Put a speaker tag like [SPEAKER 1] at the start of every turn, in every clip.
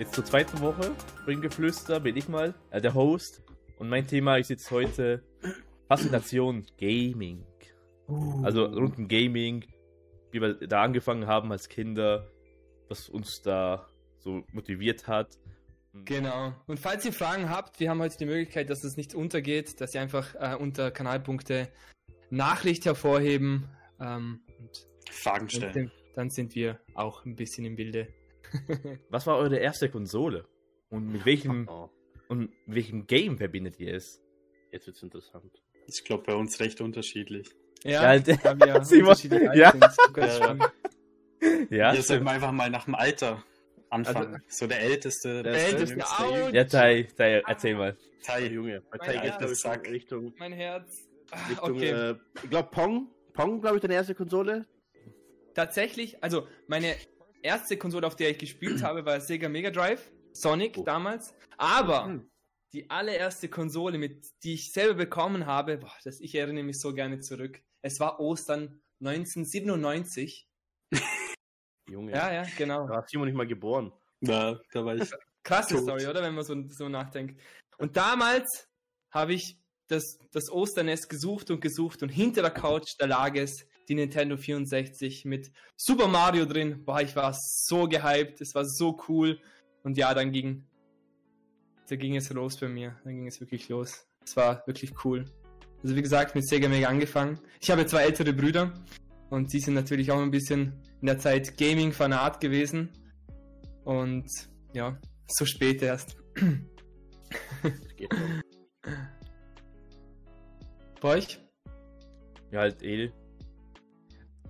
[SPEAKER 1] jetzt zur zweiten Woche, Springgeflüster, bin ich mal, äh, der Host. Und mein Thema ist jetzt heute Faszination Gaming.
[SPEAKER 2] Uh.
[SPEAKER 1] Also rund um Gaming, wie wir da angefangen haben als Kinder, was uns da so motiviert hat.
[SPEAKER 2] Genau. Und falls ihr Fragen habt, wir haben heute die Möglichkeit, dass es nicht untergeht, dass ihr einfach äh, unter Kanalpunkte Nachricht hervorheben. Ähm, und
[SPEAKER 3] Fragen stellen.
[SPEAKER 2] dann sind wir auch ein bisschen im Bilde.
[SPEAKER 1] Was war eure erste Konsole? Und mit welchem,
[SPEAKER 4] Oh,
[SPEAKER 1] und mit welchem Game verbindet ihr es?
[SPEAKER 4] jetzt wird's interessant.
[SPEAKER 3] Ich glaube, bei uns recht unterschiedlich.
[SPEAKER 2] Ja,
[SPEAKER 1] Ja,
[SPEAKER 2] wir
[SPEAKER 1] Simon,
[SPEAKER 2] unterschiedliche
[SPEAKER 1] ja.
[SPEAKER 2] Ganz
[SPEAKER 3] Ja, ja.
[SPEAKER 1] Ja,
[SPEAKER 3] Hier sollten wir einfach mal nach dem Alter anfangen. so der Älteste,
[SPEAKER 4] Der
[SPEAKER 3] Beste,
[SPEAKER 2] Älteste, au.
[SPEAKER 1] ja Tai, Tai, erzähl mal.
[SPEAKER 3] Tai.
[SPEAKER 4] Junge, bei Tai glaub ich,
[SPEAKER 3] Sack.
[SPEAKER 4] Richtung,
[SPEAKER 2] Mein Herz.
[SPEAKER 4] Richtung
[SPEAKER 2] Okay.
[SPEAKER 4] äh, ich glaube Pong. Pong, glaube ich, deine erste Konsole.
[SPEAKER 2] Tatsächlich, also meine erste Konsole, auf der ich gespielt habe, war Sega Mega Drive, Sonic
[SPEAKER 4] Oh.
[SPEAKER 2] damals. Aber
[SPEAKER 3] Hm.
[SPEAKER 2] die allererste Konsole, mit die ich selber bekommen habe, boah, das, ich erinnere mich so gerne zurück. Es war Ostern 1997.
[SPEAKER 4] Junge,
[SPEAKER 2] Ja, ja, genau.
[SPEAKER 4] da war Simon nicht mal geboren.
[SPEAKER 3] Ja, da war ich.
[SPEAKER 2] Krasse
[SPEAKER 3] Tot.
[SPEAKER 2] Story, oder? Wenn man so, so nachdenkt. Und damals habe ich das, das Osternest gesucht und gesucht und hinter der Couch, da lag es, die Nintendo 64 mit Super Mario drin. Boah, ich war so gehypt, es war so cool. Und ja, dann ging, da ging es los bei mir. Dann ging es wirklich los. Es war wirklich cool. Also wie gesagt, mit Sega Mega angefangen. Ich habe zwei ältere Brüder und die sind natürlich auch ein bisschen in der Zeit Gaming-Fanat gewesen. Und ja, so spät erst.
[SPEAKER 4] Geht.
[SPEAKER 2] Bei euch?
[SPEAKER 1] Ja, halt Edel.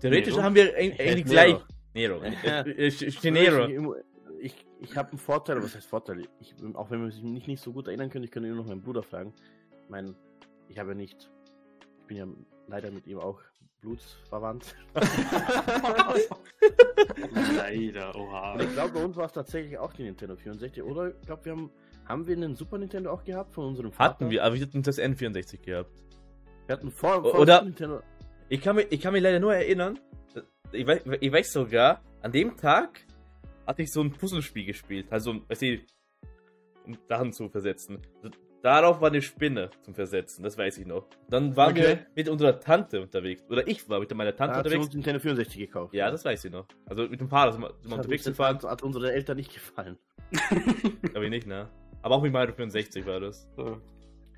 [SPEAKER 1] Theoretisch
[SPEAKER 3] Nero?
[SPEAKER 1] haben wir eigentlich gleich. Nero. Nero.
[SPEAKER 4] Ich, ich, habe einen Vorteil, was heißt Vorteil? Ich, auch wenn wir sich nicht, nicht so gut erinnern können, ich könnte immer noch meinen Bruder fragen. Ich meine, ich habe ja nicht, ich bin ja leider mit ihm auch blutsverwandt.
[SPEAKER 3] Leider, oha.
[SPEAKER 4] Und ich glaube, bei uns war es tatsächlich auch die Nintendo 64, oder? Ich glaube, wir haben, haben wir einen Super Nintendo auch gehabt von unserem Vater?
[SPEAKER 1] Hatten wir, aber wir hatten das N64 gehabt.
[SPEAKER 4] Wir hatten vor, vor
[SPEAKER 1] Oder-
[SPEAKER 4] Super Nintendo.
[SPEAKER 1] Ich kann, mich, ich kann mich leider nur erinnern, ich weiß, ich weiß sogar, an dem Tag hatte ich so ein Puzzlespiel gespielt. Also, weißt du, um Sachen zu versetzen. Darauf war eine Spinne zum Versetzen, das weiß ich noch. Dann waren
[SPEAKER 2] Okay.
[SPEAKER 1] wir mit unserer Tante unterwegs. Oder ich war mit meiner
[SPEAKER 4] Da
[SPEAKER 1] Tante
[SPEAKER 4] hat uns
[SPEAKER 1] unterwegs.
[SPEAKER 4] Nintendo 64 gekauft.
[SPEAKER 1] Ja, das weiß ich noch. Also mit dem Paar sind wir, sind wir
[SPEAKER 4] das hat,
[SPEAKER 1] unterwegs gefahren.
[SPEAKER 4] hat, hat unsere Eltern nicht gefallen.
[SPEAKER 1] Glaube ich nicht, ne? Aber auch mit Mario 64 war das.
[SPEAKER 3] So.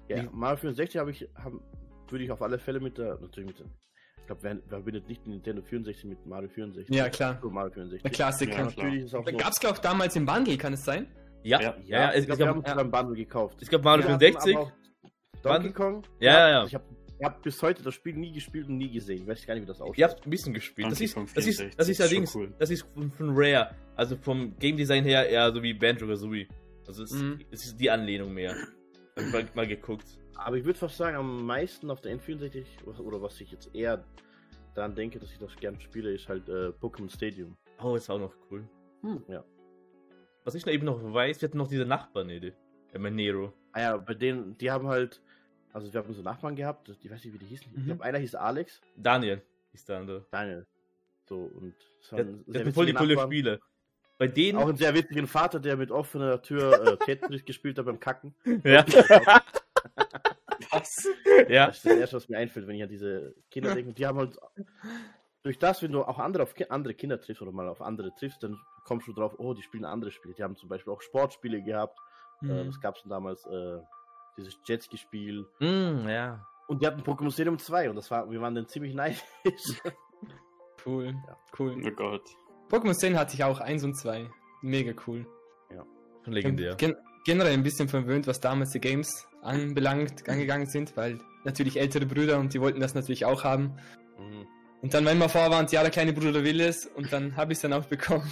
[SPEAKER 4] Ja, Mario 64 habe ich, haben, würde ich auf alle Fälle mit der, natürlich mit der, ich glaube, wer, wer verbindet nicht die Nintendo 64 mit Mario 64?
[SPEAKER 2] Ja, klar.
[SPEAKER 4] So, Mario 64.
[SPEAKER 2] Der Klassiker.
[SPEAKER 3] Ja,
[SPEAKER 4] Natürlich ist auch
[SPEAKER 2] Da gab es, glaube ich, damals im Bundle, kann es sein?
[SPEAKER 1] Ja,
[SPEAKER 3] Ja,
[SPEAKER 1] ja, ja, es,
[SPEAKER 4] ich
[SPEAKER 1] es
[SPEAKER 4] glaube, wir haben uns sogar ein Bundle gekauft.
[SPEAKER 1] es gab Mario
[SPEAKER 4] Wir hatten
[SPEAKER 1] 64.
[SPEAKER 4] aber auch Donkey Kong.
[SPEAKER 1] Ja, ja, ja.
[SPEAKER 4] Ich habe hab bis heute das Spiel nie gespielt und nie gesehen. Ich weiß gar nicht, wie das aussieht.
[SPEAKER 1] Ihr habt ein bisschen gespielt. Das
[SPEAKER 3] Donkey
[SPEAKER 1] ist,
[SPEAKER 3] Kong
[SPEAKER 1] das ist,
[SPEAKER 3] 64,
[SPEAKER 1] das ist
[SPEAKER 3] das ist
[SPEAKER 1] allerdings,
[SPEAKER 3] schon cool.
[SPEAKER 1] das ist von, von Rare. Also vom Game Design her eher so wie Banjo Kazooie. Also es,
[SPEAKER 2] Mhm.
[SPEAKER 1] es ist die Anlehnung mehr. Hab ich mal, mal geguckt.
[SPEAKER 4] Aber ich würde fast sagen, am meisten auf der N64, was- oder was ich jetzt eher daran denke, dass ich das gern spiele, ist halt äh, Pokémon Stadium.
[SPEAKER 1] Oh, ist auch noch cool.
[SPEAKER 4] Hm, ja.
[SPEAKER 1] Was ich noch eben noch weiß, wir hatten noch diese Nachbarn, Ede. Ja, mein Nero.
[SPEAKER 4] Ah ja, bei denen, die haben halt, also wir haben so Nachbarn gehabt, ich weiß nicht, wie die hießen. Ich
[SPEAKER 2] Mhm.
[SPEAKER 4] glaube, einer hieß Alex,
[SPEAKER 1] Daniel ist der andere.
[SPEAKER 4] Daniel. So, und
[SPEAKER 1] Der,
[SPEAKER 4] waren
[SPEAKER 1] der voll die coole. Spiele. Bei denen.
[SPEAKER 4] Auch einen sehr witzigen Vater, der mit offener Tür äh, Tetris gespielt hat beim Kacken.
[SPEAKER 1] ja.
[SPEAKER 3] Was?
[SPEAKER 1] ja.
[SPEAKER 4] Das ist das Erste, was mir einfällt, wenn ich an diese Kinder denke. Die haben halt, durch das, wenn du auch andere auf andere Kinder triffst oder mal auf andere triffst, dann kommst du drauf, oh, die spielen andere Spiele. Die haben zum Beispiel auch Sportspiele gehabt. Äh,
[SPEAKER 2] Mhm.
[SPEAKER 4] was gab es denn damals? Äh, dieses Jetski-Spiel.
[SPEAKER 1] Mm, ja.
[SPEAKER 4] Und die hatten Pokémon Stadium 2 und das war, wir waren dann ziemlich neidisch.
[SPEAKER 2] Cool,
[SPEAKER 4] Ja.
[SPEAKER 2] cool.
[SPEAKER 3] Oh Gott.
[SPEAKER 2] Pokémon 10 hatte ich auch 1 und 2. Mega cool.
[SPEAKER 1] Schon legendär.
[SPEAKER 2] Gen generell ein bisschen verwöhnt, was damals die Games anbelangt, angegangen sind, weil natürlich ältere Brüder und die wollten das natürlich auch haben.
[SPEAKER 4] Mhm.
[SPEAKER 2] Und dann, wenn man vorwarnt, ja, der kleine Bruder will es, und dann habe ich es dann auch bekommen.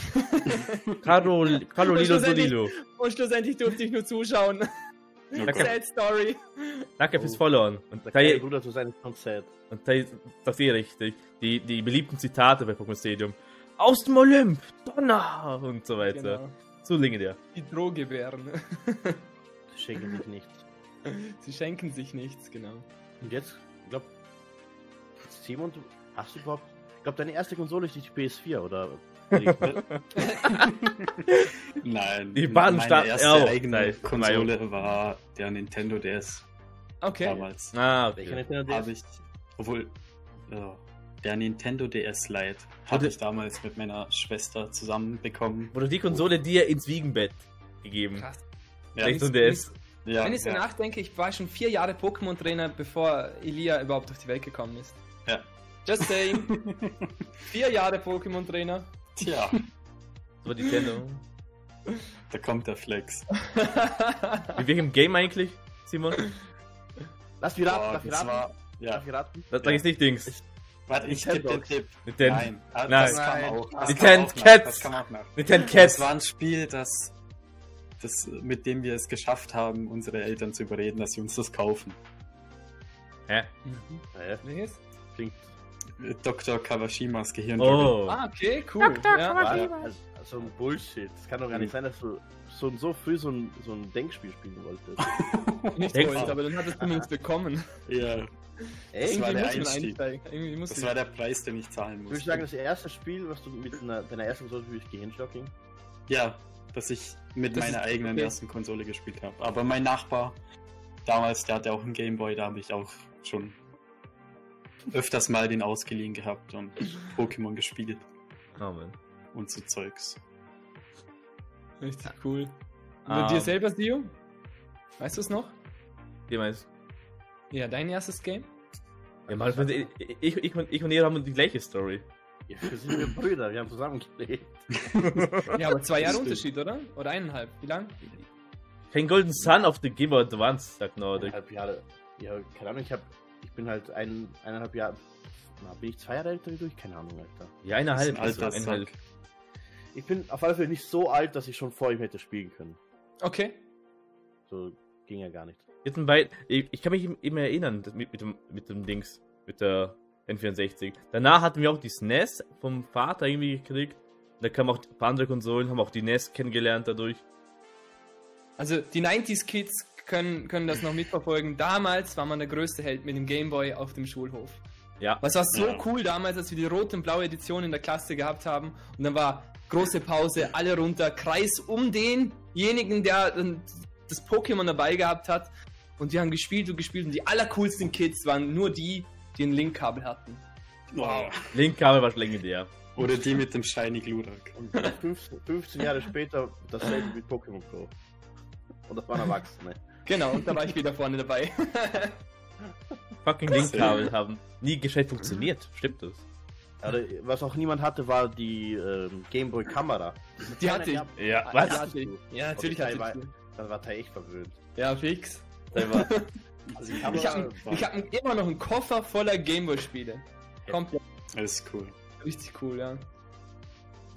[SPEAKER 1] Carol, Carolino
[SPEAKER 2] schlussendlich-
[SPEAKER 1] Solilo.
[SPEAKER 2] und schlussendlich durfte ich nur zuschauen.
[SPEAKER 1] Danke.
[SPEAKER 2] Sad Story.
[SPEAKER 1] Danke fürs
[SPEAKER 4] Oh.
[SPEAKER 1] Followen. Und
[SPEAKER 4] Der kleine Bruder zu seinem Konzert.
[SPEAKER 1] und Kai sagt eh richtig. Die, die beliebten Zitate bei Pokémon Stadium. Aus dem Olymp, Donner und so weiter.
[SPEAKER 2] Genau.
[SPEAKER 1] So legendär.
[SPEAKER 2] Die Drohgebären.
[SPEAKER 4] Sie schenken sich nichts.
[SPEAKER 2] Sie schenken sich nichts, genau.
[SPEAKER 4] Und jetzt, ich glaube, Simon, du, hast du überhaupt, ich glaube, deine erste Konsole ist die PS4, oder?
[SPEAKER 3] Nein.
[SPEAKER 1] Die Bahn
[SPEAKER 3] meine erste
[SPEAKER 1] oh,
[SPEAKER 3] eigene
[SPEAKER 1] nein,
[SPEAKER 3] Konsole war der Nintendo DS
[SPEAKER 2] Okay.
[SPEAKER 3] damals.
[SPEAKER 1] Ah,
[SPEAKER 4] Welcher
[SPEAKER 1] okay.
[SPEAKER 4] Nintendo
[SPEAKER 3] Habe
[SPEAKER 4] DS?
[SPEAKER 3] ich, obwohl ja, der Nintendo DS Lite habe ich damals mit meiner Schwester zusammen bekommen.
[SPEAKER 1] Wurde die Konsole dir ins Wiegenbett gegeben?
[SPEAKER 2] Krass.
[SPEAKER 3] Ja,
[SPEAKER 1] Vielleicht so ein
[SPEAKER 2] Wenn
[SPEAKER 1] DS.
[SPEAKER 3] Ja,
[SPEAKER 2] Wenn ich so
[SPEAKER 3] ja.
[SPEAKER 2] nachdenke, ich war schon vier Jahre Pokémon-Trainer, bevor Elia überhaupt auf die Welt gekommen ist.
[SPEAKER 3] Ja.
[SPEAKER 2] Just saying. vier Jahre Pokémon-Trainer.
[SPEAKER 3] Tja,
[SPEAKER 1] So die Nintendo.
[SPEAKER 3] da kommt der Flex.
[SPEAKER 1] Mit welchem Game eigentlich, Simon?
[SPEAKER 4] Lass mich raten,
[SPEAKER 3] Boah,
[SPEAKER 4] darf ich
[SPEAKER 3] das
[SPEAKER 4] raten?
[SPEAKER 3] war, ja,
[SPEAKER 4] Darf ich raten?
[SPEAKER 1] Das sag ich nicht Dings.
[SPEAKER 3] warte, ich tippe den. Tipp.
[SPEAKER 1] Nintendo.
[SPEAKER 3] Nein, ah,
[SPEAKER 1] Nein.
[SPEAKER 3] das kam
[SPEAKER 2] Nein.
[SPEAKER 3] auch. Das
[SPEAKER 1] Nintendo
[SPEAKER 3] kam auch nach,
[SPEAKER 1] Cats.
[SPEAKER 3] Das kam auch nach.
[SPEAKER 1] Nintendo
[SPEAKER 3] Das
[SPEAKER 1] Cats.
[SPEAKER 3] war ein Spiel, das, das, mit dem wir es geschafft haben, unsere Eltern zu überreden, dass sie uns das kaufen.
[SPEAKER 1] Hä?
[SPEAKER 2] Mhm.
[SPEAKER 4] Naja,
[SPEAKER 2] Welches?
[SPEAKER 4] klingt.
[SPEAKER 3] Dr. Kawashimas Gehirn.
[SPEAKER 1] Oh.
[SPEAKER 2] Ah, okay, cool. Ja.
[SPEAKER 4] War, also, so ein Bullshit. Es kann doch gar nicht sein, dass du so, so früh so ein, so ein Denkspiel spielen wolltest.
[SPEAKER 2] Nicht wollte,
[SPEAKER 1] du?
[SPEAKER 2] aber dann hat es zumindest bekommen.
[SPEAKER 3] Ja? Das war
[SPEAKER 2] Irgendwie
[SPEAKER 3] der
[SPEAKER 2] muss man
[SPEAKER 3] Einstieg. das
[SPEAKER 2] ich-
[SPEAKER 3] war der Preis, den ich zahlen
[SPEAKER 4] Ich
[SPEAKER 3] musste.
[SPEAKER 4] würde sagen, das erste Spiel, was du mit einer, deiner ersten Konsole spielst, Gehirnstocking.
[SPEAKER 3] Ja, dass ich mit
[SPEAKER 2] Das
[SPEAKER 3] meiner eigenen
[SPEAKER 2] okay.
[SPEAKER 3] ersten Konsole gespielt habe. Aber mein Nachbar, damals, der hatte auch einen Gameboy, da habe ich auch schon öfters mal den ausgeliehen gehabt und Pokémon gespielt
[SPEAKER 1] Oh, Mann.
[SPEAKER 3] und so Zeugs.
[SPEAKER 2] Richtig cool. Und
[SPEAKER 1] Ähm.
[SPEAKER 2] dir selber, Sio? Weißt du es noch?
[SPEAKER 1] Wie meinst
[SPEAKER 2] Ja, dein erstes Game?
[SPEAKER 1] Ja, ich, ich, ich, und- ich und ihr haben die gleiche Story.
[SPEAKER 4] Ja, wir sind wir Brüder, wir haben zusammen gelebt.
[SPEAKER 2] Ja, aber zwei Jahre. Unterschied, oder? Oder eineinhalb? Wie lang?
[SPEAKER 1] Kein Golden Sun auf der Game Advance, sagt Nordic.
[SPEAKER 4] Eineinhalb Jahre. Ja, keine Ahnung, ich hab, ich bin halt ein, eineinhalb Jahre. Na, bin ich zwei Jahre älter wie du? Keine Ahnung, Alter.
[SPEAKER 1] Ja, eineinhalb.
[SPEAKER 3] Ein
[SPEAKER 1] also
[SPEAKER 3] alter
[SPEAKER 1] eineinhalb.
[SPEAKER 3] Sack.
[SPEAKER 4] Ich bin auf alle Fälle nicht so alt, dass ich schon vor ihm hätte spielen können.
[SPEAKER 2] Okay.
[SPEAKER 4] So ging ja gar nicht.
[SPEAKER 1] Jetzt ein Bein. Ich, ich kann mich immer erinnern mit, mit, dem, mit dem Dings, mit der N64. Danach hatten wir auch die SNES vom Vater irgendwie gekriegt. Da kamen auch ein paar andere Konsolen, haben auch die NES kennengelernt dadurch.
[SPEAKER 2] Also die 90s Kids können, können das noch mitverfolgen. Damals war man der größte Held mit dem Gameboy auf dem Schulhof.
[SPEAKER 1] Ja.
[SPEAKER 2] Was war so
[SPEAKER 3] Ja.
[SPEAKER 2] cool damals, als wir die rote und blaue Edition in der Klasse gehabt haben. Und dann war große Pause, alle runter, Kreis um denjenigen, der das Pokémon dabei gehabt hat. Und wir haben gespielt und gespielt. Und die allercoolsten Kids waren nur die, die ein Linkkabel hatten.
[SPEAKER 3] Wow.
[SPEAKER 1] Link-Kabel war legendär.
[SPEAKER 3] Oder die mit dem Shiny Glurak.
[SPEAKER 4] Und 15, 15 Jahre später dasselbe mit Pokémon Go. Und das waren Erwachsene.
[SPEAKER 2] Genau, und da war ich wieder vorne dabei.
[SPEAKER 1] Fucking Link-Kabel haben nie gescheit funktioniert. Stimmt das?
[SPEAKER 4] Aber was auch niemand hatte, war die ähm, Gameboy Kamera.
[SPEAKER 2] Die hatte ich.
[SPEAKER 1] Ja,
[SPEAKER 2] Die
[SPEAKER 1] was?
[SPEAKER 2] hatte ich. Ja, natürlich
[SPEAKER 4] Okay,
[SPEAKER 2] hatte
[SPEAKER 4] war-
[SPEAKER 2] ich.
[SPEAKER 4] Dann war Teil echt verwöhnt.
[SPEAKER 2] Ja, fix.
[SPEAKER 1] Da war-
[SPEAKER 4] Also
[SPEAKER 2] Ich habe hab immer noch einen Koffer voller Gameboy-Spiele. Komplett.
[SPEAKER 3] Das ist cool.
[SPEAKER 2] Richtig cool, ja.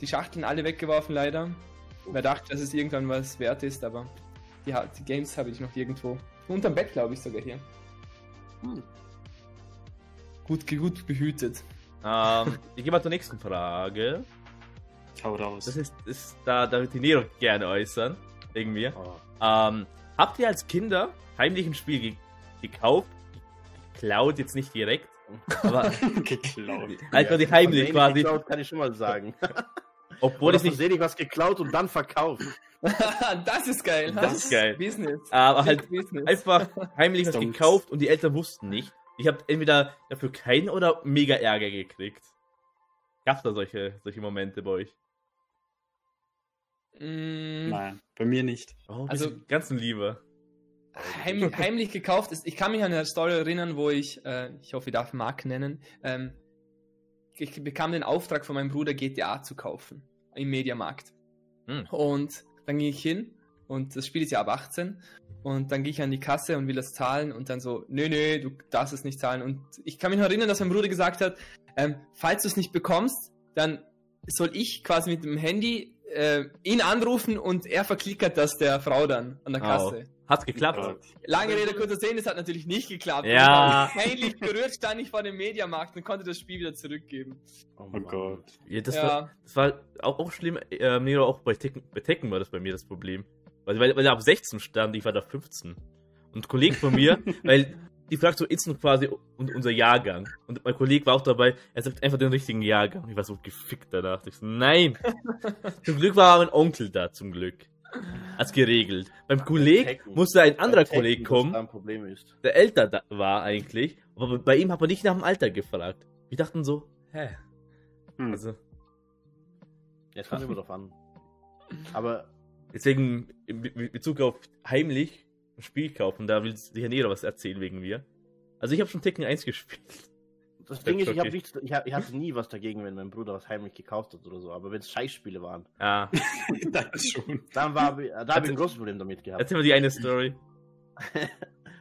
[SPEAKER 2] Die Schachteln alle weggeworfen, leider. Wer dachte, dass es irgendwann was wert ist, aber die, die Games habe ich noch irgendwo. Unterm Bett, glaube ich, sogar hier.
[SPEAKER 4] Hm.
[SPEAKER 2] Gut, gut behütet.
[SPEAKER 1] ähm, ich gehe mal zur nächsten Frage.
[SPEAKER 3] Hau raus.
[SPEAKER 1] Das ist, ist da, da wird die Nero gerne äußern. Wegen mir.
[SPEAKER 4] Oh.
[SPEAKER 1] Ähm, habt ihr als Kinder heimlich ein Spiel ge gekauft? Geklaut jetzt nicht direkt, aber
[SPEAKER 3] geklaut.
[SPEAKER 1] einfach die heimlich quasi.
[SPEAKER 4] Geklaut, kann ich schon mal sagen.
[SPEAKER 1] Obwohl es nicht.
[SPEAKER 4] versehentlich was geklaut und dann verkauft.
[SPEAKER 2] das ist geil.
[SPEAKER 1] Das ist geil.
[SPEAKER 2] Business.
[SPEAKER 1] Aber halt
[SPEAKER 2] Business.
[SPEAKER 1] einfach heimlich was gekauft und die Eltern wussten nicht. Ich habe entweder dafür keinen oder mega Ärger gekriegt. Gab's da solche, solche Momente bei euch?
[SPEAKER 2] Mm,
[SPEAKER 3] Nein, bei mir nicht.
[SPEAKER 1] Oh,
[SPEAKER 2] Also-
[SPEAKER 1] also ganzen Liebe.
[SPEAKER 2] Heim, heimlich gekauft ist. Ich kann mich an eine Story erinnern, wo ich, äh, ich hoffe, ich darf Mark nennen, ähm, ich bekam den Auftrag von meinem Bruder GTA zu kaufen im Mediamarkt.
[SPEAKER 1] Hm.
[SPEAKER 2] Und dann ging ich hin und das Spiel ist ja ab 18 und dann gehe ich an die Kasse und will das zahlen und dann so, nö, nö, du darfst es nicht zahlen. Und ich kann mich noch erinnern, dass mein Bruder gesagt hat, ähm, falls du es nicht bekommst, dann soll ich quasi mit dem Handy äh, ihn anrufen und er verklickert das der Frau dann an der. Kasse.
[SPEAKER 1] Hat's geklappt?
[SPEAKER 3] Ja.
[SPEAKER 2] Lange Rede, kurzer Sinn, es hat natürlich nicht geklappt.
[SPEAKER 1] Ja.
[SPEAKER 2] Peinlich berührt stand ich vor dem Mediamarkt und konnte das Spiel wieder zurückgeben.
[SPEAKER 3] Oh Gott.
[SPEAKER 1] Ja, das,
[SPEAKER 2] ja.
[SPEAKER 1] war, das war auch, auch schlimm. Äh, Nero, auch bei Tekken, bei Tekken war das bei mir das Problem. Weil, weil, weil er ab 16 stand, ich war da 15. Und ein Kollege von mir, weil die fragt so instant quasi un unser Jahrgang. Und mein Kollege war auch dabei, er sagt einfach den richtigen Jahrgang. Ich war so gefickt danach. Ich so, nein! zum Glück war mein Onkel da, zum Glück. Als geregelt. Beim Kollegen musste ein anderer Kollege kommen, der älter war eigentlich. Aber bei ihm hat man nicht nach dem Alter gefragt. Wir dachten so, hä?
[SPEAKER 3] Hm.
[SPEAKER 1] Also,
[SPEAKER 4] Ja, es kommt immer drauf an. Aber
[SPEAKER 1] deswegen, in Be- Be- Bezug auf heimlich ein Spiel kaufen, da will sicher jeder was erzählen wegen mir. Also ich habe schon Tekken 1 gespielt.
[SPEAKER 4] Das Ding ist, ich, hab
[SPEAKER 1] okay.
[SPEAKER 4] nichts, ich, hab, ich hatte nie was dagegen, wenn mein Bruder was heimlich gekauft hat oder so. Aber wenn es Scheißspiele waren,
[SPEAKER 1] Ah,
[SPEAKER 3] das schon.
[SPEAKER 4] dann war, da habe ich ein großes Problem damit gehabt.
[SPEAKER 1] erzähl mal die eine Story.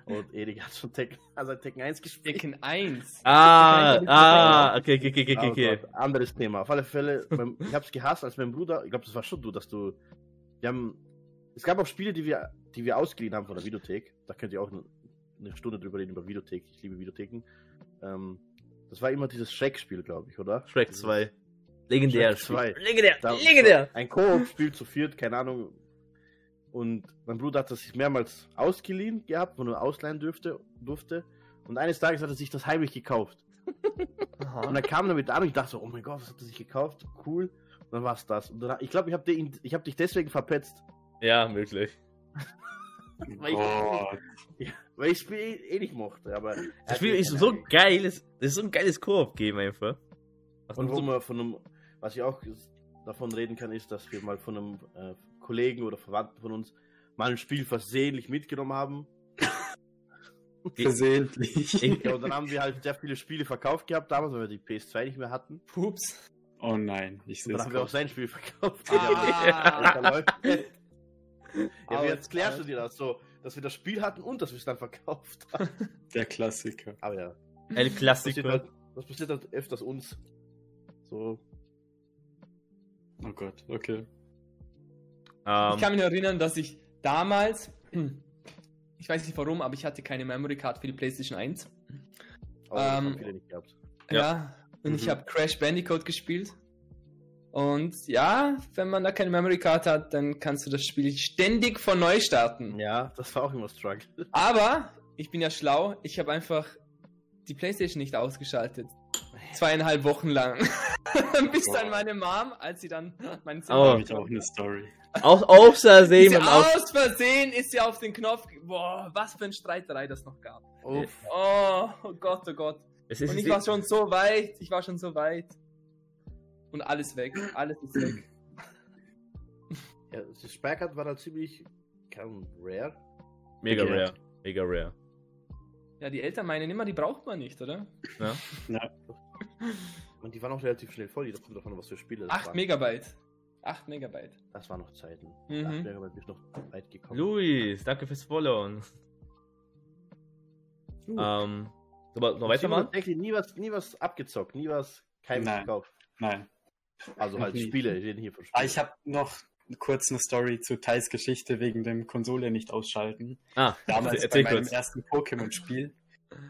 [SPEAKER 4] Und Erik hat schon Tekken, also Tekken 1 gespielt.
[SPEAKER 2] Tekken 1.
[SPEAKER 1] Ah, ah, okay, okay, okay, okay, okay.
[SPEAKER 4] Gott, anderes Thema. Auf alle Fälle, mein, ich hab's gehasst, als mein Bruder, ich glaube, das war schon du, dass du. Wir haben. Es gab auch Spiele, die wir, die wir ausgeliehen haben von der Videothek. Da könnt ihr auch eine, eine Stunde drüber reden über Videothek. Ich liebe Videotheken. Ähm, das war immer dieses Shrek-Spiel, glaube ich, oder?
[SPEAKER 1] Shrek
[SPEAKER 4] Dieses-
[SPEAKER 1] 2. Legendär.
[SPEAKER 4] Shrek 2.
[SPEAKER 1] Legendär.
[SPEAKER 4] Da-
[SPEAKER 1] Legendär.
[SPEAKER 4] Ein Koop-Spiel zu viert, keine Ahnung. Und mein Bruder hat das sich mehrmals ausgeliehen gehabt, wo er ausleihen dürfte, durfte. Und eines Tages hat er sich das heimlich gekauft. Und
[SPEAKER 2] Aha.
[SPEAKER 4] er kam damit an und ich dachte so, oh mein Gott, was hat er sich gekauft? Cool. Und dann war's das. Und dann, ich glaube, ich habe hab dich deswegen verpetzt.
[SPEAKER 1] Ja, möglich.
[SPEAKER 4] Weil ich,
[SPEAKER 3] Gott.
[SPEAKER 4] weil ich das Spiel eh, eh nicht mochte. Aber
[SPEAKER 1] Das Spiel ist so geil. Das ist so ein geiles Koop-Game einfach. Was
[SPEAKER 4] Und wo man von einem, was ich auch davon reden kann, ist, dass wir mal von einem äh, Kollegen oder Verwandten von uns mal ein Spiel versehentlich mitgenommen haben.
[SPEAKER 3] Versehentlich.
[SPEAKER 1] ich,
[SPEAKER 4] Ja, und dann haben wir halt sehr viele Spiele verkauft gehabt damals, weil wir die PS2 nicht mehr hatten.
[SPEAKER 2] Pups.
[SPEAKER 3] Oh nein, ich sehe
[SPEAKER 4] dann haben wir auch sein Spiel verkauft.
[SPEAKER 2] Ah.
[SPEAKER 4] Läuft- ja, jetzt klärst du dir das so, dass wir das Spiel hatten und dass wir es dann verkauft haben.
[SPEAKER 3] Der Klassiker.
[SPEAKER 4] Aber ja,
[SPEAKER 1] El
[SPEAKER 4] das passiert,
[SPEAKER 1] Clasico.
[SPEAKER 4] halt, das passiert halt öfters uns. So,
[SPEAKER 3] Oh Gott, okay.
[SPEAKER 1] Ähm,
[SPEAKER 2] Ich kann mich erinnern, dass ich damals, ich weiß nicht warum, aber ich hatte keine Memory Card für die PlayStation 1.
[SPEAKER 4] aber das haben
[SPEAKER 2] Ähm,
[SPEAKER 4] viele nicht gehabt.
[SPEAKER 1] Ja.
[SPEAKER 2] Ja, und ich
[SPEAKER 3] Mhm.
[SPEAKER 2] habe Crash Bandicoot gespielt. Und ja, wenn man da keine Memory Card hat, dann kannst du das Spiel ständig von neu starten.
[SPEAKER 4] Ja, das war auch immer Struggle.
[SPEAKER 2] Aber ich bin ja schlau, ich habe einfach die PlayStation nicht ausgeschaltet. Zweieinhalb Wochen lang. Bis dann meine Mom, als sie dann mein
[SPEAKER 1] Oh.
[SPEAKER 3] Da habe ich auch eine Story.
[SPEAKER 1] Aus und auf.
[SPEAKER 2] aus Versehen ist sie auf den Knopf. Boah, was für ein Streiterei das noch gab. Oh, oh Gott, oh Gott. Und ich war schon so weit, ich war schon so weit. Und alles weg, alles ist weg.
[SPEAKER 4] Ja, das Speicherkarte war halt ziemlich kaum rare.
[SPEAKER 1] mega
[SPEAKER 3] Okay.
[SPEAKER 1] rare. Mega rare.
[SPEAKER 2] Ja, die Eltern meinen immer, die braucht man nicht, oder?
[SPEAKER 1] Ja?
[SPEAKER 4] Und die waren auch relativ schnell voll, das kommt davon, was für Spiele das
[SPEAKER 2] 8
[SPEAKER 4] waren.
[SPEAKER 2] Megabyte. 8 Megabyte.
[SPEAKER 4] Das waren noch Zeiten.
[SPEAKER 2] Mhm.
[SPEAKER 4] 8 Megabyte bin ich noch weit gekommen.
[SPEAKER 1] Luis, danke fürs Followen.
[SPEAKER 4] Uh.
[SPEAKER 1] Ähm, aber noch weitermachen?
[SPEAKER 4] Tatsächlich nie was, nie was abgezockt, nie was keinem
[SPEAKER 3] Nein.
[SPEAKER 4] gekauft.
[SPEAKER 3] Nein.
[SPEAKER 4] Also halt. Spiele, wir reden hier von
[SPEAKER 3] Ah,
[SPEAKER 4] Spielen.
[SPEAKER 3] ich habe noch kurz eine Story zu Thais Geschichte wegen dem Konsole nicht ausschalten.
[SPEAKER 1] Ah,
[SPEAKER 3] Damals
[SPEAKER 1] erzähl
[SPEAKER 3] bei meinem
[SPEAKER 1] kurz.
[SPEAKER 3] ersten Pokémon-Spiel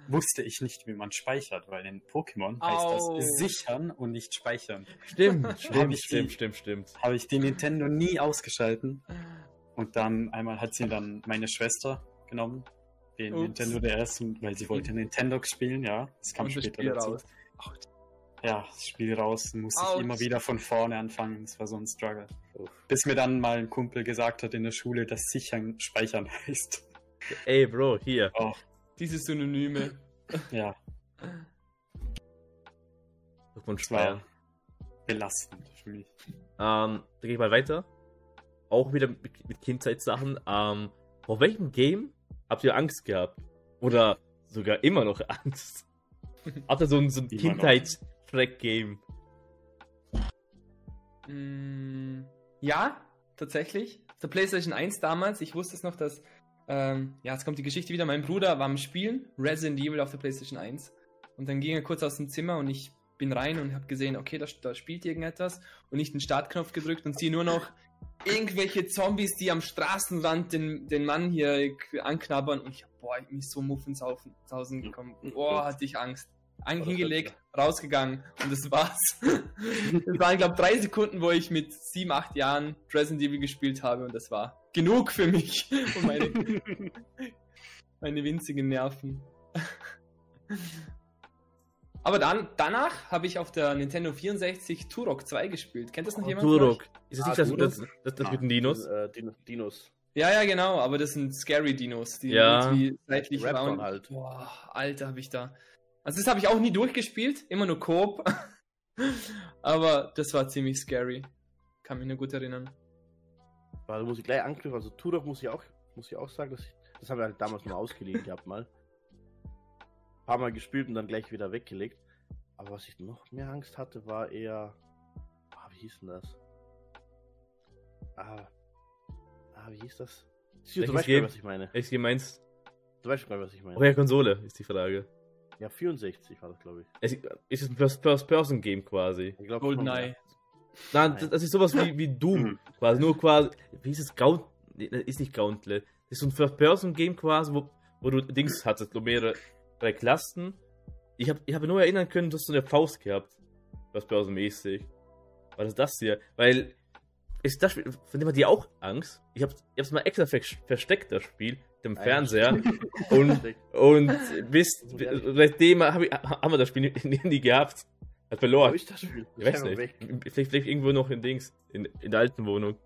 [SPEAKER 3] wusste ich nicht, wie man speichert, weil in Pokémon heißt
[SPEAKER 2] Au.
[SPEAKER 3] das sichern und nicht speichern.
[SPEAKER 1] Stimmt, stimmt,
[SPEAKER 3] ich die-
[SPEAKER 1] stimmt, stimmt, stimmt.
[SPEAKER 3] Habe ich die Nintendo nie ausgeschalten. Und dann einmal hat sie dann meine Schwester genommen, den
[SPEAKER 2] Ups.
[SPEAKER 3] Nintendo DS, weil sie wollte Nintendo spielen, ja. Das kam
[SPEAKER 2] Und
[SPEAKER 3] später dazu.
[SPEAKER 2] raus.
[SPEAKER 3] Ja, das Spiel raus, muss ich immer wieder von vorne anfangen. Das war so ein Struggle.
[SPEAKER 4] Uff.
[SPEAKER 3] Bis mir dann mal ein Kumpel gesagt hat in der Schule, dass sichern speichern heißt.
[SPEAKER 1] Ey, Bro, hier.
[SPEAKER 3] Auch,
[SPEAKER 2] Diese Synonyme.
[SPEAKER 3] ja,
[SPEAKER 1] Glückwunsch
[SPEAKER 3] das war belastend für mich.
[SPEAKER 1] Ähm, da gehe ich mal weiter. Auch wieder mit, mit Kindheitssachen. Ähm, vor welchem Game habt ihr Angst gehabt? Oder sogar immer noch Angst? Habt ihr so ein, so ein
[SPEAKER 3] Immer noch.
[SPEAKER 1] Kindheits-Schreck-Game?
[SPEAKER 2] Mm, ja, tatsächlich. Auf der PlayStation 1 damals, ich wusste es noch, dass. Ähm, ja, jetzt kommt die Geschichte wieder. Mein Bruder war am Spielen, Resident Evil auf der PlayStation 1. Und dann ging er kurz aus dem Zimmer und ich bin rein und habe gesehen, okay, da, da spielt irgendetwas. Und ich den Startknopf gedrückt und sehe nur noch irgendwelche Zombies, die am Straßenrand den, den Mann hier anknabbern. Und ich hab, boah, ich bin so Muffensausen gekommen. Boah, hatte ich Angst.
[SPEAKER 4] Das
[SPEAKER 2] hingelegt, rausgegangen und das war's. das waren, glaube drei Sekunden, wo ich mit sieben, acht Jahren Resident Evil gespielt habe und das war genug für mich und meine, meine winzigen Nerven. Aber dann, danach habe ich auf der Nintendo 64 Turok 2 gespielt. Kennt das noch
[SPEAKER 1] Oh,
[SPEAKER 2] jemand? von euch?
[SPEAKER 1] Turok. Ist das
[SPEAKER 4] Ah,
[SPEAKER 1] nicht das,
[SPEAKER 4] Turok?
[SPEAKER 1] das, das, das
[SPEAKER 3] Ah,
[SPEAKER 1] mit den Dinos?
[SPEAKER 4] Äh, Din Dinos.
[SPEAKER 2] Ja, ja, genau, aber das sind scary Dinos, die
[SPEAKER 1] Ja.
[SPEAKER 2] irgendwie seitlich
[SPEAKER 4] Raptor
[SPEAKER 2] bauen.
[SPEAKER 4] halt.
[SPEAKER 2] Boah, Alter, habe ich da. Also das habe ich auch nie durchgespielt, immer nur Coop. aber das war ziemlich scary. Kann mich nur gut erinnern.
[SPEAKER 4] Da muss ich gleich anknüpfen. Also Turok muss ich auch, muss ich auch sagen, dass ich, das haben wir halt damals mal ausgeliehen gehabt mal. Ein paar Mal gespielt und dann gleich wieder weggelegt. Aber was ich noch mehr Angst hatte, war eher. Ah, wie hieß denn das? Ah. Ah, wie hieß das? Du weißt mal, was ich meine.
[SPEAKER 1] Welches Game meinst
[SPEAKER 4] Du weißt mal, was ich meine.
[SPEAKER 1] Auf welcher Konsole ist die Frage.
[SPEAKER 4] Ja, 64 war das, glaube ich.
[SPEAKER 1] Es ist ein First- First-Person-Game quasi.
[SPEAKER 4] ich glaub,
[SPEAKER 2] Goldeneye.
[SPEAKER 1] Nein,
[SPEAKER 4] Nein.
[SPEAKER 1] das, das ist sowas wie, wie Doom.
[SPEAKER 3] Hm.
[SPEAKER 1] quasi nur quasi. Wie hieß es? Gaunt. Ist nicht Gauntlet. Das ist so ein First-Person-Game quasi, wo, wo du Dings hattest, so mehrere drei Klassen. Ich habe ich hab nur erinnern können, du hast so eine Faust gehabt. First-Person-mäßig. War das das hier? Weil. Ist das Spiel, von dem hat die auch Angst. Ich habe ich hab's mal extra ver versteckt, das Spiel, dem. Fernseher. und und bis, seitdem hab ich, haben wir das Spiel nie, nie gehabt. Hat
[SPEAKER 4] Wo
[SPEAKER 1] verloren.
[SPEAKER 4] ist das Spiel?
[SPEAKER 1] Ich weiß nicht. Vielleicht, vielleicht irgendwo noch in Dings, in, in der alten Wohnung.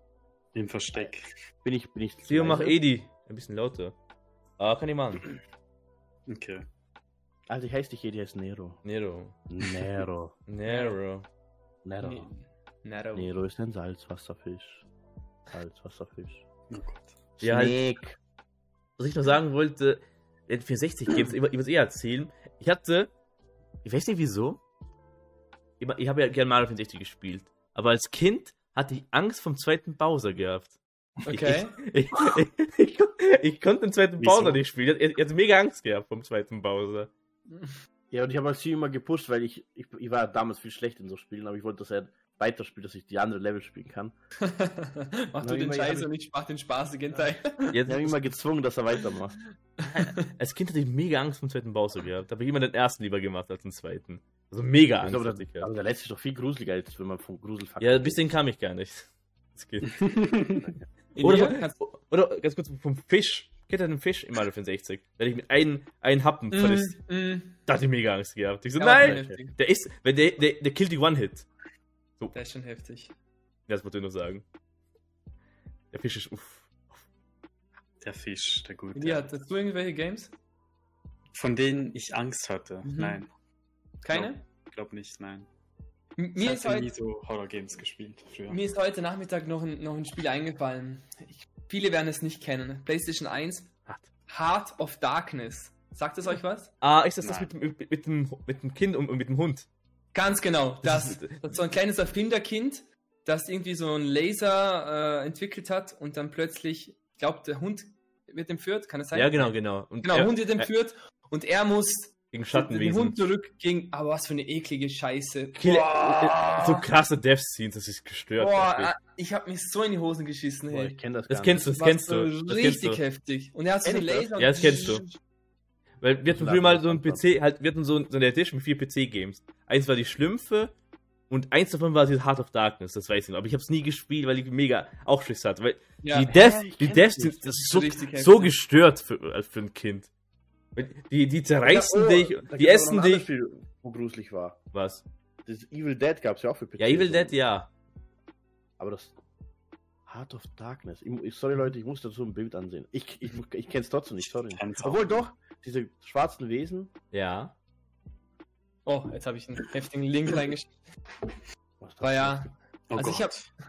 [SPEAKER 3] Im Versteck.
[SPEAKER 4] Bin ich, bin ich.
[SPEAKER 1] Theo, mach? Edi ein bisschen lauter. Ah, kann ich machen.
[SPEAKER 3] Okay.
[SPEAKER 4] Also, ich heiße dich, die heißt Nero.
[SPEAKER 1] Nero.
[SPEAKER 4] Nero.
[SPEAKER 1] Nero.
[SPEAKER 4] Nero.
[SPEAKER 2] Nero.
[SPEAKER 4] Nero ist ein Salzwasserfisch. Salzwasserfisch.
[SPEAKER 3] Oh Gott.
[SPEAKER 1] Ja, halt,
[SPEAKER 4] Snake.
[SPEAKER 1] Was ich noch sagen wollte, in 64 Games, ich, ich muss eher erzählen. Ich hatte, ich weiß nicht wieso, ich, ich habe ja gerne Mario 64 gespielt, aber als Kind hatte ich Angst vom zweiten Bowser gehabt.
[SPEAKER 2] Okay.
[SPEAKER 1] Ich, ich, ich, ich konnte den zweiten
[SPEAKER 3] Wieso?
[SPEAKER 1] Bowser nicht spielen. Ich, ich hatte mega Angst gehabt vom zweiten Bowser.
[SPEAKER 4] Ja, und ich habe halt sie immer gepusht, weil ich, ich, ich war damals viel schlecht in so Spielen, aber ich wollte, dass er weiterspielt, dass ich die andere Level spielen kann.
[SPEAKER 2] mach du den Scheiß
[SPEAKER 4] ich-
[SPEAKER 2] und ich mach den spaßigen Teil.
[SPEAKER 1] Jetzt,
[SPEAKER 4] Ich habe ihn immer gezwungen, dass er weitermacht.
[SPEAKER 1] als Kind hatte ich mega Angst vom zweiten Bowser gehabt. Da habe ich immer den ersten lieber gemacht als den zweiten. Also mega
[SPEAKER 4] Ich
[SPEAKER 1] Angst
[SPEAKER 4] glaube,
[SPEAKER 1] hatte ich
[SPEAKER 4] das,
[SPEAKER 1] gehabt.
[SPEAKER 4] aber der letzte ist doch viel gruseliger, als wenn man vom Gruselfaktor
[SPEAKER 1] Ja, bis den kam ich gar nicht. Das geht.
[SPEAKER 2] In
[SPEAKER 1] Oder, oder ganz kurz vom Fisch. Kennt ihr den Fisch im Mario 64? Der dich mit einem, einem Happen verlässt.
[SPEAKER 2] Mm, mm.
[SPEAKER 1] Da hatte ich mega Angst gehabt. Ich so,
[SPEAKER 2] Ja,
[SPEAKER 1] nein! Der ist, wenn der, der, der killt die One-Hit.
[SPEAKER 2] Der ist schon heftig.
[SPEAKER 1] Das wollte ich nur sagen. Der Fisch ist, uff.
[SPEAKER 3] Der Fisch, der gute.
[SPEAKER 2] Elia, hattest du irgendwelche Games?
[SPEAKER 3] Von denen ich Angst hatte.
[SPEAKER 2] Mhm.
[SPEAKER 3] Nein.
[SPEAKER 2] Keine?
[SPEAKER 3] Ich glaube nicht, nein.
[SPEAKER 2] M-
[SPEAKER 3] Ich
[SPEAKER 2] Mir ist,
[SPEAKER 3] habe nie
[SPEAKER 2] heute,
[SPEAKER 3] so Horror-Games gespielt früher.
[SPEAKER 2] mir ist heute Nachmittag noch ein, noch ein Spiel eingefallen. Ich, viele werden es nicht kennen. PlayStation 1,
[SPEAKER 1] Hart.
[SPEAKER 2] Heart of Darkness. Sagt es euch was?
[SPEAKER 1] Ah, ist das das
[SPEAKER 3] Nein.
[SPEAKER 1] mit, dem- mit, mit, dem, mit dem Kind und, und mit dem Hund?
[SPEAKER 2] Ganz genau. Das,
[SPEAKER 1] Das
[SPEAKER 2] das so ein kleines Erfinderkind, das irgendwie so einen Laser äh, entwickelt hat und dann plötzlich, ich glaube, der Hund wird entführt, kann es sein?
[SPEAKER 1] Ja, genau, genau. Und
[SPEAKER 2] Genau,
[SPEAKER 1] er-
[SPEAKER 2] Hund wird entführt und er muss
[SPEAKER 1] Gegen
[SPEAKER 2] den
[SPEAKER 1] Schattenwesen.
[SPEAKER 2] Hund zurück gegen, aber was für eine eklige Scheiße. Boah.
[SPEAKER 1] so krasse Death-Scenes, das ist gestört.
[SPEAKER 2] Boah, äh, ich habe mich so in die Hosen geschissen,
[SPEAKER 4] Boah, ich kenne das
[SPEAKER 1] das kennst du, das kennst du. Das kennst
[SPEAKER 2] richtig
[SPEAKER 1] du.
[SPEAKER 2] heftig. Und er hat so einen
[SPEAKER 4] ich das?
[SPEAKER 2] Laser.
[SPEAKER 1] Ja, das kennst du. Weil wir hatten früher mal so ein PC, halt, wir hatten so, so eine Edition mit vier PC-Games. Eins war die Schlümpfe und eins davon war die Heart of Darkness, das weiß ich noch. Aber ich habe es nie gespielt, weil ich mega auch Schiss hatte. Weil
[SPEAKER 2] Ja.
[SPEAKER 1] die Death,
[SPEAKER 4] ich
[SPEAKER 1] die Deaths sind
[SPEAKER 4] nicht.
[SPEAKER 1] so, so gestört für, als für ein Kind. Die, die zerreißen
[SPEAKER 4] Ja, oh,
[SPEAKER 1] dich, die essen dich.
[SPEAKER 4] Spiel, wo gruselig war.
[SPEAKER 1] Was?
[SPEAKER 4] Das Evil Dead gab es ja auch für PC.
[SPEAKER 1] Ja, Evil Dead, ja.
[SPEAKER 4] Aber das Heart of Darkness. Ich, sorry Leute, ich muss dazu ein Bild ansehen. Ich, ich, ich kenne es trotzdem nicht, sorry.
[SPEAKER 3] Kenn's
[SPEAKER 4] Obwohl
[SPEAKER 3] nicht.
[SPEAKER 4] doch, diese schwarzen Wesen.
[SPEAKER 1] Ja.
[SPEAKER 2] Oh, jetzt habe ich einen heftigen Link reingeschickt.
[SPEAKER 4] Das
[SPEAKER 2] Aber ja,
[SPEAKER 3] Oh
[SPEAKER 2] also ich
[SPEAKER 3] Gott.
[SPEAKER 2] hab-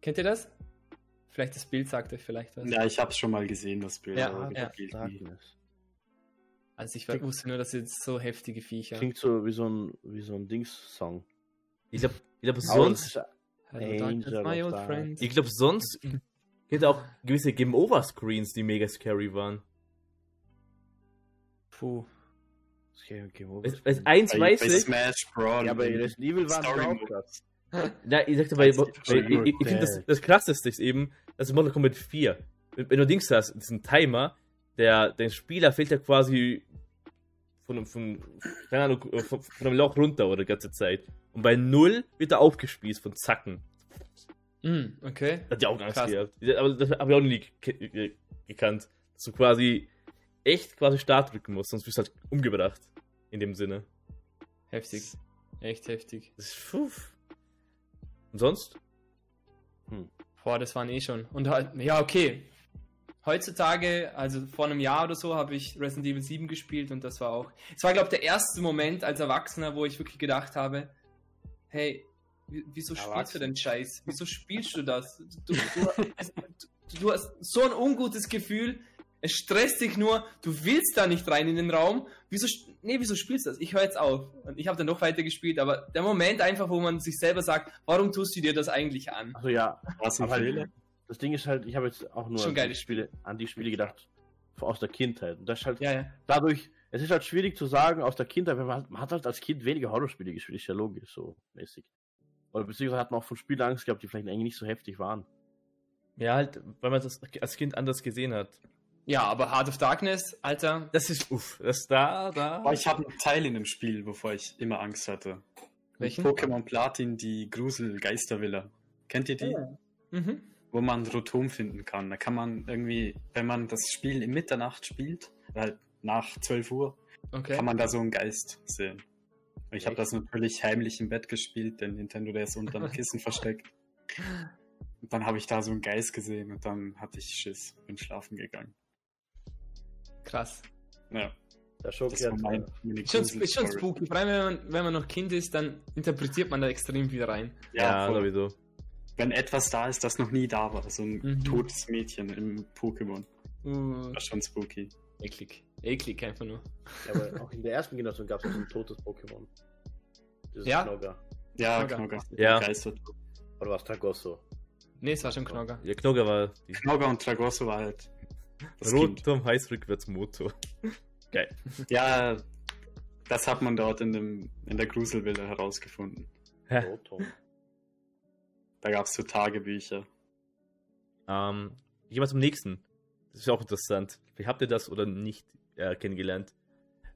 [SPEAKER 2] kennt ihr das? Vielleicht das Bild sagt euch vielleicht was.
[SPEAKER 3] Ja, ich habe schon mal gesehen, das Bild.
[SPEAKER 2] Ja, ja. Also ich wusste nur, dass jetzt so heftige Viecher.
[SPEAKER 4] Klingt so wie so ein, wie so ein Dings-Song.
[SPEAKER 1] Ich glaube, ich glaub, sonst,
[SPEAKER 4] das ist-
[SPEAKER 2] Hello,
[SPEAKER 1] ich glaube, sonst gibt auch gewisse Game-Over-Screens, die mega scary waren.
[SPEAKER 2] Puh.
[SPEAKER 4] Okay, okay, wo-
[SPEAKER 1] Als, als eins
[SPEAKER 3] Bei,
[SPEAKER 1] weiß
[SPEAKER 3] bei
[SPEAKER 1] ich,
[SPEAKER 3] Smash Bros.
[SPEAKER 4] Ja, bei Resident Evil sie auch krass.
[SPEAKER 1] Na, ich sagte, bei, bei,
[SPEAKER 3] ich,
[SPEAKER 1] ich, finde das, das krasseste ist eben, dass Mortal Kombat 4, wenn, wenn du Dings hast, diesen Timer, der, der Spieler fällt ja quasi von, von, keine Ahnung, von, von einem Loch runter oder die ganze Zeit. Und bei 0 wird er aufgespießt von Zacken.
[SPEAKER 2] Hm, okay.
[SPEAKER 1] Hat ja auch Angst
[SPEAKER 2] Krass.
[SPEAKER 1] gehabt. Aber das habe ich auch nie ge ge gekannt. Du quasi echt quasi Start drücken musst, sonst wirst du halt umgebracht. In dem Sinne.
[SPEAKER 2] Heftig. Echt heftig.
[SPEAKER 1] Das ist, puh. Und sonst?
[SPEAKER 2] Boah, das waren eh schon. Und halt, ja, okay. Heutzutage, also vor einem Jahr oder so, habe ich Resident Evil 7 gespielt und das war auch. Es war, glaube ich, der erste Moment als Erwachsener, wo ich wirklich gedacht habe, hey, wie- wieso spielst du denn Scheiß? Wieso spielst du das? Du, du, du, du hast so ein ungutes Gefühl, es stresst dich nur, du willst da nicht rein in den Raum. Wieso, nee, wieso spielst du das? Ich höre jetzt auf. Und ich habe dann noch weiter gespielt, aber der Moment einfach, wo man sich selber sagt, warum tust du dir das eigentlich an?
[SPEAKER 4] Also ja,
[SPEAKER 3] ein
[SPEAKER 4] aber
[SPEAKER 3] Fehler?
[SPEAKER 4] das Ding ist halt, ich habe jetzt auch nur
[SPEAKER 2] Schon
[SPEAKER 4] an,
[SPEAKER 2] geile
[SPEAKER 4] die Spiele, an die Spiele gedacht, aus der Kindheit. Und das ist halt
[SPEAKER 2] Ja, ja.
[SPEAKER 4] dadurch, es ist halt schwierig zu sagen aus der Kindheit, weil man, hat- man hat halt als Kind weniger Horrorspiele gespielt, ist ja logisch, so mäßig. Oder beziehungsweise hat man auch von Spielen Angst gehabt, die vielleicht eigentlich nicht so heftig waren.
[SPEAKER 1] Ja, halt, weil man das als Kind anders gesehen hat.
[SPEAKER 2] Ja, aber Heart of Darkness, Alter,
[SPEAKER 1] Das ist, uff, das da, da.
[SPEAKER 3] Aber ich habe einen Teil in dem Spiel, wovor ich immer Angst hatte.
[SPEAKER 2] Welchen?
[SPEAKER 3] Pokémon Platin, die Grusel-Geistervilla. Kennt ihr die?
[SPEAKER 2] Mhm.
[SPEAKER 3] Wo man Rotom finden kann. Da kann man irgendwie, wenn man das Spiel in Mitternacht spielt, halt nach 12 Uhr,
[SPEAKER 2] Okay.
[SPEAKER 3] kann man da so einen Geist sehen. Ich habe das natürlich heimlich im Bett gespielt, denn Nintendo der ist unter dem Kissen versteckt. Und dann habe ich da so einen Geist gesehen und dann hatte ich Schiss, bin schlafen gegangen.
[SPEAKER 2] Krass.
[SPEAKER 3] Ja,
[SPEAKER 4] Der Schoki
[SPEAKER 3] das war
[SPEAKER 4] hat,
[SPEAKER 3] mein,
[SPEAKER 2] Ist schon, ist schon spooky. Vor allem, wenn man, wenn man noch Kind ist, dann interpretiert man da extrem viel rein.
[SPEAKER 1] ja,
[SPEAKER 3] Ja,
[SPEAKER 1] sowieso.
[SPEAKER 3] wenn etwas da ist, das noch nie da war, so ein
[SPEAKER 2] Mhm.
[SPEAKER 3] totes Mädchen im Pokémon.
[SPEAKER 2] Uh,
[SPEAKER 3] Das ist schon spooky.
[SPEAKER 2] eklig. Eklig einfach nur.
[SPEAKER 4] ja, aber auch in der ersten Generation gab es so ein totes Pokémon. Dieses
[SPEAKER 2] Ja.
[SPEAKER 4] Knogger.
[SPEAKER 3] Ja,
[SPEAKER 2] Knogger.
[SPEAKER 1] Ja.
[SPEAKER 3] Begeistert.
[SPEAKER 4] Oder was Tragosso?
[SPEAKER 2] Nee, es war schon Knogger.
[SPEAKER 1] Der Knogger war die
[SPEAKER 3] Knogger und Tragosso war halt
[SPEAKER 1] Rotom heißt rückwärts Motor. Geil.
[SPEAKER 3] Ja, das hat man dort in, dem, in der Gruselvilla herausgefunden.
[SPEAKER 4] Rotom.
[SPEAKER 3] Da gab es so Tagebücher.
[SPEAKER 1] Ähm, ich gehe mal zum nächsten. Das ist auch interessant. Wie habt ihr das oder nicht äh, kennengelernt?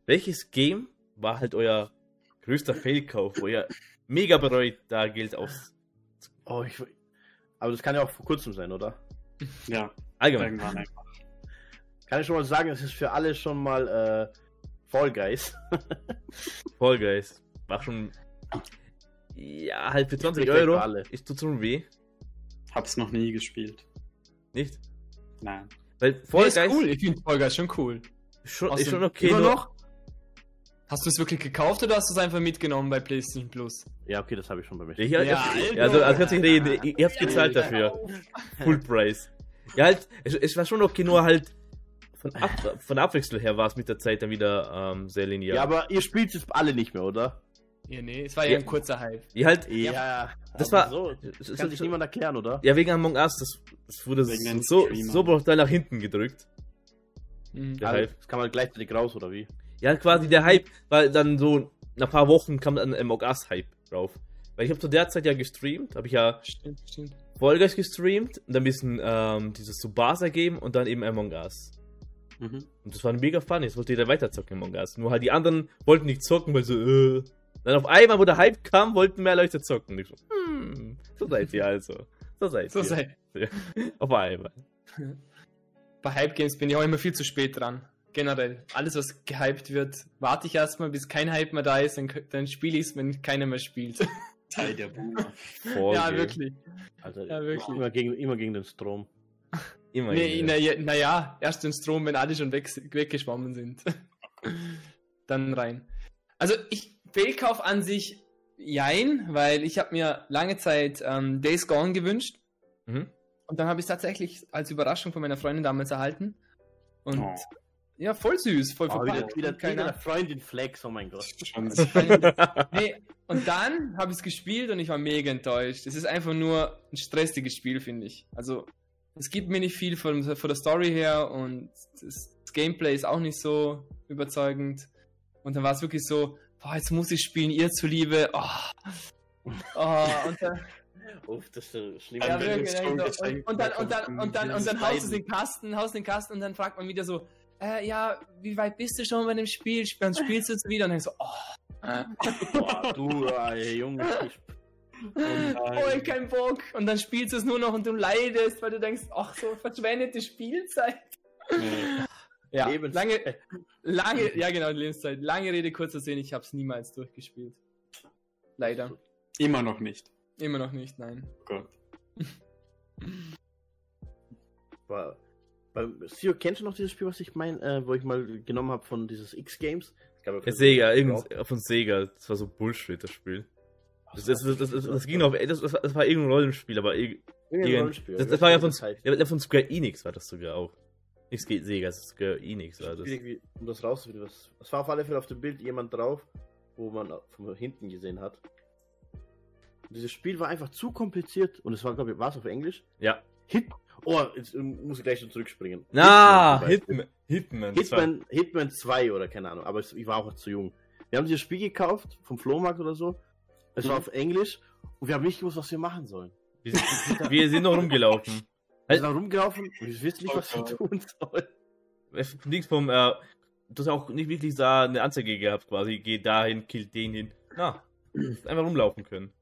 [SPEAKER 1] Welches Game war halt euer größter Fehlkauf, wo ihr mega bereut, da Geld aus
[SPEAKER 4] Oh, ich, aber das kann ja auch vor kurzem sein, oder?
[SPEAKER 3] Ja,
[SPEAKER 1] allgemein
[SPEAKER 3] irgendwann einfach.
[SPEAKER 4] Kann ich schon mal sagen, es ist für alle schon mal äh, Fall Guys.
[SPEAKER 1] Fall Guys war schon ja halt für 20
[SPEAKER 4] spreche
[SPEAKER 1] Euro
[SPEAKER 4] alle.
[SPEAKER 1] ist tut schon weh,
[SPEAKER 3] Hab's noch nie gespielt.
[SPEAKER 1] nicht?
[SPEAKER 3] Nein.
[SPEAKER 1] Weil
[SPEAKER 2] Nee,
[SPEAKER 1] Fall
[SPEAKER 2] ist
[SPEAKER 1] Guys
[SPEAKER 2] cool. Ich finde Fall Guys schon cool.
[SPEAKER 1] schon, ist schon okay.
[SPEAKER 2] Immer
[SPEAKER 1] nur-
[SPEAKER 2] noch? Hast du es wirklich gekauft oder hast du es einfach mitgenommen bei PlayStation Plus?
[SPEAKER 4] Ja, okay, das habe ich schon bei mir.
[SPEAKER 1] Ja, hier,
[SPEAKER 2] Ja,
[SPEAKER 1] ja, also, also kannst du reden. Ihr, ihr habt gezahlt dafür. Full Price. Ja, halt, es, es war schon okay, nur halt von, Ab, von der Abwechslung her war es mit der Zeit dann wieder ähm, sehr linear.
[SPEAKER 4] Ja, aber ihr spielt jetzt alle nicht mehr, oder?
[SPEAKER 2] Ja, nee, es war ja,
[SPEAKER 1] Ja.
[SPEAKER 2] ein kurzer Hype.
[SPEAKER 1] ja, halt,
[SPEAKER 4] Ja,
[SPEAKER 1] Das
[SPEAKER 4] aber
[SPEAKER 1] war-
[SPEAKER 4] so. Das kann sich niemand erklären, oder?
[SPEAKER 1] ja, wegen Among Us, das, das wurde
[SPEAKER 3] Wegen
[SPEAKER 1] so, so brutal nach hinten gedrückt.
[SPEAKER 2] Mhm.
[SPEAKER 1] Der
[SPEAKER 4] Also,
[SPEAKER 1] Hype.
[SPEAKER 4] Das kann man gleichzeitig raus, oder wie?
[SPEAKER 1] Ja, quasi der Hype, weil dann so nach ein paar Wochen kam dann Among Us Hype drauf. Weil ich habe zu der Zeit ja gestreamt, habe ich ja
[SPEAKER 2] Stimmt, stimmt.
[SPEAKER 1] Fall Guys gestreamt und dann ein bisschen ähm, dieses Subasa gegeben und dann eben Among Us.
[SPEAKER 3] Mhm.
[SPEAKER 1] Und das war mega funny, es wollte jeder weiter zocken Among Us. Nur halt die anderen wollten nicht zocken, weil so, äh. Dann auf einmal, wo der Hype kam, wollten mehr Leute zocken. Und ich so, hm, so seid ihr also. So seid
[SPEAKER 2] So
[SPEAKER 1] ihr.
[SPEAKER 2] sei.
[SPEAKER 1] Auf einmal.
[SPEAKER 2] Bei Hype Games bin ich auch immer viel zu spät dran. Generell. Alles, was gehypt wird, warte ich erstmal, bis kein Hype mehr da ist, dann, dann spiele ich es, wenn keiner mehr spielt.
[SPEAKER 3] Teil der Boomer.
[SPEAKER 2] Ja, wirklich.
[SPEAKER 4] Also,
[SPEAKER 2] Ja, wirklich.
[SPEAKER 4] Immer gegen, immer gegen den Strom.
[SPEAKER 1] Immer.
[SPEAKER 2] Nee, naja, na ja, erst den Strom, wenn alle schon weg, weggeschwommen sind. Dann rein. Also ich Fehlkauf an sich jein, weil ich habe mir lange Zeit ähm, Days Gone gewünscht
[SPEAKER 1] Mhm.
[SPEAKER 2] und dann habe ich es tatsächlich als Überraschung von meiner Freundin damals erhalten. Und
[SPEAKER 3] Oh.
[SPEAKER 2] ja, voll süß, voll
[SPEAKER 4] Oh, wieder,
[SPEAKER 2] verpackt.
[SPEAKER 4] wieder, wieder eine Freundin Flex, oh mein Gott.
[SPEAKER 2] Nee, und dann habe ich es gespielt und ich war mega enttäuscht. Es ist einfach nur ein stressiges Spiel, finde ich. Also, es gibt mir nicht viel von, von der Story her und das, Gameplay ist auch nicht so überzeugend. Und dann war es wirklich so, boah, jetzt muss ich spielen, ihr zuliebe. Oh. Oh, und dann,
[SPEAKER 4] Uff, das ist so schlimm.
[SPEAKER 3] Ja,
[SPEAKER 2] wirklich,
[SPEAKER 3] es schon
[SPEAKER 2] und, und dann, und dann, und dann, und dann haust du den Kasten, haust den Kasten und dann fragt man wieder so, äh, ja, wie weit bist du schon bei dem Spiel? Dann spielst du jetzt wieder und dann so, oh, äh,
[SPEAKER 4] Boah, du, ey, Junge. Ich,
[SPEAKER 2] oh, ich kein Bock. Und dann spielst du es nur noch und du leidest, weil du denkst, ach, so verschwendete Spielzeit.
[SPEAKER 3] Nee.
[SPEAKER 2] Ja,
[SPEAKER 4] Lebenszeit.
[SPEAKER 2] lange, lange, ja genau, Lebenszeit. Lange Rede, kurzer Sinn, ich habe es niemals durchgespielt. Leider.
[SPEAKER 3] Immer noch nicht.
[SPEAKER 2] Immer noch nicht, nein.
[SPEAKER 3] Oh Gott.
[SPEAKER 4] War, beim Sio, kennst du noch dieses Spiel, was ich mein, äh, wo ich mal genommen habe von dieses X-Games? Ja
[SPEAKER 1] Sega, irgend, von Sega. Das war so Bullshit, das Spiel. Das, das, das, das, ging auf, das, das war irgendein Rollenspiel, aber irg-
[SPEAKER 4] Irgendein
[SPEAKER 1] irgend-
[SPEAKER 4] Rollenspiel,
[SPEAKER 1] das, das war ja von,
[SPEAKER 4] Zeit.
[SPEAKER 1] ja, von Square Enix war das sogar auch. Nicht Ske- Sega, Square Enix war das.
[SPEAKER 4] Irgendwie, um das rauszufinden, was. Es war auf alle Fälle auf dem Bild jemand drauf, wo man von hinten gesehen hat. Und dieses Spiel war einfach zu kompliziert und es war, glaube ich, war es auf Englisch?
[SPEAKER 1] Ja.
[SPEAKER 4] Hit. Oh, jetzt ähm, muss ich gleich schon zurückspringen.
[SPEAKER 1] Na,
[SPEAKER 4] Hitman
[SPEAKER 1] Hitman. Hitman.
[SPEAKER 4] Hitman, Hitman 2 oder keine Ahnung, aber ich war auch zu jung. Wir haben dieses Spiel gekauft vom Flohmarkt oder so. Es war
[SPEAKER 3] Mhm.
[SPEAKER 4] auf Englisch und wir haben nicht gewusst, was wir machen sollen.
[SPEAKER 1] Wir sind, wir sind noch rumgelaufen.
[SPEAKER 4] Wir sind da rumgelaufen und wir wissen nicht, was wir
[SPEAKER 3] Okay.
[SPEAKER 4] tun sollen.
[SPEAKER 1] Nichts vom, äh, du hast auch nicht wirklich da eine Anzeige gehabt, quasi, geh dahin, kill den hin. Na, einfach rumlaufen können.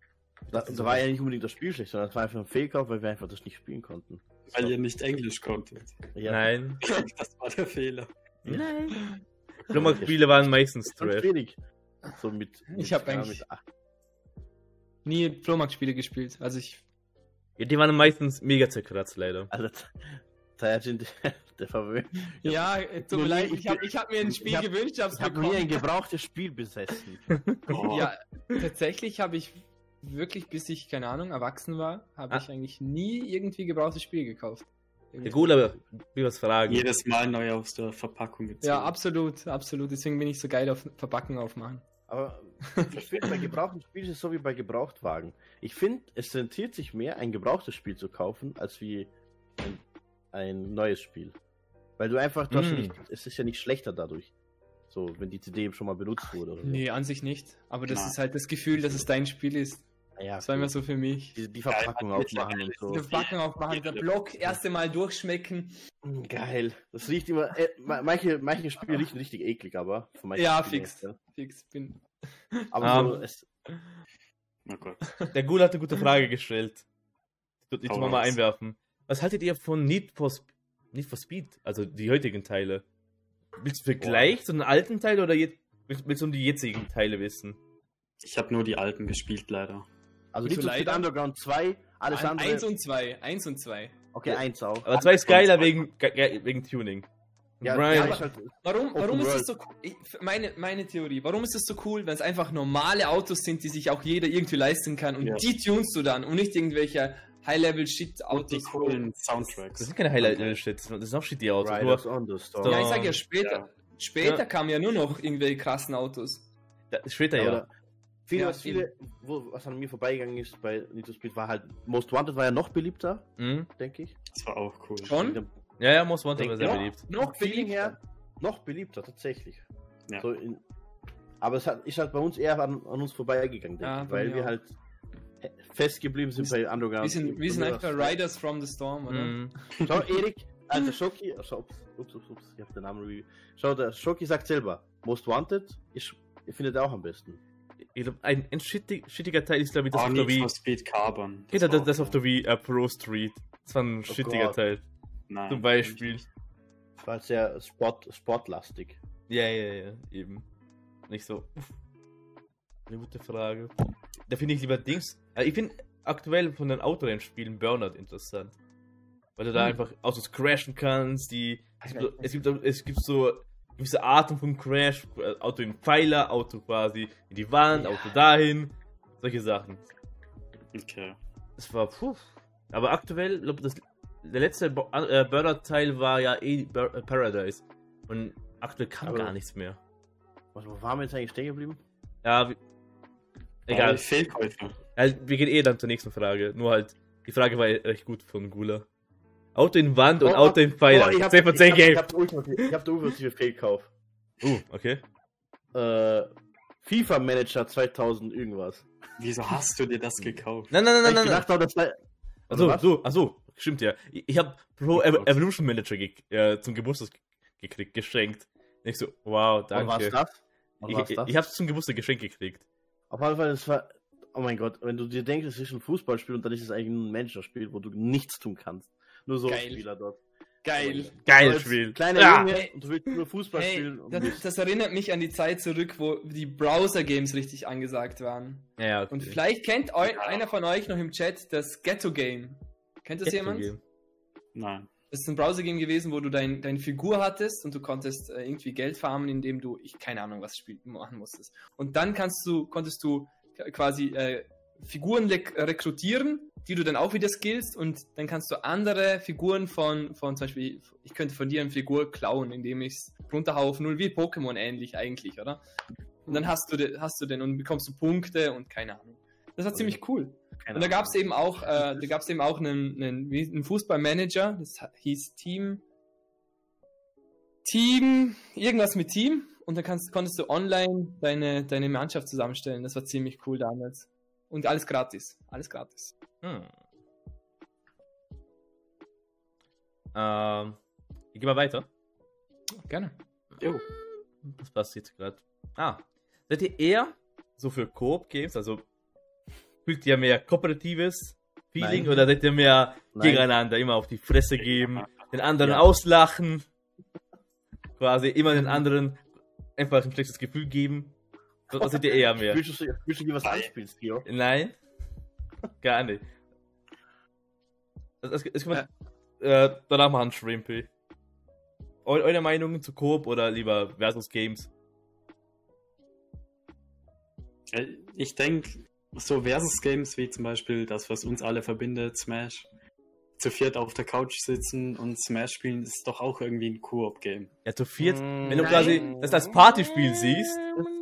[SPEAKER 4] Da, da war ja nicht unbedingt das Spiel schlecht, sondern es war einfach ein Fehlkauf, weil wir einfach das nicht spielen konnten.
[SPEAKER 3] Weil ihr nicht Englisch konntet.
[SPEAKER 4] Ja,
[SPEAKER 1] Nein.
[SPEAKER 3] Das war der Fehler.
[SPEAKER 1] Nein. Flohmarktspiele waren meistens Trash.
[SPEAKER 4] So mit, mit
[SPEAKER 2] Ich hab
[SPEAKER 4] keine
[SPEAKER 2] eigentlich-
[SPEAKER 4] mit
[SPEAKER 2] Nie Flohmarktspiele gespielt. Also ich.
[SPEAKER 1] Ja, die waren meistens mega zerkratzt, leider.
[SPEAKER 4] Also, Tajin, der, der verwöhnt.
[SPEAKER 2] Ja, tut mir leid,
[SPEAKER 4] ich
[SPEAKER 2] ich habe ich hab mir ein
[SPEAKER 4] ich
[SPEAKER 2] Spiel
[SPEAKER 4] hab-
[SPEAKER 2] gewünscht, hab's
[SPEAKER 4] Ich habe nie ein
[SPEAKER 2] bekommen.
[SPEAKER 4] gebrauchtes Spiel besessen.
[SPEAKER 3] Oh,
[SPEAKER 2] Ja, tatsächlich habe ich wirklich, bis ich, keine Ahnung, erwachsen war, habe
[SPEAKER 1] Ah.
[SPEAKER 2] ich eigentlich nie irgendwie gebrauchtes Spiel gekauft.
[SPEAKER 1] Ja, gut, aber ich will was fragen.
[SPEAKER 3] Jedes Mal neu aus der Verpackung gezogen.
[SPEAKER 2] Ja, absolut, absolut. Deswegen bin ich so geil auf Verpacken aufmachen.
[SPEAKER 4] Aber ich finde, bei gebrauchten Spielen ist es so wie bei Gebrauchtwagen. Ich finde, es rentiert sich mehr, ein gebrauchtes Spiel zu kaufen, als wie ein, ein neues Spiel. Weil du einfach, du hast ja
[SPEAKER 1] Mm.
[SPEAKER 4] nicht, es ist ja nicht schlechter dadurch. So, wenn die CD schon mal benutzt wurde. Oder so.
[SPEAKER 2] Nee, an sich nicht. Aber das
[SPEAKER 3] Nein.
[SPEAKER 2] ist halt das Gefühl, dass es dein Spiel ist.
[SPEAKER 4] Ja,
[SPEAKER 2] Das war immer so für mich.
[SPEAKER 4] Die, die Verpackung
[SPEAKER 3] Ja,
[SPEAKER 4] aufmachen und so.
[SPEAKER 2] Die Verpackung aufmachen, der. Block erste Mal durchschmecken.
[SPEAKER 4] Mm, Geil. Das riecht immer. Äh, ma- manche, manche Spiele riechen richtig eklig, aber.
[SPEAKER 2] Ja,
[SPEAKER 4] Spielen
[SPEAKER 2] fix.
[SPEAKER 4] ja.
[SPEAKER 2] Fix, bin.
[SPEAKER 4] Aber so,
[SPEAKER 1] Ähm,
[SPEAKER 4] es,
[SPEAKER 3] Oh Gott.
[SPEAKER 1] Der Ghoul hat eine gute Frage gestellt. Die
[SPEAKER 3] Hau
[SPEAKER 1] tun wir mal einwerfen. Was haltet ihr von Need for, Sp Need for Speed? Also die heutigen Teile. Willst du Vergleich zu den alten Teilen oder jetzt, willst, willst du um die jetzigen Teile wissen?
[SPEAKER 3] Ich habe nur die alten gespielt, leider.
[SPEAKER 4] Also
[SPEAKER 2] so
[SPEAKER 4] so Speed. Underground 2, alles andere.
[SPEAKER 2] Eins und zwei. Eins und zwei.
[SPEAKER 4] okay, eins auch.
[SPEAKER 1] Aber zwei ist geiler wegen, ge- ge- wegen Tuning.
[SPEAKER 4] Ja,
[SPEAKER 1] Brian,
[SPEAKER 4] ja, halt,
[SPEAKER 2] Warum, warum ist es so cool? Ich- Meine, meine Theorie, warum ist es so cool, wenn es einfach normale Autos sind, die sich auch jeder irgendwie leisten kann und
[SPEAKER 3] Ja.
[SPEAKER 2] die tunst du dann und nicht irgendwelche
[SPEAKER 3] Und die
[SPEAKER 2] High-Level-Shit-Autos.
[SPEAKER 3] coolen
[SPEAKER 1] das
[SPEAKER 3] Soundtracks.
[SPEAKER 1] sind keine Highlight-Shit, das sind auch shitty Autos.
[SPEAKER 4] Riders
[SPEAKER 1] Nur,
[SPEAKER 4] on the Storm.
[SPEAKER 1] So.
[SPEAKER 2] Ja, ich sag ja später.
[SPEAKER 3] Ja.
[SPEAKER 2] Später
[SPEAKER 1] Ja.
[SPEAKER 2] kamen ja nur noch irgendwelche krassen Autos.
[SPEAKER 1] da, später
[SPEAKER 4] Ja,
[SPEAKER 1] ja.
[SPEAKER 4] Viele,
[SPEAKER 2] Ja,
[SPEAKER 4] was, viele wo, was an mir vorbeigegangen ist bei Need for Speed, war halt Most Wanted war ja noch beliebter,
[SPEAKER 1] Mhm.
[SPEAKER 4] denke ich.
[SPEAKER 3] Das war auch cool.
[SPEAKER 2] Schon?
[SPEAKER 1] Ja, ja, Most Wanted
[SPEAKER 4] Denk-
[SPEAKER 1] war sehr
[SPEAKER 4] Ja.
[SPEAKER 1] beliebt.
[SPEAKER 2] Noch beliebter.
[SPEAKER 4] her noch beliebter, tatsächlich.
[SPEAKER 3] Ja.
[SPEAKER 4] So in, aber es hat, ist halt bei uns eher an, an uns vorbeigegangen, denke
[SPEAKER 2] Ja,
[SPEAKER 4] ich, weil wir
[SPEAKER 2] auch.
[SPEAKER 4] halt festgeblieben sind bei Underground.
[SPEAKER 2] Wir sind, wir sind einfach Riders from the Storm, oder?
[SPEAKER 1] Mhm.
[SPEAKER 4] Schau, Erik, also Schoki, schau, ups, ups, ups, ups, ich hab den Namen review. Schau, der Schoki sagt selber, Most Wanted, ich, ihr findet er auch am besten.
[SPEAKER 1] Ich glaub, ein, ein shitty, shittiger Teil ist, glaube ich, das
[SPEAKER 3] Oh,
[SPEAKER 1] auf der Wii.
[SPEAKER 3] for Speed Carbon.
[SPEAKER 1] Das,
[SPEAKER 3] war
[SPEAKER 1] das
[SPEAKER 3] auch
[SPEAKER 1] auf der Wii äh, Pro Street. Das war ein
[SPEAKER 4] Oh
[SPEAKER 1] shittiger
[SPEAKER 4] Gott.
[SPEAKER 1] Teil.
[SPEAKER 3] Nein.
[SPEAKER 1] Zum Beispiel.
[SPEAKER 4] Es war sehr Sport, sportlastig.
[SPEAKER 1] Ja, ja, ja, eben. Nicht so. Eine gute Frage. Da finde ich lieber Dings. Ja, ich finde aktuell von den Autorennspielen Burnout interessant. Weil du da
[SPEAKER 2] Hm.
[SPEAKER 1] einfach Autos crashen kannst, die. Es gibt, es gibt so gewisse Arten von Crash. äh, Auto in Pfeiler, Auto quasi in die Wand,
[SPEAKER 4] Ja.
[SPEAKER 1] Auto dahin. Solche Sachen.
[SPEAKER 3] Okay.
[SPEAKER 1] Es war puh. Aber aktuell, glaube das der letzte Bo- äh, Burnout-Teil war ja eh Bur äh, Paradise. Und aktuell kam
[SPEAKER 4] Aber-
[SPEAKER 1] gar nichts mehr.
[SPEAKER 4] Was, wo waren wir jetzt eigentlich stehen geblieben?
[SPEAKER 1] Ja, wie,
[SPEAKER 3] Egal.
[SPEAKER 1] egal.
[SPEAKER 3] Fehlkäufe.
[SPEAKER 1] Halt, wir gehen eh dann zur nächsten Frage. Nur halt, die Frage war recht gut von Gula. Auto in Wand und
[SPEAKER 4] Oh,
[SPEAKER 1] Auto in Pfeiler.
[SPEAKER 4] ich hab,
[SPEAKER 1] 10 von
[SPEAKER 4] ich
[SPEAKER 1] 10
[SPEAKER 4] hab, ich
[SPEAKER 1] Game.
[SPEAKER 4] hab, den ultimative- ich hab den ultimative Fehlkauf.
[SPEAKER 1] Uh, okay.
[SPEAKER 4] Äh, FIFA Manager 2000 irgendwas.
[SPEAKER 3] Wieso hast du dir das gekauft?
[SPEAKER 1] Nein, nein, nein,
[SPEAKER 4] Weil
[SPEAKER 1] nein,
[SPEAKER 4] ich
[SPEAKER 1] nein.
[SPEAKER 4] habe, das sei.
[SPEAKER 1] Achso, so, achso, stimmt ja. Ich, ich habe Pro Ev Evolution Manager ge äh, zum Geburtstag gekriegt, geschenkt. Und ich so, wow,
[SPEAKER 4] Wann war's
[SPEAKER 1] danke.
[SPEAKER 4] das? War's
[SPEAKER 1] Ich,
[SPEAKER 4] das?
[SPEAKER 1] ich, ich hab's zum Geburtstag geschenkt gekriegt.
[SPEAKER 4] Auf jeden Fall, das war. Oh mein Gott, wenn du dir denkst, es ist ein Fußballspiel und dann ist es eigentlich ein Managerspiel, wo du nichts tun kannst. Nur so
[SPEAKER 2] Geil.
[SPEAKER 4] Spieler dort.
[SPEAKER 2] Geil.
[SPEAKER 1] Geil
[SPEAKER 4] als
[SPEAKER 1] Spiel.
[SPEAKER 4] Kleiner
[SPEAKER 1] Ja.
[SPEAKER 4] Junge und du willst nur Fußball
[SPEAKER 2] Hey,
[SPEAKER 4] spielen.
[SPEAKER 2] Das, das erinnert mich an die Zeit zurück, wo die Browser-Games richtig angesagt waren.
[SPEAKER 1] Ja, okay.
[SPEAKER 2] Und vielleicht kennt eu einer von euch noch im Chat das Ghetto-Game. Kennt das
[SPEAKER 1] Ghetto
[SPEAKER 2] jemand?
[SPEAKER 1] Game.
[SPEAKER 3] Nein.
[SPEAKER 2] Das ist ein Browser-Game gewesen, wo du dein, deine Figur hattest und du konntest äh, irgendwie Geld farmen, indem du, ich keine Ahnung, was spiel machen musstest. Und dann kannst du, konntest du k- quasi äh, Figuren rekrutieren, die du dann auch wieder skillst und dann kannst du andere Figuren von, von zum Beispiel, ich könnte von dir eine Figur klauen, indem ich es runterhau auf null, wie Pokémon ähnlich eigentlich, oder? Und dann hast du, de, hast du den und bekommst du Punkte und keine Ahnung. Das war ziemlich cool.
[SPEAKER 4] Keine
[SPEAKER 2] Und da gab es eben auch, äh, da gab es eben auch einen, einen, einen Fußballmanager, das hieß Team, Team, irgendwas mit Team. Und da kannst, konntest du online deine, deine Mannschaft zusammenstellen. Das war ziemlich cool damals. Und alles gratis. Alles gratis.
[SPEAKER 1] Hm. Ähm, ich gehe mal weiter.
[SPEAKER 2] Gerne.
[SPEAKER 3] Jo.
[SPEAKER 1] Was passiert gerade? Ah, seid ihr eher so für Koop-Games? Also fühlt ihr mehr kooperatives Feeling
[SPEAKER 4] Nein.
[SPEAKER 1] oder seid ihr mehr
[SPEAKER 4] Nein.
[SPEAKER 1] gegeneinander, immer auf die Fresse geben, den anderen
[SPEAKER 4] Ja.
[SPEAKER 1] auslachen, quasi immer den anderen einfach ein schlechtes Gefühl geben? Was was seid ihr eher mehr?
[SPEAKER 4] Willst du, willst du dir was anspielst, Gio?
[SPEAKER 1] Nein, gar nicht. Das, das, das kann man äh, danach machen, Shrimpy. Eu eure Meinung zu Coop oder lieber Versus Games?
[SPEAKER 3] Äh, Ich denke, so Versus-Games wie zum Beispiel das, was uns alle verbindet, Smash, zu viert auf der Couch sitzen und Smash spielen, ist doch auch irgendwie ein Koop-Game.
[SPEAKER 1] Ja, zu viert.
[SPEAKER 4] Mm,
[SPEAKER 1] Wenn du
[SPEAKER 2] Nein.
[SPEAKER 1] quasi das als Partyspiel siehst.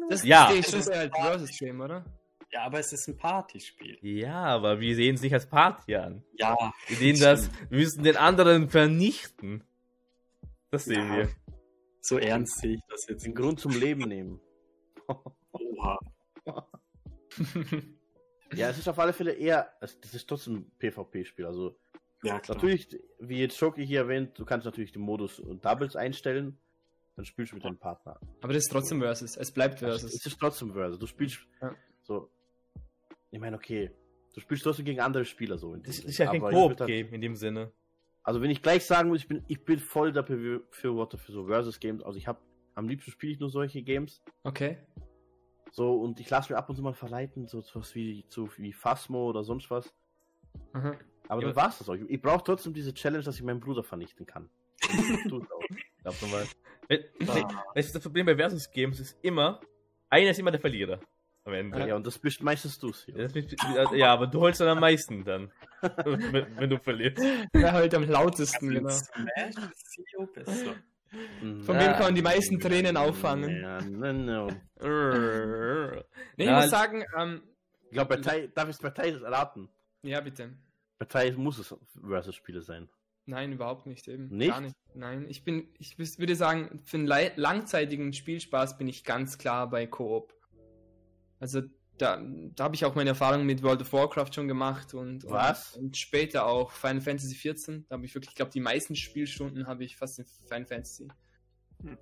[SPEAKER 2] Das
[SPEAKER 1] Ja.
[SPEAKER 2] ist schon halt Versus Game, oder?
[SPEAKER 3] Ja, aber es ist ein Partyspiel.
[SPEAKER 1] Ja, aber wir sehen es nicht als Party an.
[SPEAKER 3] Ja.
[SPEAKER 1] Wir sehen das, wir müssen den anderen vernichten. Das sehen
[SPEAKER 3] Ja.
[SPEAKER 1] wir.
[SPEAKER 3] So ernst sehe ich das jetzt.
[SPEAKER 4] Den Grund zum Leben nehmen.
[SPEAKER 3] Oha.
[SPEAKER 4] Ja, es ist auf alle Fälle eher, es- das ist trotzdem ein PvP-Spiel. Also
[SPEAKER 3] Ja, klar.
[SPEAKER 4] natürlich, wie jetzt Shoki hier erwähnt, du kannst natürlich den Modus und Doubles einstellen, dann spielst du mit deinem Partner.
[SPEAKER 2] Aber das ist trotzdem Versus. Es bleibt
[SPEAKER 4] Es
[SPEAKER 2] Versus.
[SPEAKER 4] ist trotzdem Versus. Du spielst
[SPEAKER 2] Ja.
[SPEAKER 4] so. Ich meine, okay. Du spielst trotzdem gegen andere Spieler so.
[SPEAKER 1] Das ist ja kein Koop-Game in dem Sinne.
[SPEAKER 4] Also wenn ich gleich sagen muss, ich bin, ich bin voll der Befürworter für so Versus-Games. Also ich habe am liebsten spiele ich nur solche Games.
[SPEAKER 2] Okay.
[SPEAKER 4] So, und ich lasse mir ab und zu mal verleiten, so was wie, so wie Phasmo oder sonst was.
[SPEAKER 2] Aha.
[SPEAKER 4] Aber
[SPEAKER 1] Ja.
[SPEAKER 4] dann war's das auch. Ich, ich brauche trotzdem diese Challenge, dass ich meinen Bruder vernichten kann. Tu's auch.
[SPEAKER 1] Glaub mal. Wenn-
[SPEAKER 3] Ah.
[SPEAKER 1] Das, das Problem bei Versus Games ist immer, einer ist immer der Verlierer. Am Ende.
[SPEAKER 4] Ja, und das bist meistens.
[SPEAKER 1] Das ist- Ja, aber du holst dann am meisten dann. wenn, wenn du verlierst.
[SPEAKER 2] Wer halt am lautesten, genau.
[SPEAKER 3] Smash ist.
[SPEAKER 2] Von wem kann man die meisten Tränen auffangen?
[SPEAKER 4] Ja, no, no.
[SPEAKER 2] Nee, ich muss sagen, ähm,
[SPEAKER 4] Ich glaube, darf ich es bei Thais erraten?
[SPEAKER 2] ja, bitte.
[SPEAKER 4] Bei Thais muss es Versus-Spiele sein.
[SPEAKER 2] Nein, überhaupt nicht eben.
[SPEAKER 4] Nicht?
[SPEAKER 2] Gar nicht. Nein, ich bin, ich wüs- würde sagen, für einen langzeitigen Spielspaß bin ich ganz klar bei Koop. Also da, da habe ich auch meine Erfahrung mit World of Warcraft schon gemacht und,
[SPEAKER 4] Was?
[SPEAKER 2] und, und später auch Final Fantasy XIV. Da habe ich wirklich, ich glaube, die meisten Spielstunden habe ich fast in Final Fantasy.
[SPEAKER 3] Hm.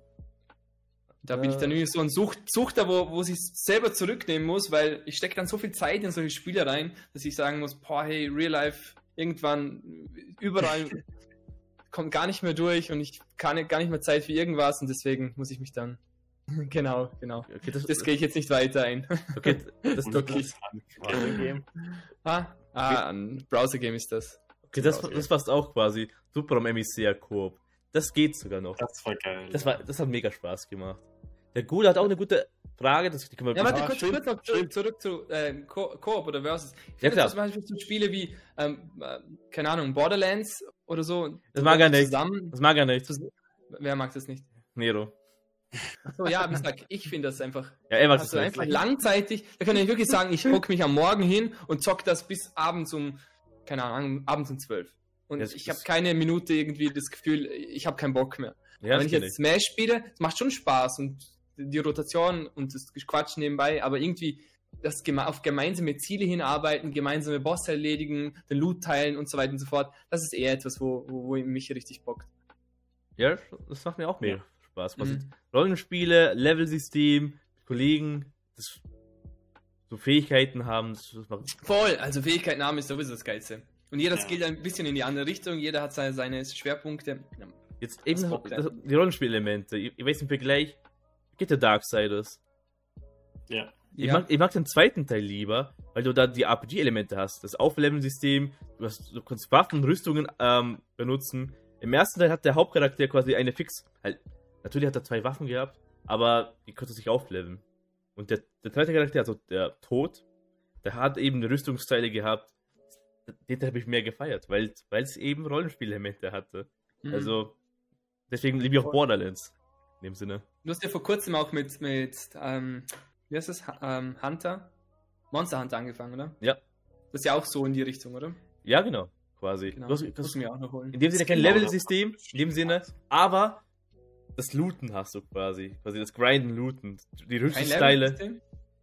[SPEAKER 2] Da bin ich dann irgendwie so ein Sucht, Suchter, wo, wo sich selber zurücknehmen muss, weil ich stecke dann so viel Zeit in solche Spiele rein, dass ich sagen muss, boah, hey, Real Life, irgendwann überall kommt gar nicht mehr durch und ich kann gar nicht mehr Zeit für irgendwas und deswegen muss ich mich dann. genau, genau.
[SPEAKER 1] Okay, das,
[SPEAKER 2] Das gehe ich jetzt nicht weiter ein.
[SPEAKER 1] okay, das,
[SPEAKER 4] Game?
[SPEAKER 2] ah, ah, ein Browser-Game ist das.
[SPEAKER 1] okay, das, das passt auch quasi super am MECR Koop. Das geht sogar noch.
[SPEAKER 3] Das war geil.
[SPEAKER 1] Das, war, das hat mega Spaß gemacht. Der Gule hat auch eine gute Frage, das die können wir
[SPEAKER 2] Ja, warte, kurz, kurz noch zurück, zurück zu äh, Co- Koop oder Versus. Ich
[SPEAKER 1] Ja,
[SPEAKER 2] finde
[SPEAKER 1] klar.
[SPEAKER 2] zum Beispiel so Spiele wie, ähm, äh, keine Ahnung, Borderlands oder so.
[SPEAKER 1] Das mag er nicht.
[SPEAKER 2] Zusammen,
[SPEAKER 1] Das mag er nicht.
[SPEAKER 2] wer mag das nicht?
[SPEAKER 1] Nero.
[SPEAKER 2] So, ja, wie gesagt, ich finde das einfach
[SPEAKER 1] Ja, er mag
[SPEAKER 2] Also
[SPEAKER 1] das
[SPEAKER 2] einfach langzeitig, da kann ich wirklich sagen, ich gucke mich am Morgen hin und zock das bis abends um, keine Ahnung, abends um 12. Und
[SPEAKER 1] Das-
[SPEAKER 2] ich habe keine Minute irgendwie das Gefühl, ich habe keinen Bock mehr.
[SPEAKER 1] Ja,
[SPEAKER 2] wenn ich jetzt Smash spiele, es macht schon Spaß und die Rotation und das Quatschen nebenbei, aber irgendwie das geme auf gemeinsame Ziele hinarbeiten, gemeinsame Bosse erledigen, den Loot teilen und so weiter und so fort, das ist eher etwas, wo, wo, wo mich richtig bockt.
[SPEAKER 1] Ja, das macht mir auch mega Spaß. Was
[SPEAKER 2] Mhm.
[SPEAKER 1] Rollenspiele, Levelsystem, Kollegen, das, so Fähigkeiten haben, das, das macht
[SPEAKER 2] Voll, also Fähigkeiten haben ist sowieso das Geilste. Und jeder
[SPEAKER 3] Ja.
[SPEAKER 2] skillt ein bisschen in die andere Richtung, jeder hat seine, seine Schwerpunkte.
[SPEAKER 1] Jetzt eben
[SPEAKER 2] das,
[SPEAKER 1] die Rollenspielelemente. Ich, ich weiß im Vergleich, geht der Darksiders.
[SPEAKER 3] Ja.
[SPEAKER 1] Ich,
[SPEAKER 2] Ja.
[SPEAKER 1] mag, ich mag den zweiten Teil lieber, weil du da die RPG-Elemente hast. Das Aufleveln-System, du, hast- du kannst Waffen, Rüstungen ähm, benutzen. Im ersten Teil hat der Hauptcharakter quasi eine Fix. Halt, natürlich hat er zwei Waffen gehabt, aber die konnte sich aufleveln. Und der, der zweite Charakter, also der Tod, der hat eben Rüstungsteile gehabt. Den habe ich mehr gefeiert, weil weil es eben Rollenspielelemente hatte.
[SPEAKER 2] Mhm.
[SPEAKER 1] Also, deswegen liebe ich auch Borderlands. In dem Sinne.
[SPEAKER 2] Du hast ja vor kurzem auch mit, mit ähm, wie heißt das? Ähm, Hunter? Monster Hunter angefangen, oder?
[SPEAKER 1] Ja.
[SPEAKER 2] Das ist ja auch so in die Richtung, oder?
[SPEAKER 1] Ja, genau. Quasi.
[SPEAKER 2] Genau.
[SPEAKER 1] Du hast,
[SPEAKER 2] das
[SPEAKER 1] du
[SPEAKER 2] mir auch noch holen.
[SPEAKER 1] In dem Sinne kein Level-System, in dem Sinne, aber das Looten hast du quasi. Quasi das Grinden, Looten. Die Rüstungsteile.
[SPEAKER 2] Level-System?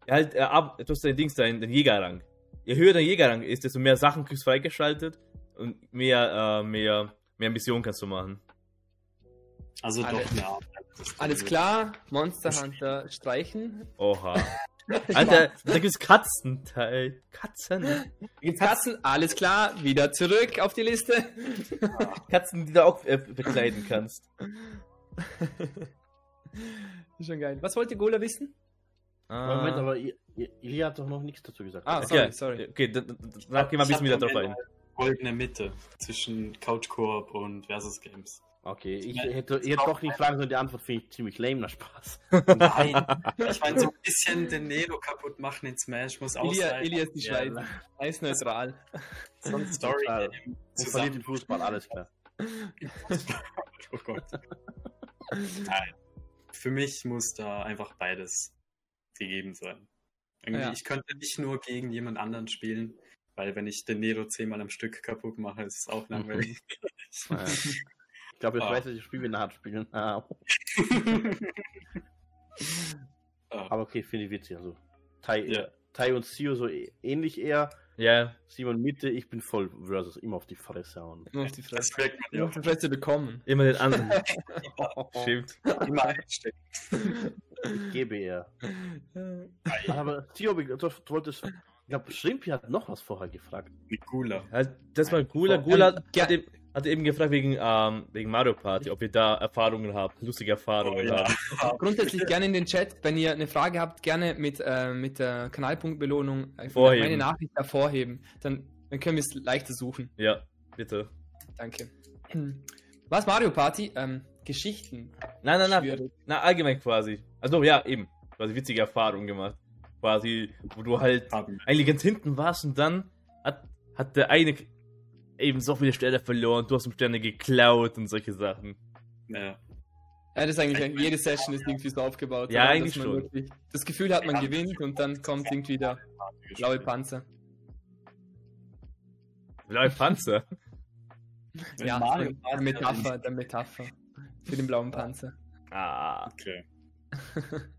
[SPEAKER 1] Ja, halt, äh, ab, du hast dein Dings, dein, dein Jägerrang. Je höher dein Jägerrang ist, desto mehr Sachen kriegst du freigeschaltet und mehr, äh, mehr, mehr Missionen kannst du machen.
[SPEAKER 3] Also
[SPEAKER 2] Alle-
[SPEAKER 3] doch eine Art.
[SPEAKER 2] Alles klar, Monster Hunter streichen.
[SPEAKER 1] Oha. Alter, da gibt's Katzenteil. Katzen.
[SPEAKER 2] Gibt's Katzen? Alles klar, wieder zurück auf die Liste.
[SPEAKER 1] Katzen, die du auch äh, bekleiden kannst.
[SPEAKER 2] Schon geil. Was wollte Gola wissen?
[SPEAKER 1] Ah.
[SPEAKER 4] Moment, aber I- I- Ilya hat doch noch nichts dazu gesagt.
[SPEAKER 2] Ah,
[SPEAKER 1] Okay,
[SPEAKER 2] sorry, sorry.
[SPEAKER 1] Okay, dann- dann- danach gehen wir ein bisschen wieder drauf ein.
[SPEAKER 3] Goldene Mitte zwischen Couch Koop und Versus Games.
[SPEAKER 4] Okay, ich
[SPEAKER 3] Ja,
[SPEAKER 4] hätte, hätte doch nicht fragen sollen, die Antwort finde ich ziemlich lame, na Spaß.
[SPEAKER 3] Nein, ich meine, so ein bisschen den Nero kaputt machen in Smash muss auch
[SPEAKER 2] Ilia,
[SPEAKER 3] sein.
[SPEAKER 2] Ilia ist die
[SPEAKER 4] Ja,
[SPEAKER 2] Schweiz. Er ist neutral.
[SPEAKER 3] So ein Story
[SPEAKER 4] Und verliert den Fußball, alles klar.
[SPEAKER 3] Oh Gott. Nein. Für mich muss da einfach beides gegeben sein. Irgendwie,
[SPEAKER 2] Ja.
[SPEAKER 3] Ich könnte nicht nur gegen jemand anderen spielen, weil wenn ich den Nero zehnmal am Stück kaputt mache, ist es auch langweilig.
[SPEAKER 4] Ich glaube, jetzt
[SPEAKER 3] Ah.
[SPEAKER 4] weiß ich, ich spiele wie hart spielen. Ah,
[SPEAKER 3] Ah,
[SPEAKER 4] Aber okay, finde ich witzig. Also, Tai,
[SPEAKER 3] Ja.
[SPEAKER 4] Tai und Sio so ä- ähnlich eher.
[SPEAKER 1] Ja,
[SPEAKER 4] Simon Mitte, ich bin voll versus immer auf die Fresse hauen.
[SPEAKER 2] Nur auf die
[SPEAKER 3] das
[SPEAKER 2] Fresse.
[SPEAKER 3] merkt man ja
[SPEAKER 2] Nur auf die Fresse bekommen.
[SPEAKER 1] immer den anderen. Stimmt.
[SPEAKER 3] immer einstecken.
[SPEAKER 4] Ich gebe eher. Aber Sio, du, wolltest. Ich glaube, Shrimpy hat noch was vorher gefragt.
[SPEAKER 3] Nikula.
[SPEAKER 1] Ja, das war Gula.
[SPEAKER 4] Oh,
[SPEAKER 1] Gula
[SPEAKER 2] ähm,
[SPEAKER 1] hat,
[SPEAKER 2] ja.
[SPEAKER 1] eben, hat eben gefragt wegen, ähm, wegen Mario Party, ob ihr da Erfahrungen habt, lustige Erfahrungen
[SPEAKER 3] Oh, ja.
[SPEAKER 1] habt.
[SPEAKER 2] Grundsätzlich gerne in den Chat, wenn ihr eine Frage habt, gerne mit, äh, mit der Kanalpunktbelohnung äh,
[SPEAKER 1] Vorheben.
[SPEAKER 2] meine Nachricht hervorheben. Dann, dann können wir es leichter suchen.
[SPEAKER 1] Ja, bitte.
[SPEAKER 2] Danke. Was Mario Party? Ähm, Geschichten.
[SPEAKER 1] Nein, nein, nein.
[SPEAKER 2] Schwierig.
[SPEAKER 1] Na, allgemein quasi. Also ja, eben. Quasi witzige Erfahrungen gemacht. Quasi, wo du halt
[SPEAKER 3] Haben.
[SPEAKER 1] eigentlich ganz hinten warst und dann hat, hat der eine eben so viele Sterne verloren, du hast ihm Sterne geklaut und solche Sachen.
[SPEAKER 3] Ja.
[SPEAKER 2] Ja, das ist eigentlich, jede Session ist irgendwie so aufgebaut.
[SPEAKER 1] Ja,
[SPEAKER 2] oder?
[SPEAKER 1] eigentlich
[SPEAKER 2] Dass man
[SPEAKER 1] schon.
[SPEAKER 2] wirklich Das Gefühl hat, man gewinnt und dann kommt irgendwie der blaue Panzer.
[SPEAKER 1] Blaue Panzer.
[SPEAKER 2] Ja,
[SPEAKER 3] Mario
[SPEAKER 2] der Metapher, der Metapher. Für den blauen Panzer.
[SPEAKER 1] Ah.
[SPEAKER 3] Okay.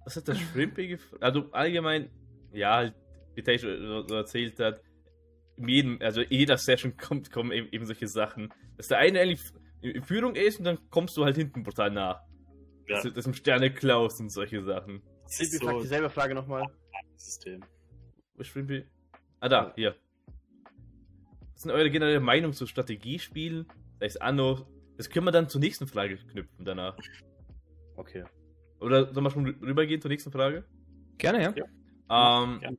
[SPEAKER 1] Was hat der Shrimpy gefragt? Also allgemein, ja, halt, wie so erzählt hat, in jedem, also in jeder Session kommt, kommen eben, eben solche Sachen. Dass der eine eigentlich in Führung ist und dann kommst du halt hinten brutal nach.
[SPEAKER 3] Ja.
[SPEAKER 1] Dass, du- dass du ihm Sterne klaust und solche Sachen.
[SPEAKER 3] Das
[SPEAKER 4] Shrimpy
[SPEAKER 3] ist
[SPEAKER 4] fragt
[SPEAKER 3] so
[SPEAKER 4] dieselbe Frage nochmal.
[SPEAKER 3] das System.
[SPEAKER 1] Wo ist Shrimpy? Ah, da, hier. Was sind eure generelle Meinung zu Strategiespielen? Da ist Anno. Das können wir dann zur nächsten Frage knüpfen danach.
[SPEAKER 4] Okay.
[SPEAKER 1] Oder sollen wir schon rü- rübergehen zur nächsten Frage?
[SPEAKER 2] Gerne, ja.
[SPEAKER 3] Ja.
[SPEAKER 1] Ähm,
[SPEAKER 3] Ja.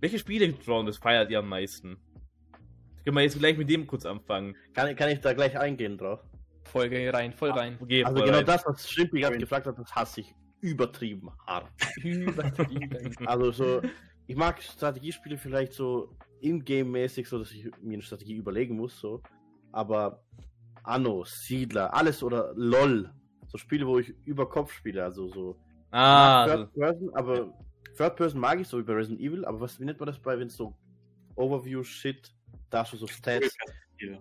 [SPEAKER 1] Welche Spiele-Genres feiert ihr am meisten? Können wir jetzt gleich mit dem kurz anfangen?
[SPEAKER 4] Kann, kann ich da gleich eingehen drauf?
[SPEAKER 2] Folge rein, voll rein.
[SPEAKER 1] Geh
[SPEAKER 4] Also
[SPEAKER 1] voll
[SPEAKER 4] genau
[SPEAKER 1] rein.
[SPEAKER 4] das, was Shrimpy gerade gefragt hat, das hasse ich übertrieben hart.
[SPEAKER 2] Übertrieben.
[SPEAKER 4] Also so, ich mag Strategiespiele vielleicht so in-game-mäßig, so dass ich mir eine Strategie überlegen muss, so. Aber Anno, Siedler, alles oder LOL, so Spiele, wo ich über Kopf spiele, also so.
[SPEAKER 1] Ah,
[SPEAKER 4] Third
[SPEAKER 1] so.
[SPEAKER 4] Person, aber Third Person mag ich so wie bei Resident Evil, aber was wie nennt man das bei, wenn es so Overview-Shit, da hast du so Stats,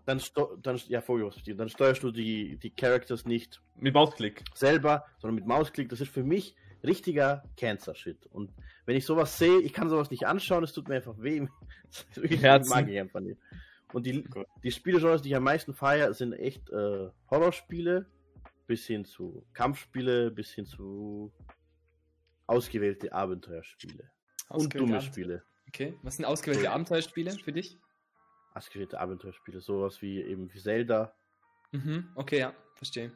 [SPEAKER 4] dann, dann ja, Vogelperspektive, dann steuerst du die, die Characters nicht
[SPEAKER 1] mit Mausklick.
[SPEAKER 4] selber, sondern mit Mausklick. Das ist für mich richtiger Cancer-Shit. Und wenn ich sowas sehe, ich kann sowas nicht anschauen, es tut mir einfach weh. Ich mag ich einfach nicht. Und die,
[SPEAKER 3] Gut.
[SPEAKER 4] die Spiele, die ich am meisten feiere, sind echt äh, Horrorspiele, bis hin zu Kampfspiele, bis hin zu ausgewählte Abenteuerspiele. Und
[SPEAKER 2] Ausgewählte
[SPEAKER 4] dumme
[SPEAKER 2] Abenteuer-
[SPEAKER 4] Spiele.
[SPEAKER 2] Okay, was sind ausgewählte Abenteuerspiele für dich?
[SPEAKER 4] Askerierte Abenteuerspiele, sowas wie eben wie Zelda.
[SPEAKER 2] Mhm. Okay, ja, verstehe.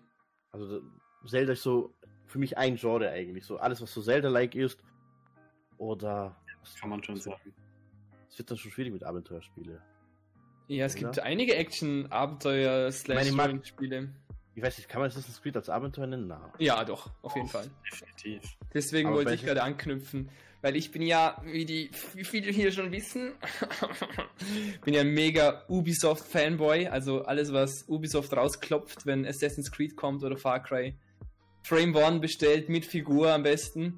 [SPEAKER 4] Also da- Zelda ist so für mich ein Genre eigentlich, so alles was so Zelda-like ist. Oder was
[SPEAKER 3] Kann man schon sagen.
[SPEAKER 4] Es wird dann schon schwierig mit Abenteuerspiele.
[SPEAKER 2] Ja, es
[SPEAKER 4] Oder?
[SPEAKER 2] gibt einige Action, Abenteuer,
[SPEAKER 4] meine, ich weiß nicht, kann man Assassin's Creed als Abenteuer nennen? Na.
[SPEAKER 2] Ja, doch, auf jeden Fall.
[SPEAKER 3] Definitiv.
[SPEAKER 2] Deswegen
[SPEAKER 4] Aber
[SPEAKER 2] wollte ich gerade anknüpfen, weil ich bin ja, wie die, wie viele hier schon wissen, bin ja ein mega Ubisoft Fanboy, also alles was Ubisoft rausklopft, wenn Assassin's Creed kommt oder Far Cry. Frame One bestellt mit Figur am besten.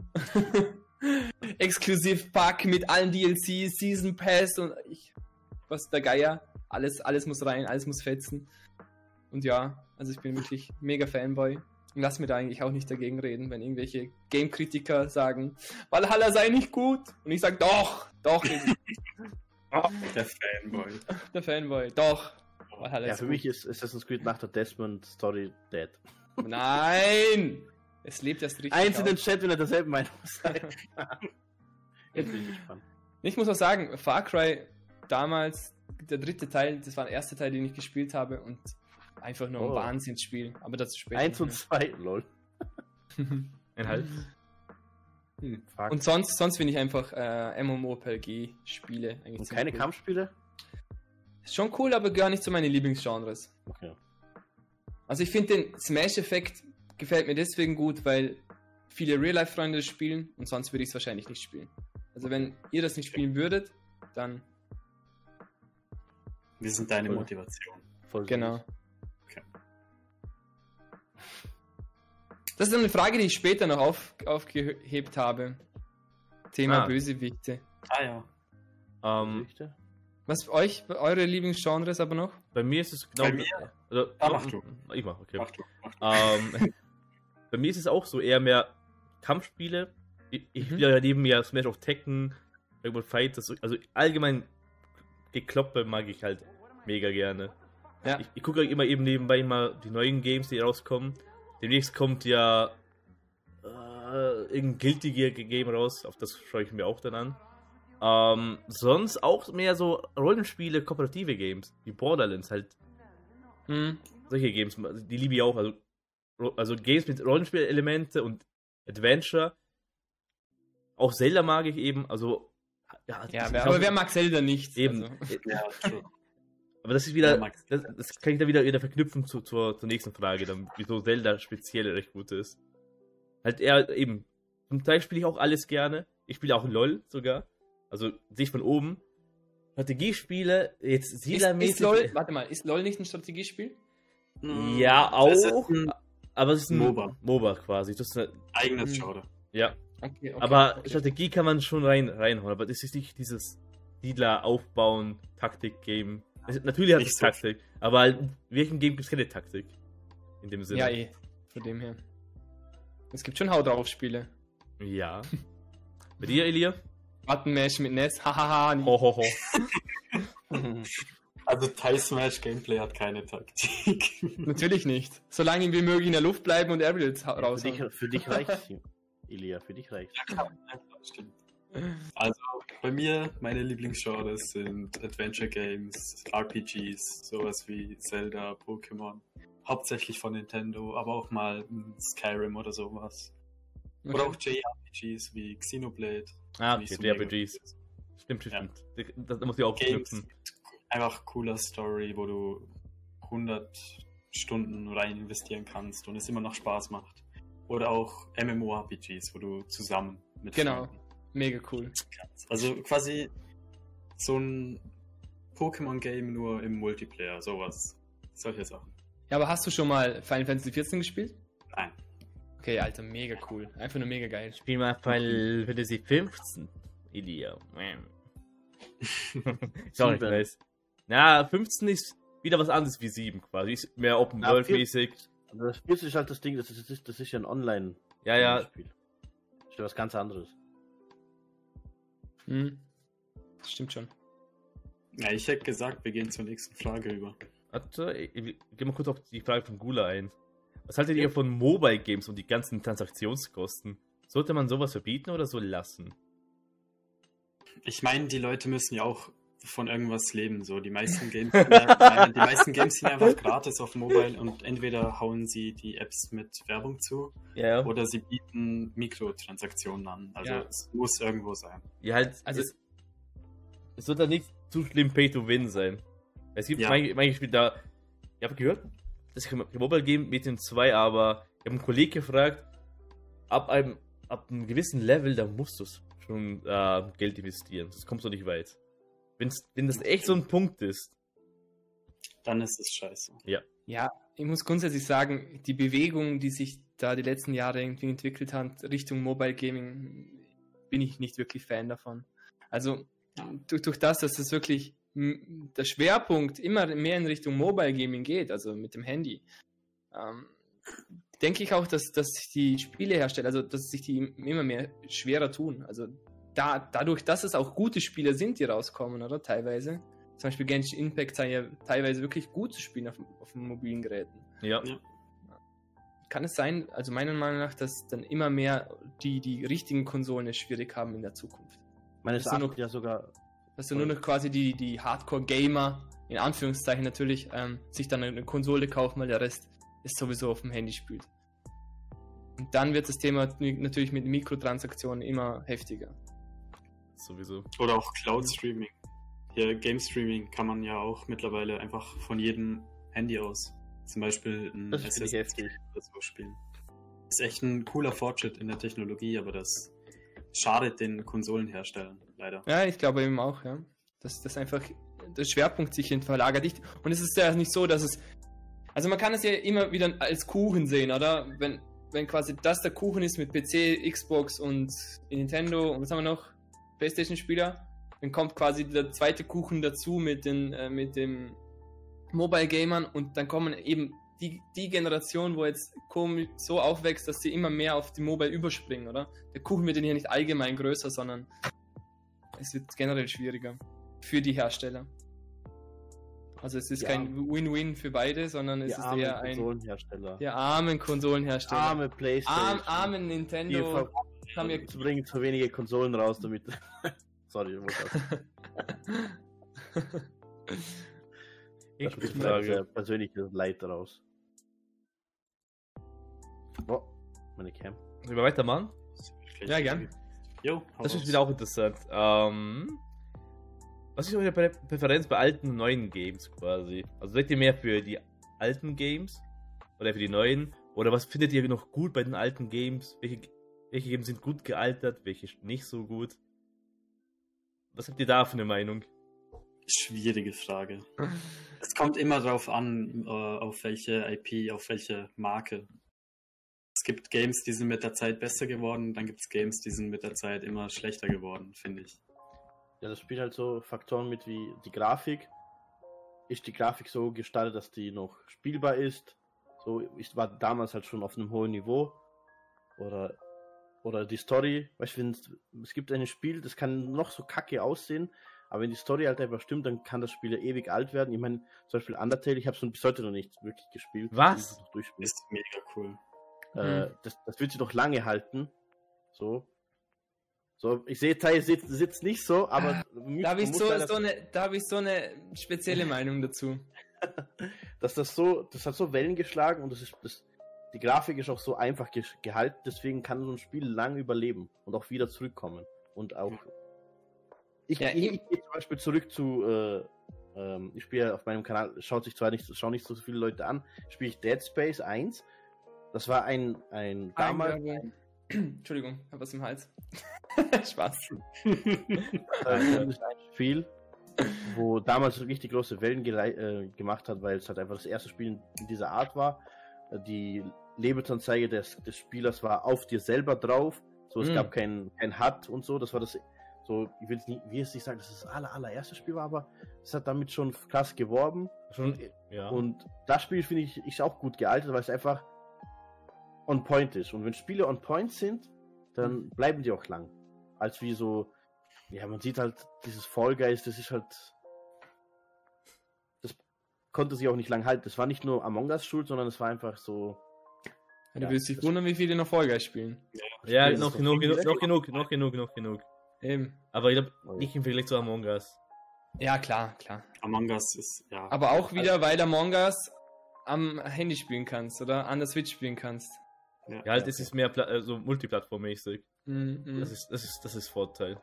[SPEAKER 2] Exklusiv Pack mit allen DLCs, Season Pass und ich, was der Geier, alles, alles muss rein, alles muss fetzen. Und ja, also ich bin wirklich mega Fanboy. Und lass mir da eigentlich auch nicht dagegen reden, wenn irgendwelche Game-Kritiker sagen, Valhalla sei nicht gut. Und ich sage, doch, doch, ist
[SPEAKER 3] Der Fanboy.
[SPEAKER 2] der Fanboy, doch. Valhalla
[SPEAKER 4] Ja,
[SPEAKER 2] ist
[SPEAKER 4] für
[SPEAKER 2] gut.
[SPEAKER 4] mich ist Assassin's Creed nach der Desmond Story dead.
[SPEAKER 2] Nein! Es lebt erst richtig.
[SPEAKER 4] Eins in den. Chat, wenn er derselben Meinung seid. Jetzt bin ich gespannt.
[SPEAKER 2] Ich muss auch sagen, Far Cry damals, der dritte Teil, das war der erste Teil, den ich gespielt habe und einfach nur ein
[SPEAKER 4] Oh.
[SPEAKER 2] Wahnsinnsspiel. Aber dazu später.
[SPEAKER 4] Eins und zwei, lol.
[SPEAKER 2] mehr.
[SPEAKER 1] Ein Halt.
[SPEAKER 4] Hm.
[SPEAKER 2] Und sonst, sonst finde ich einfach äh, MMORPG-Spiele eigentlich
[SPEAKER 4] Und keine
[SPEAKER 2] cool.
[SPEAKER 4] Kampfspiele?
[SPEAKER 2] Ist schon cool, aber gar nicht zu meinen Lieblingsgenres.
[SPEAKER 4] Okay.
[SPEAKER 2] Also ich finde den Smash-Effekt gefällt mir deswegen gut, weil viele Real-Life-Freunde das spielen und sonst würde ich es wahrscheinlich nicht spielen. Also wenn ihr das nicht spielen würdet, dann
[SPEAKER 3] Wir sind deine
[SPEAKER 4] Cool.
[SPEAKER 3] Motivation.
[SPEAKER 4] Voll
[SPEAKER 2] genau.
[SPEAKER 3] Okay.
[SPEAKER 2] Das ist eine Frage, die ich später noch auf, aufgehebt habe. Thema
[SPEAKER 1] Ah.
[SPEAKER 2] Bösewichte.
[SPEAKER 3] Ah ja.
[SPEAKER 1] Ähm,
[SPEAKER 4] Geschichte?
[SPEAKER 2] Was euch, eure Lieblingsgenres aber noch?
[SPEAKER 1] bei mir ist es genau.
[SPEAKER 3] Bei mir?
[SPEAKER 1] Also,
[SPEAKER 3] Ah, mach du.
[SPEAKER 1] Ich mach, okay.
[SPEAKER 3] Mach du. Mach du.
[SPEAKER 1] Ähm, bei mir ist es auch so eher mehr Kampfspiele. Ich, ich
[SPEAKER 2] Mhm.
[SPEAKER 1] spiele ja neben mir Smash of Tekken, Dragon Ball Fight, also allgemein Gekloppe mag ich halt mega gerne.
[SPEAKER 2] Ja.
[SPEAKER 1] Ich, ich gucke immer eben nebenbei mal die neuen Games, die rauskommen. Demnächst kommt ja äh, irgendein Guilty Gear Game raus, auf das schaue ich mir auch dann an. Ähm, sonst auch mehr so Rollenspiele, kooperative Games, wie Borderlands halt
[SPEAKER 2] Hm.
[SPEAKER 1] solche Games, die liebe ich auch. Also, also Games mit Rollenspielelemente und Adventure. Auch Zelda mag ich eben. Also, ja,
[SPEAKER 2] Ja, wer, aber wer mag Zelda nicht?
[SPEAKER 1] Eben.
[SPEAKER 2] Also,
[SPEAKER 3] Ja, true.
[SPEAKER 1] Aber das ist wieder,
[SPEAKER 3] mag's?
[SPEAKER 1] das, das kann ich dann wieder, wieder verknüpfen zu, zur, zur nächsten Frage, dann, wieso Zelda speziell recht gut ist. Halt eher eben, zum Teil spiele ich auch alles gerne. Ich spiele auch LOL sogar. Also, sehe ich von oben. Strategiespiele, jetzt
[SPEAKER 2] ist,
[SPEAKER 1] Siedlermäßig.
[SPEAKER 2] ist LOL, warte mal, ist LOL nicht ein Strategiespiel?
[SPEAKER 1] Ja,
[SPEAKER 3] Das ist
[SPEAKER 1] auch.
[SPEAKER 3] ein
[SPEAKER 1] Aber es ist ein
[SPEAKER 3] MOBA.
[SPEAKER 1] MOBA quasi. Das ist eine,
[SPEAKER 3] eigenes
[SPEAKER 2] Hm.
[SPEAKER 3] Genre.
[SPEAKER 1] ja,
[SPEAKER 2] Okay, okay,
[SPEAKER 1] aber
[SPEAKER 2] okay.
[SPEAKER 1] Strategie kann man schon rein, reinhauen, aber das ist nicht dieses Siedler aufbauen, Taktik-Game. Es- Natürlich hat
[SPEAKER 3] Nicht
[SPEAKER 1] es
[SPEAKER 3] so.
[SPEAKER 1] Taktik, aber in welchem Game gibt es keine Taktik? In dem Sinne.
[SPEAKER 2] Ja, eh. Von dem her. Es gibt schon Hau drauf Spiele.
[SPEAKER 1] Ja. Bei dir, Elia?
[SPEAKER 2] Button Mash mit Ness, hahaha.
[SPEAKER 1] Ho, ho, ho.
[SPEAKER 3] Also Thai Smash Gameplay hat keine Taktik.
[SPEAKER 2] Natürlich nicht. Solange wie möglich in der Luft bleiben und Aerials ha-
[SPEAKER 4] für,
[SPEAKER 2] raus.
[SPEAKER 4] dich, für dich reicht's, Ilia, für dich reicht's.
[SPEAKER 3] Stimmt. Also bei mir, meine Lieblingsgenres sind Adventure Games, RPGs, sowas wie Zelda, Pokémon. Hauptsächlich von Nintendo, aber auch mal Skyrim oder sowas. Oder auch JRPGs wie Xenoblade.
[SPEAKER 1] Ah,
[SPEAKER 3] die
[SPEAKER 1] okay, JRPGs.
[SPEAKER 3] sind.
[SPEAKER 1] Stimmt,
[SPEAKER 3] Ja.
[SPEAKER 1] stimmt. Das, das muss ich auch knüpfen.
[SPEAKER 3] einfach cooler Story, wo du 100 Stunden rein investieren kannst und es immer noch Spaß macht. Oder auch MMORPGs, wo du zusammen mit
[SPEAKER 2] Genau.
[SPEAKER 3] Freunden
[SPEAKER 2] Mega cool.
[SPEAKER 3] Also quasi so ein Pokémon-Game nur im Multiplayer, sowas. Solche Sachen.
[SPEAKER 2] Ja, aber hast du schon mal Final Fantasy 14 gespielt?
[SPEAKER 3] Nein.
[SPEAKER 2] Okay, Alter, mega cool. Einfach nur mega geil.
[SPEAKER 1] Spiel mal Final Fantasy 15, Elia. ist auch nicht
[SPEAKER 4] Sieben.
[SPEAKER 1] nice. Na, 15 ist wieder was anderes wie 7 quasi. Ist mehr Open World mäßig.
[SPEAKER 4] Also das Spiel ist halt das Ding, das ist, das ist, das ist ja ein online
[SPEAKER 1] Ja, ja.
[SPEAKER 4] Spiel. Das ist ja was ganz anderes.
[SPEAKER 2] Hm. Das stimmt schon.
[SPEAKER 3] Ja, ich hätte gesagt, wir gehen zur nächsten Frage über.
[SPEAKER 1] Warte, ich- ich- geh mal kurz auf die Frage von Gula ein. Was haltet ihr von Mobile Games und die ganzen Transaktionskosten? Sollte man sowas verbieten oder so lassen?
[SPEAKER 3] Ich meine, die Leute müssen ja auch von irgendwas leben. So die meisten Games, sind ja, die meisten Games sind einfach gratis auf Mobile und entweder hauen sie die Apps mit Werbung zu
[SPEAKER 1] Ja,
[SPEAKER 3] oder sie bieten Mikrotransaktionen an. Also
[SPEAKER 2] Ja.
[SPEAKER 3] es muss irgendwo sein.
[SPEAKER 1] ja halt,
[SPEAKER 2] Also-
[SPEAKER 1] es, es wird dann nicht zu schlimm Pay to Win sein. Es gibt
[SPEAKER 3] Ja.
[SPEAKER 1] manche, manche Spiele da, ich habe gehört, das ist kein Mobile Game mit den zwei, aber ich habe einen Kollegen gefragt, ab einem, ab einem gewissen Level, da musst du schon äh, Geld investieren, sonst kommst du nicht weit. Wenn's, wenn das echt so ein Punkt ist,
[SPEAKER 3] Dann ist es scheiße.
[SPEAKER 2] Ja, ich muss grundsätzlich sagen, die Bewegung, die sich da die letzten Jahre irgendwie entwickelt hat, Richtung Mobile Gaming, bin ich nicht wirklich Fan davon. Also durch, durch das, dass es wirklich der Schwerpunkt immer mehr in Richtung Mobile Gaming geht, also mit dem Handy, ähm, denke ich auch, dass, dass die Spielehersteller, also dass sich die immer mehr schwerer tun. Also da, dadurch, dass es auch gute Spiele sind, die rauskommen, oder teilweise. Zum Beispiel Genshin Impact sind ja teilweise wirklich gute Spiele auf, auf mobilen Geräten.
[SPEAKER 1] ja.
[SPEAKER 3] Ja.
[SPEAKER 2] Kann es sein, also meiner Meinung nach, dass dann immer mehr die, die richtigen Konsolen es schwierig haben in der Zukunft?
[SPEAKER 4] Meines Erachtens ja sogar.
[SPEAKER 2] Dass dann nur noch quasi die, die Hardcore-Gamer, in Anführungszeichen natürlich, ähm, sich dann eine Konsole kaufen, weil der Rest ist sowieso auf dem Handy spielt. Und dann wird das Thema natürlich mit Mikrotransaktionen immer heftiger.
[SPEAKER 1] Sowieso.
[SPEAKER 3] Oder auch Cloud Streaming. Hier Game Streaming kann man ja auch mittlerweile einfach von jedem Handy aus. Zum Beispiel ein
[SPEAKER 4] Das finde ich
[SPEAKER 3] Assassin's. Creed oder so spielen. Ist echt ein cooler Fortschritt in der Technologie, aber das schadet den Konsolenherstellern leider.
[SPEAKER 2] Ja, ich glaube eben auch, ja. Dass das einfach der Schwerpunkt sich hin verlagert. Ich- Und es ist ja nicht so, dass es. Also man kann es ja immer wieder als Kuchen sehen, oder? Wenn, wenn quasi das der Kuchen ist mit PC, Xbox und Nintendo und was haben wir noch? Playstation-Spieler, dann kommt quasi der zweite Kuchen dazu mit den äh, mit dem Mobile Gamern und dann kommen eben die, die Generation, wo jetzt komisch so aufwächst, dass sie immer mehr auf die Mobile überspringen, oder? Der Kuchen wird hier nicht allgemein größer, sondern es wird generell schwieriger für die Hersteller. Also es ist
[SPEAKER 4] Ja.
[SPEAKER 2] kein Win-Win für beide, sondern es
[SPEAKER 4] Die
[SPEAKER 2] ist
[SPEAKER 4] armen
[SPEAKER 2] eher ein
[SPEAKER 4] Konsolenhersteller.
[SPEAKER 2] der armen Konsolenhersteller.
[SPEAKER 4] Arme Playstation.
[SPEAKER 2] Arm, armen Nintendo. Haben wir
[SPEAKER 4] zu bringen zu wenige Konsolen raus, damit. Sorry, ich muss das.
[SPEAKER 1] Ich
[SPEAKER 4] Da spricht
[SPEAKER 1] die
[SPEAKER 4] mein
[SPEAKER 1] Frage.
[SPEAKER 4] persönliches Leid raus. Oh, meine Cam.
[SPEAKER 1] Sollen wir weitermachen?
[SPEAKER 2] Ja, gern.
[SPEAKER 3] Jo,
[SPEAKER 1] Das ist wieder auch interessant. Ähm, was ist eure Prä Präferenz bei alten und neuen Games quasi? Also seid ihr mehr für die alten Games oder für die neuen? Oder was findet ihr noch gut bei den alten Games? Welche, welche Games sind gut gealtert, welche nicht so gut? Was habt ihr da für eine Meinung?
[SPEAKER 3] Schwierige Frage. Es kommt immer darauf an, äh, auf welche IP, auf welche Marke. Es gibt Games, die sind mit der Zeit besser geworden, dann gibt es Games, die sind mit der Zeit immer schlechter geworden, finde ich.
[SPEAKER 4] Ja, das spielt halt so Faktoren mit wie die Grafik. Ist die Grafik so gestaltet, dass die noch spielbar ist? So, ich war damals halt schon auf einem hohen Niveau. Oder, oder die Story, weißt du, wenn es- es gibt ein Spiel, das kann noch so kacke aussehen, aber wenn die Story halt einfach stimmt, dann kann das Spiel ja ewig alt werden. Ich meine, zum Beispiel Undertale, ich habe es bis heute noch nicht wirklich gespielt.
[SPEAKER 1] Was?
[SPEAKER 4] Durchspielen.
[SPEAKER 3] Ist mega cool.
[SPEAKER 4] Äh, das, das wird sie doch lange halten. So. So, ich sehe, Teil sitzt, sitzt nicht so, aber.
[SPEAKER 2] Da habe ich, so, so eine, da hab ich so eine spezielle Meinung dazu.
[SPEAKER 4] dass das so, das hat so Wellen geschlagen und das ist, das, die Grafik ist auch so einfach ge gehalten, deswegen kann so ein Spiel lang überleben und auch wieder zurückkommen. Und auch. Ich,
[SPEAKER 2] Ja,
[SPEAKER 4] ich,
[SPEAKER 2] ich-
[SPEAKER 4] ich gehe zum Beispiel zurück zu, äh, ähm, ich spiele auf meinem Kanal, schaut sich zwar nicht, schauen nicht so viele Leute an, spiele ich Dead Space 1. Das war ein, ein damals
[SPEAKER 2] Entschuldigung, ich hab was im Hals. Spaß.
[SPEAKER 4] ein gutes Spiel, wo damals richtig große Wellen äh, gemacht hat, weil es halt einfach das erste Spiel in dieser Art war. Die Lebensanzeige des, des Spielers war auf dir selber drauf. So, es
[SPEAKER 2] Mm.
[SPEAKER 4] gab kein, kein HUD und so. Das war das, so, ich will es nicht, will jetzt nicht sagen, dass es das aller, allererste Spiel war, aber es hat damit schon krass geworben.
[SPEAKER 1] Schon, ja.
[SPEAKER 4] Und das Spiel finde ich ist auch gut gealtert, weil es einfach on point ist. Und wenn Spiele on point sind, dann bleiben die auch lang. Als wie so, ja, man sieht halt dieses Fall Guys, das ist halt. Das konnte sich auch nicht lang halten. Das war nicht nur Among Us schuld, sondern es war einfach so.
[SPEAKER 2] Du
[SPEAKER 4] Ja,
[SPEAKER 2] wirst dich wundern, wie viele noch Vollgeist spielen.
[SPEAKER 1] ja,
[SPEAKER 4] das
[SPEAKER 1] noch genug, genug, noch genug, noch genug, noch genug.
[SPEAKER 2] Eben.
[SPEAKER 1] Aber ich glaube,
[SPEAKER 4] Oh.
[SPEAKER 1] nicht im Vergleich zu Among Us.
[SPEAKER 2] Ja, klar, klar.
[SPEAKER 3] Among Us ist, ja.
[SPEAKER 2] Aber auch wieder, weil Among Us am Handy spielen kannst oder an der Switch spielen kannst.
[SPEAKER 1] Ja, halt, es ist mehr Pla so multiplattformmäßig.
[SPEAKER 2] Mhm.
[SPEAKER 1] Das ist, das ist, das ist Vorteil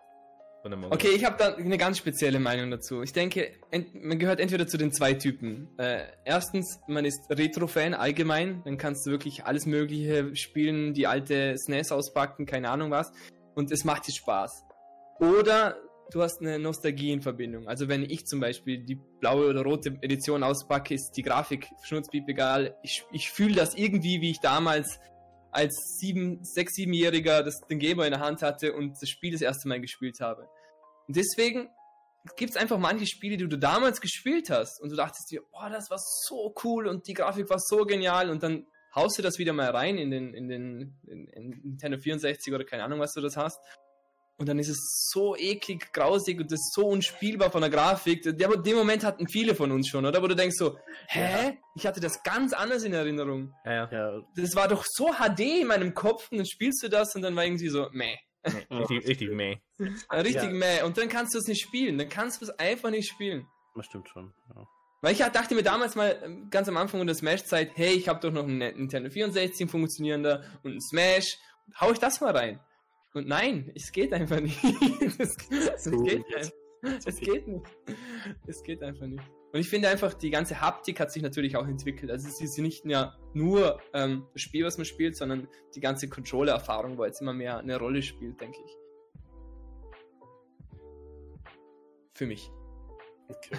[SPEAKER 2] Okay, ich habe da eine ganz spezielle Meinung dazu. Ich denke, man gehört entweder zu den zwei Typen. Äh, erstens, man ist Retro-Fan allgemein, dann kannst du wirklich alles Mögliche spielen, die alte SNES auspacken, keine Ahnung was, und es macht dir Spaß. Oder du hast eine Nostalgie in Verbindung. Also wenn ich zum Beispiel die blaue oder rote Edition auspacke, ist die Grafik schnurzpiep egal. Ich, ich fühle das irgendwie, wie ich damals als sieben, sechs, siebenjähriger das den Gamer in der Hand hatte und das Spiel das erste Mal gespielt habe. Und deswegen gibt es einfach manche Spiele, die du damals gespielt hast und du dachtest dir, oh, das war so cool und die Grafik war so genial und dann haust du das wieder mal rein in den, in den in, in Nintendo 64 oder keine Ahnung, was du das hast. Und dann ist es so eklig, grausig und das ist so unspielbar von der Grafik. Ja, aber den Moment hatten viele von uns schon, oder? Wo du denkst so, hä? Ich hatte das ganz anders in Erinnerung.
[SPEAKER 1] Ja, ja.
[SPEAKER 4] Ja,
[SPEAKER 2] Das war doch so HD in meinem Kopf und dann spielst du das und dann war irgendwie so, meh.
[SPEAKER 1] Nee, richtig, richtig meh.
[SPEAKER 2] Richtig
[SPEAKER 4] Ja.
[SPEAKER 2] meh. Und dann kannst du es nicht spielen. Dann kannst du es einfach nicht spielen.
[SPEAKER 4] das stimmt schon. Ja.
[SPEAKER 2] Weil ich dachte mir damals mal, ähm, ganz am Anfang der Smash-Zeit, hey, ich habe doch noch einen Nintendo 64 funktionierender und einen Smash. Hau ich das mal rein? Und nein, es geht einfach nicht. Es, es
[SPEAKER 3] So,
[SPEAKER 2] geht. Es geht nicht. Es geht einfach nicht. Und ich finde einfach, die ganze Haptik hat sich natürlich auch entwickelt. Also es ist nicht ja nur ähm, das Spiel, was man spielt, sondern die ganze Controller-Erfahrung, wo jetzt immer mehr eine Rolle spielt, denke ich. Für mich.
[SPEAKER 3] Okay.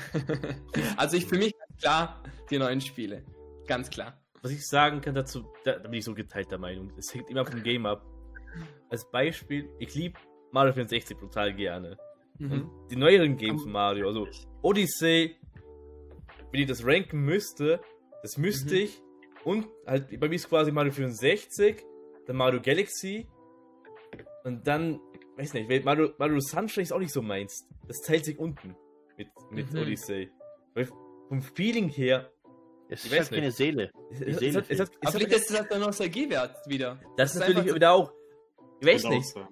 [SPEAKER 2] also ich für mich klar die neuen Spiele. Ganz klar.
[SPEAKER 1] Was ich sagen kann dazu, da, da bin ich so geteilter Meinung. Es hängt immer vom Game ab. Als Beispiel, ich liebe Mario 64 brutal gerne.
[SPEAKER 2] Mhm.
[SPEAKER 1] Und die neueren Games von Mario, also Odyssey, wenn ich das ranken müsste, das müsste
[SPEAKER 2] Mhm.
[SPEAKER 1] ich. Und halt, bei mir ist quasi Mario 64, dann Mario Galaxy und dann, weiß nicht, weil Mario, Mario Sunshine ist auch nicht so meins. Das teilt sich unten mit, mit
[SPEAKER 2] Mhm.
[SPEAKER 1] Odyssey. Weil vom Feeling her,
[SPEAKER 4] Es
[SPEAKER 1] Ich weiß
[SPEAKER 4] halt keine
[SPEAKER 1] nicht.
[SPEAKER 4] Seele.
[SPEAKER 1] es,
[SPEAKER 4] Die
[SPEAKER 1] es,
[SPEAKER 4] Seele
[SPEAKER 1] hat, es, hat, es,
[SPEAKER 2] Aber
[SPEAKER 1] hat,
[SPEAKER 2] vielleicht ist das der Nostalgiewert wieder.
[SPEAKER 1] das ist
[SPEAKER 2] ist
[SPEAKER 1] natürlich wieder auch, ich weiß
[SPEAKER 3] auch
[SPEAKER 1] nicht,
[SPEAKER 3] sein.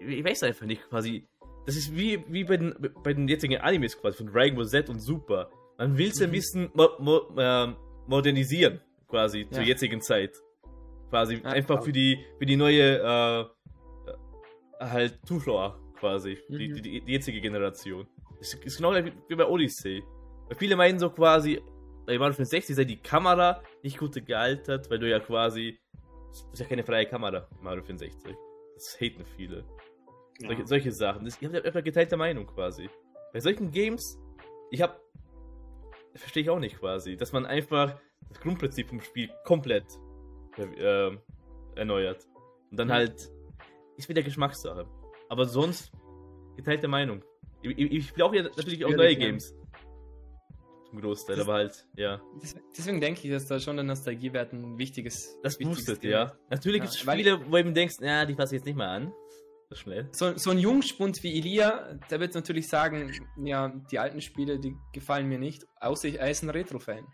[SPEAKER 1] ich weiß einfach nicht quasi. Das ist wie, wie bei, den, bei den jetzigen Animes quasi von Dragon Ball Z und Super. Man will es ein
[SPEAKER 2] Mhm.
[SPEAKER 1] bisschen mo mo ähm, modernisieren, quasi, zur jetzigen Zeit. Quasi einfach für die, für die neue äh, äh, halt Zuschauer quasi, die,
[SPEAKER 2] Mhm.
[SPEAKER 1] die, die, die jetzige Generation. Das ist genau gleich wie bei Odyssey. Weil viele meinen so quasi, bei Mario 65 sei die Kamera nicht gut gealtert, weil du ja quasi. Das ist ja keine freie Kamera, Mario 64. Das haten viele. Solche,
[SPEAKER 3] Ja.
[SPEAKER 1] solche Sachen. Das, ich habe einfach geteilte Meinung quasi. Bei solchen Games, ich habe. Verstehe ich auch nicht quasi, dass man einfach das Grundprinzip vom Spiel komplett äh, erneuert. Und dann
[SPEAKER 2] Mhm.
[SPEAKER 1] halt. Ist wieder Geschmackssache. Aber sonst geteilte Meinung. Ich, ich, ich spiele auch ja natürlich auch neue
[SPEAKER 2] ja.
[SPEAKER 1] Games. Zum Großteil,
[SPEAKER 2] Das-
[SPEAKER 1] aber halt, ja.
[SPEAKER 2] Des- Deswegen denke ich, dass da schon der Nostalgiewert ein wichtiges.
[SPEAKER 1] Das
[SPEAKER 2] wichtiges
[SPEAKER 1] boostet,
[SPEAKER 2] Thema
[SPEAKER 1] ja. Natürlich
[SPEAKER 2] Ja,
[SPEAKER 1] gibt es Spiele, wo du eben denkst, ja, die fasse ich jetzt nicht mal an. So schnell.
[SPEAKER 2] So, so ein Jungspund wie Elia, der wird natürlich sagen, ja, die alten Spiele, die gefallen mir nicht, außer ich er ist ein Retro-Fan.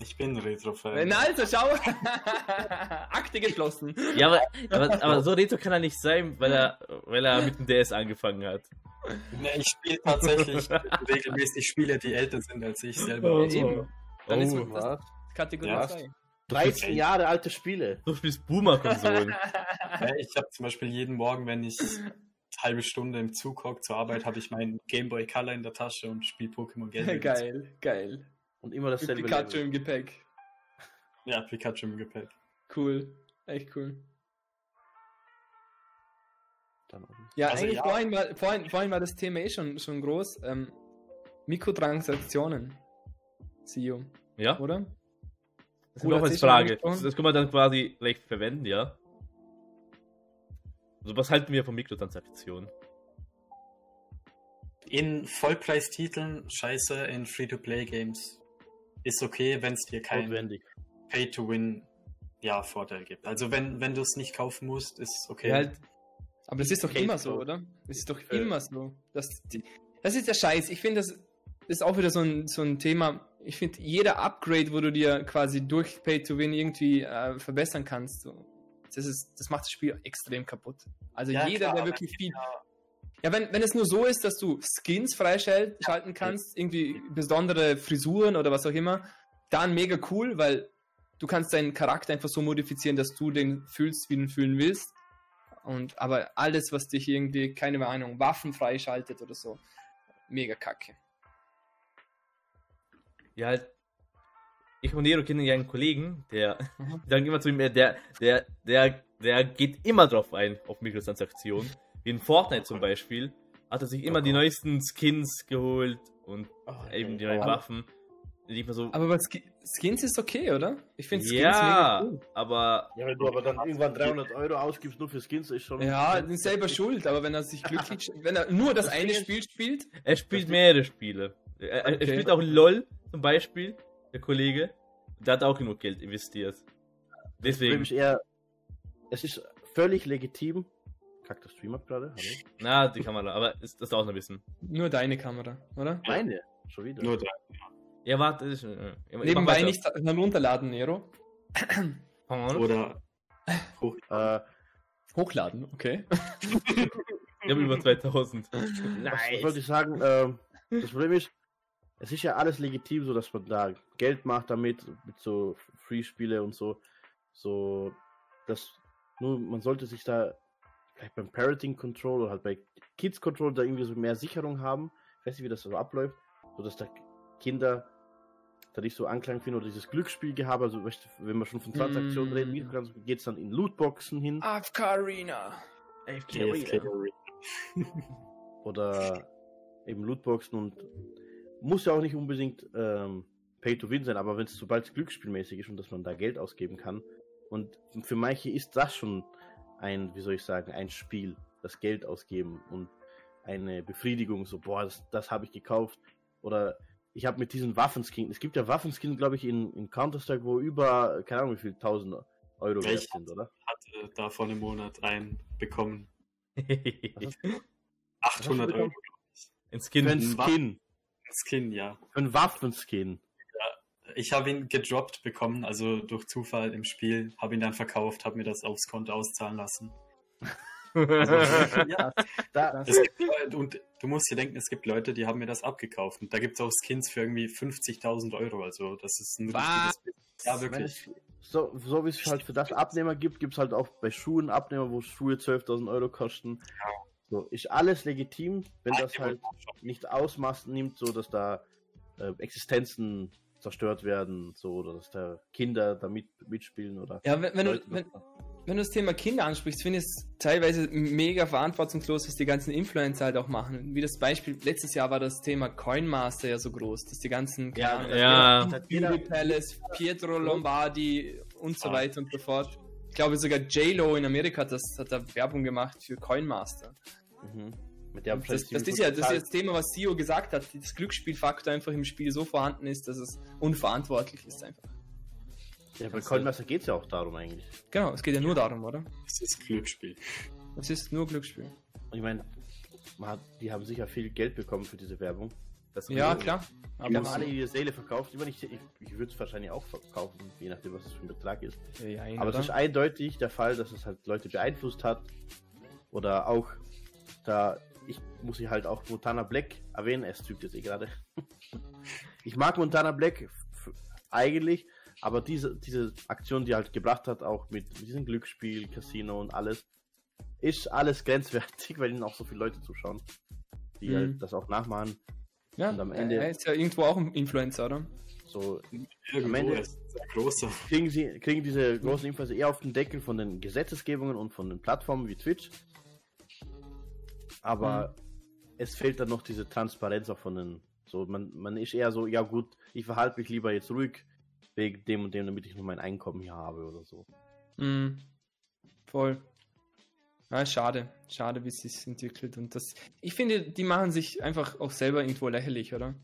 [SPEAKER 3] Ich bin Retro-Fan.
[SPEAKER 2] Na also, schau! Akte geschlossen.
[SPEAKER 1] Ja, aber, aber, aber so retro kann er nicht sein, weil er, weil er mit dem DS angefangen hat.
[SPEAKER 3] Nee, ich spiele tatsächlich regelmäßig Spiele, die älter sind als ich selber.
[SPEAKER 1] Oh.
[SPEAKER 2] Ja, eben. Dann ist
[SPEAKER 1] Oh,
[SPEAKER 2] man das
[SPEAKER 4] Was?
[SPEAKER 2] Kategorie
[SPEAKER 3] Ja.
[SPEAKER 2] 2.
[SPEAKER 4] 13 Jahre alte Spiele.
[SPEAKER 1] Du spielst Boomer-Konsolen.
[SPEAKER 3] Ja, ich habe zum Beispiel jeden Morgen, wenn ich eine halbe Stunde im Zug hocke zur Arbeit, habe ich meinen Game Boy Color in der Tasche und spiele Pokémon Gelb.
[SPEAKER 2] geil, geil.
[SPEAKER 4] Und immer
[SPEAKER 2] Mit
[SPEAKER 4] dasselbe.
[SPEAKER 2] Pikachu
[SPEAKER 4] Level.
[SPEAKER 2] im Gepäck.
[SPEAKER 3] Ja, Pikachu im Gepäck.
[SPEAKER 2] Cool. Echt cool. Ja,
[SPEAKER 3] Also
[SPEAKER 2] eigentlich
[SPEAKER 3] ja.
[SPEAKER 2] Vorhin, war, vorhin, vorhin war das Thema eh schon, schon groß. Ähm, Mikrotransaktionen. CEO,
[SPEAKER 1] Ja?
[SPEAKER 2] oder?
[SPEAKER 1] Das ist auch
[SPEAKER 2] hat
[SPEAKER 1] als Frage. Das, das können wir dann quasi leicht verwenden, ja? Also was halten wir von Mikrotransaktionen?
[SPEAKER 3] In Vollpreistiteln scheiße, in Free-to-Play-Games ist okay, wenn es dir kein
[SPEAKER 4] Notwendig.
[SPEAKER 3] Pay-to-Win ja, Vorteil gibt. Also wenn, wenn du es nicht kaufen musst, ist okay.
[SPEAKER 2] Ja, halt, aber das ist doch immer so, oder? Das ist doch
[SPEAKER 4] Äh.
[SPEAKER 2] immer so. Das, die, das ist der Scheiß. Ich finde, das ist auch wieder so ein, so ein Thema. Ich finde, jeder Upgrade, wo du dir quasi durch Pay to Win irgendwie äh, verbessern kannst, so, das, ist, das macht das Spiel extrem kaputt. Also
[SPEAKER 3] Ja,
[SPEAKER 2] jeder,
[SPEAKER 3] klar,
[SPEAKER 2] der wirklich viel.
[SPEAKER 3] ja,
[SPEAKER 2] Ja, wenn, wenn es nur so ist, dass du Skins freischalten kannst, irgendwie besondere Frisuren oder was auch immer, dann mega cool, weil du kannst deinen Charakter einfach so modifizieren, dass du den fühlst, wie du ihn fühlen willst. Und aber alles, was dich irgendwie, keine Ahnung, Waffen freischaltet oder so, mega kacke.
[SPEAKER 1] Ja, halt. Ich und Nero kennen ja einen Kollegen, der
[SPEAKER 2] Mhm.
[SPEAKER 1] sagen immer zu ihm, der, der, der, der geht immer drauf ein, auf Mikrotransaktionen. Wie in Fortnite zum Beispiel, hat er sich immer die neuesten Skins geholt und eben die neuen
[SPEAKER 4] Aber-
[SPEAKER 1] Waffen. So.
[SPEAKER 2] Aber bei Sk Skins ist okay, oder? Ich finde Skins
[SPEAKER 1] ja,
[SPEAKER 2] mega cool.
[SPEAKER 1] aber
[SPEAKER 4] Ja, wenn du aber dann irgendwann 300 Euro ausgibst nur für Skins, ist schon.
[SPEAKER 2] Ja, sind selber schuld, aber wenn er sich glücklich, wenn er nur das eine Spiel spielt,
[SPEAKER 1] er spielt mehrere Spiele. Er, er- er
[SPEAKER 2] Okay.
[SPEAKER 1] spielt auch LOL zum Beispiel, der Kollege. Der hat auch genug Geld investiert.
[SPEAKER 4] Das
[SPEAKER 1] Deswegen,
[SPEAKER 4] ist eher, es ist völlig legitim. Kackt der Stream ab gerade?
[SPEAKER 1] Na, die Kamera, aber ist, das dauert noch ein bisschen.
[SPEAKER 2] nur deine Kamera, oder?
[SPEAKER 4] Meine, schon wieder.
[SPEAKER 3] Nur da.
[SPEAKER 1] Ja, warte, das ist, äh, ja, mach
[SPEAKER 2] Nebenbei nicht herunterladen, Nero.
[SPEAKER 3] Oder hoch.
[SPEAKER 4] Äh,
[SPEAKER 2] Hochladen, okay.
[SPEAKER 1] Ich habe über 2000.
[SPEAKER 4] Was, was
[SPEAKER 1] Nice.
[SPEAKER 4] wollte ich sagen? Ähm, das Problem ist, es ist ja alles legitim, so dass man da Geld macht damit, mit so Free-Spiele und so. So, das, nur man sollte sich da vielleicht beim Parenting Control oder halt bei Kids Control da irgendwie so mehr Sicherung haben. Ich weiß nicht, wie das so abläuft, so dass da Kinder da nicht so Anklang finden oder dieses Glücksspielgehabe, also weißt du, wenn wir schon von Transaktionen
[SPEAKER 2] Mm.
[SPEAKER 4] reden, geht es dann in Lootboxen hin
[SPEAKER 2] AFK Arena.
[SPEAKER 3] AFK.
[SPEAKER 4] oder eben Lootboxen und muss ja auch nicht unbedingt ähm, Pay to Win sein, aber wenn es sobald es glücksspielmäßig ist und dass man da Geld ausgeben kann und für manche ist das schon ein, wie soll ich sagen, ein Spiel, das Geld ausgeben und eine Befriedigung, so boah, das, das habe ich gekauft oder ich habe mit diesen Waffenskin, es gibt ja Waffenskin, glaube ich, in, in Counter-Strike, wo über, keine Ahnung, wie viel tausend Euro wert
[SPEAKER 3] Echt?
[SPEAKER 4] sind, oder?
[SPEAKER 3] Hatte da vor einem Monat einen bekommen.
[SPEAKER 4] Was
[SPEAKER 3] 800
[SPEAKER 4] bekommen?
[SPEAKER 3] Euro.
[SPEAKER 1] Ein Skin.
[SPEAKER 3] Wa-
[SPEAKER 4] Skin,
[SPEAKER 3] Skin, ja.
[SPEAKER 4] für einen Waffenskin.
[SPEAKER 3] Ich habe ihn gedroppt bekommen, also durch Zufall im Spiel, habe ihn dann verkauft, habe mir das aufs Konto auszahlen lassen. ja,
[SPEAKER 4] Da,
[SPEAKER 3] es gibt, und du musst dir denken, es gibt Leute, die haben mir das abgekauft. Und da gibt es auch Skins für irgendwie 50.000 Euro. Also das ist ein
[SPEAKER 2] Was?
[SPEAKER 3] richtiges. Ja, wirklich.
[SPEAKER 4] so, so wie es halt für das Abnehmer gibt, gibt es halt auch bei Schuhen Abnehmer, wo Schuhe 12.000 Euro kosten. So, ist alles legitim, wenn das halt nicht Ausmaß nimmt, so dass da äh, Existenzen zerstört werden, so oder dass da Kinder da mit, mitspielen oder.
[SPEAKER 2] Ja, wenn, wenn, du, wenn, wenn du das Thema Kinder ansprichst, finde ich es teilweise mega verantwortungslos, was die ganzen Influencer halt auch machen. Wie das Beispiel, letztes Jahr war das Thema Coinmaster ja so groß, dass die ganzen,
[SPEAKER 4] Ja,
[SPEAKER 2] Ahnung,
[SPEAKER 1] Ja.
[SPEAKER 2] Beauty Palace, Pietro Lombardi und so
[SPEAKER 3] Ah.
[SPEAKER 2] weiter und so fort. Ich glaube sogar J-Lo in Amerika hat, das, hat da Werbung gemacht für Coinmaster.
[SPEAKER 4] Mhm. Mit der
[SPEAKER 2] Das, das, ist ja das, ist ja das Thema, was Sio gesagt hat, das Glücksspielfaktor einfach im Spiel so vorhanden ist, dass es unverantwortlich ist einfach.
[SPEAKER 4] Ja, bei Coinmaster geht es ja auch darum eigentlich.
[SPEAKER 2] Genau, es geht ja nur darum, oder?
[SPEAKER 3] Das ist Glücksspiel.
[SPEAKER 2] Es ist nur Glücksspiel.
[SPEAKER 4] Und ich meine, hat, die haben sicher viel Geld bekommen für diese Werbung.
[SPEAKER 1] Das
[SPEAKER 2] Ja, klar.
[SPEAKER 4] Die haben
[SPEAKER 2] Aber
[SPEAKER 4] alle ihre Seele verkauft. Ich, meine, ich, ich, ich würde es wahrscheinlich auch verkaufen, je nachdem, was es für ein Betrag ist.
[SPEAKER 2] ja, ein,
[SPEAKER 4] Aber
[SPEAKER 2] oder?
[SPEAKER 4] es ist eindeutig der Fall, dass es halt Leute beeinflusst hat. Oder auch da, ich muss hier halt auch Montana Black erwähnen, er streamt jetzt eh gerade. ich mag Montana Black eigentlich, aber diese, diese Aktion, die er halt gebracht hat, auch mit, mit diesem Glücksspiel, Casino und alles, ist alles grenzwertig, weil ihnen auch so viele Leute zuschauen, die
[SPEAKER 2] Mhm.
[SPEAKER 4] halt das auch nachmachen.
[SPEAKER 2] ja,
[SPEAKER 4] und am Ende-
[SPEAKER 2] er ist ja irgendwo auch ein Influencer, oder?
[SPEAKER 4] So
[SPEAKER 3] Irgendwo
[SPEAKER 4] Ende-
[SPEAKER 3] ist es ein großer.
[SPEAKER 4] kriegen sie kriegen diese großen Influencer eher auf den Deckel von den Gesetzesgebungen und von den Plattformen wie Twitch. Aber es fehlt dann noch diese Transparenz auch von den. So, man, man ist eher so, ja gut, ich verhalte mich lieber jetzt ruhig wegen dem und dem, damit ich nur mein Einkommen hier habe oder so.
[SPEAKER 2] Mhm. Voll. Ja, schade. Schade, wie es sich entwickelt. Und das. Ich finde, die machen sich einfach auch selber irgendwo lächerlich, oder?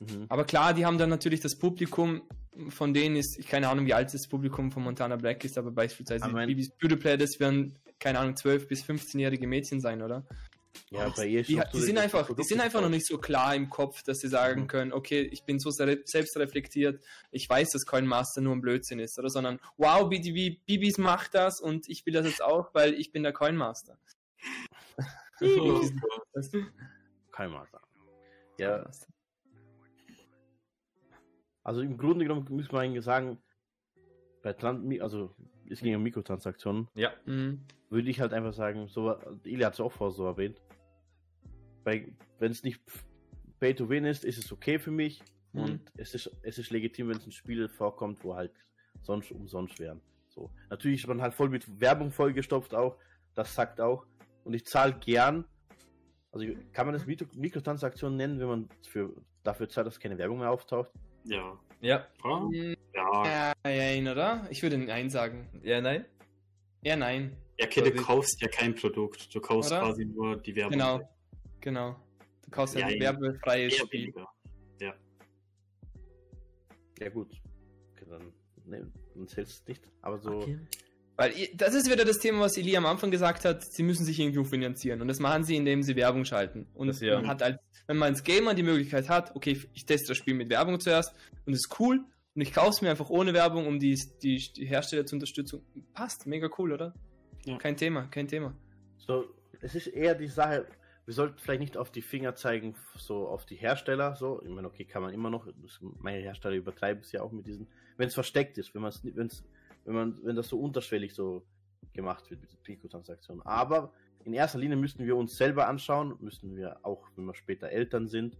[SPEAKER 4] Mhm.
[SPEAKER 2] Aber klar, die haben dann natürlich das Publikum, von denen ist, ich keine Ahnung, wie alt das Publikum von Montana Black ist, aber beispielsweise
[SPEAKER 4] mein-
[SPEAKER 2] Bibis Beauty Play, das werden, keine Ahnung, 12- bis 15-jährige Mädchen sein, oder?
[SPEAKER 4] Ja, bei ihr
[SPEAKER 2] Die, die, sind
[SPEAKER 4] das
[SPEAKER 2] einfach, die sind einfach noch nicht so klar im Kopf, dass sie sagen
[SPEAKER 4] Mhm.
[SPEAKER 2] können, okay, ich bin so sehr, selbst reflektiert, ich weiß, dass Coinmaster nur ein Blödsinn ist, oder? Sondern, wow, BDB, Bibis macht das und ich will das jetzt auch, weil ich bin der
[SPEAKER 4] Kann ich mal sagen. Ja, also im Grunde genommen muss man eigentlich sagen, bei Tran also es ging um Mikrotransaktionen,
[SPEAKER 1] Ja.
[SPEAKER 2] Mhm.
[SPEAKER 4] würde ich halt einfach sagen, so, Ili hat es auch vorher so erwähnt, wenn es nicht Pay to Win ist, ist es okay für mich
[SPEAKER 2] Mhm.
[SPEAKER 4] und es ist, es ist legitim, wenn es ein Spiel vorkommt, wo halt sonst umsonst wären. So. Natürlich ist man halt voll mit Werbung vollgestopft auch, das sagt auch und ich zahle gern, also kann man das Mikro Mikrotransaktion nennen, wenn man für, dafür zahlt, dass keine Werbung mehr auftaucht?
[SPEAKER 3] Ja.
[SPEAKER 1] Ja.
[SPEAKER 3] Ja.
[SPEAKER 2] Mhm.
[SPEAKER 3] Ja.
[SPEAKER 2] Ja, ja, oder? Ich würde Nein sagen.
[SPEAKER 1] Ja, nein?
[SPEAKER 2] Ja, nein.
[SPEAKER 3] Ja, okay, du kaufst ja kein Produkt. Du kaufst
[SPEAKER 2] Oder?
[SPEAKER 3] quasi nur die Werbung.
[SPEAKER 2] Genau. Genau. Du kaufst ja
[SPEAKER 3] Ja,
[SPEAKER 2] ein
[SPEAKER 3] ja.
[SPEAKER 2] werbefreies Spiel.
[SPEAKER 3] weniger.
[SPEAKER 4] Ja gut. Okay, dann, ne, dann zählt es nicht. Aber so.
[SPEAKER 2] Weil ihr- das ist wieder das Thema, was Eli am Anfang gesagt hat, sie müssen sich irgendwo finanzieren. Und das machen sie, indem sie Werbung schalten. Und
[SPEAKER 1] Das ja.
[SPEAKER 2] man hat als, wenn man als Gamer die Möglichkeit hat, okay, ich teste das Spiel mit Werbung zuerst und es ist cool und ich kaufe es mir einfach ohne Werbung, um die, die, die Hersteller zu unterstützen. Passt, mega cool, oder?
[SPEAKER 3] Ja.
[SPEAKER 2] Kein Thema, kein Thema.
[SPEAKER 4] So, es ist eher die Sache, wir sollten vielleicht nicht auf die Finger zeigen, so auf die Hersteller, so. Ich meine, okay, kann man immer noch, meine Hersteller übertreiben es ja auch mit diesen, wenn es versteckt ist, wenn man es wenn es, wenn man, wenn das so unterschwellig so gemacht wird mit den Mikrotransaktionen. Aber in erster Linie müssten wir uns selber anschauen, müssten wir auch, wenn wir später Eltern sind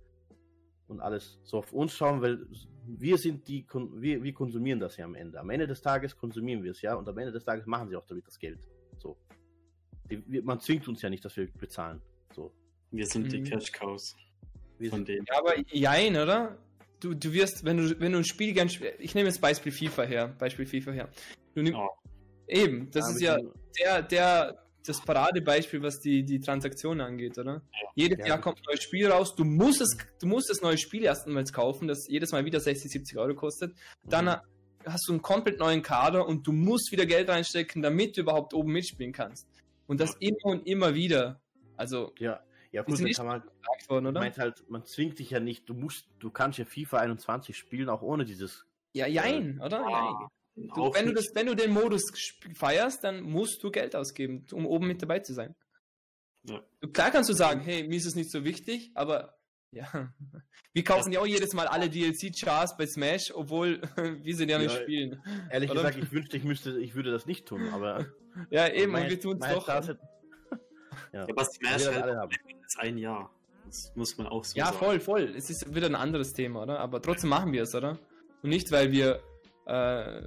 [SPEAKER 4] und alles so auf uns schauen, weil wir sind die, wir, wir konsumieren das ja am Ende. Am Ende des Tages konsumieren wir es ja und am Ende des Tages machen sie auch damit das Geld. So. Man zwingt uns ja nicht, dass wir bezahlen. So.
[SPEAKER 3] Wir sind die
[SPEAKER 2] Mhm.
[SPEAKER 3] Cash Cows
[SPEAKER 4] Wir
[SPEAKER 3] von
[SPEAKER 4] sind,
[SPEAKER 3] denen.
[SPEAKER 2] Ja, aber jein, oder? Du, du wirst, wenn du, wenn du ein Spiel gern spiel- ich nehme jetzt Beispiel FIFA her, Beispiel FIFA her. Du nimm,
[SPEAKER 3] Ja.
[SPEAKER 2] Eben, das ist ja der, der, das Paradebeispiel, was die, die Transaktionen angeht, oder? Jedes
[SPEAKER 4] Ja,
[SPEAKER 2] Jahr
[SPEAKER 4] gut.
[SPEAKER 2] kommt ein neues Spiel raus, du musst es, du musst das neue Spiel erstmals kaufen, das jedes Mal wieder 60, 70 Euro kostet. Dann
[SPEAKER 4] Mhm.
[SPEAKER 2] hast du einen komplett neuen Kader und du musst wieder Geld reinstecken, damit du überhaupt oben mitspielen kannst. Und das immer und immer wieder. Also,
[SPEAKER 4] Ja, ja gut, dann kann man,
[SPEAKER 2] worden, oder?
[SPEAKER 4] meint halt, man zwingt dich ja nicht, du musst, du kannst ja FIFA 21 spielen, auch ohne dieses.
[SPEAKER 2] Ja, jein, oder? Jein.
[SPEAKER 3] Ah,
[SPEAKER 2] Du, wenn, du das, wenn du den Modus feierst, dann musst du Geld ausgeben, um oben mit dabei zu sein.
[SPEAKER 3] Ja.
[SPEAKER 2] Klar kannst du sagen, hey, mir ist es nicht so wichtig, aber ja, wir kaufen ja auch jedes Mal alle DLC-Chars bei Smash, obwohl wir sind ja nicht
[SPEAKER 4] Ja,
[SPEAKER 2] spielen.
[SPEAKER 4] Ehrlich
[SPEAKER 2] Oder?
[SPEAKER 4] gesagt, ich wünschte, ich müsste, ich würde das nicht tun, aber.
[SPEAKER 2] Ja, eben, wir tun es doch.
[SPEAKER 4] Hat- ja.
[SPEAKER 3] Ja, aber Smash
[SPEAKER 4] Wir
[SPEAKER 3] halt
[SPEAKER 4] alle haben.
[SPEAKER 3] ist ein Jahr. Das muss man auch so
[SPEAKER 2] Ja,
[SPEAKER 3] sagen.
[SPEAKER 2] voll, voll. Es ist wieder ein anderes Thema, oder? Aber trotzdem machen wir es, oder? Und nicht, weil wir äh,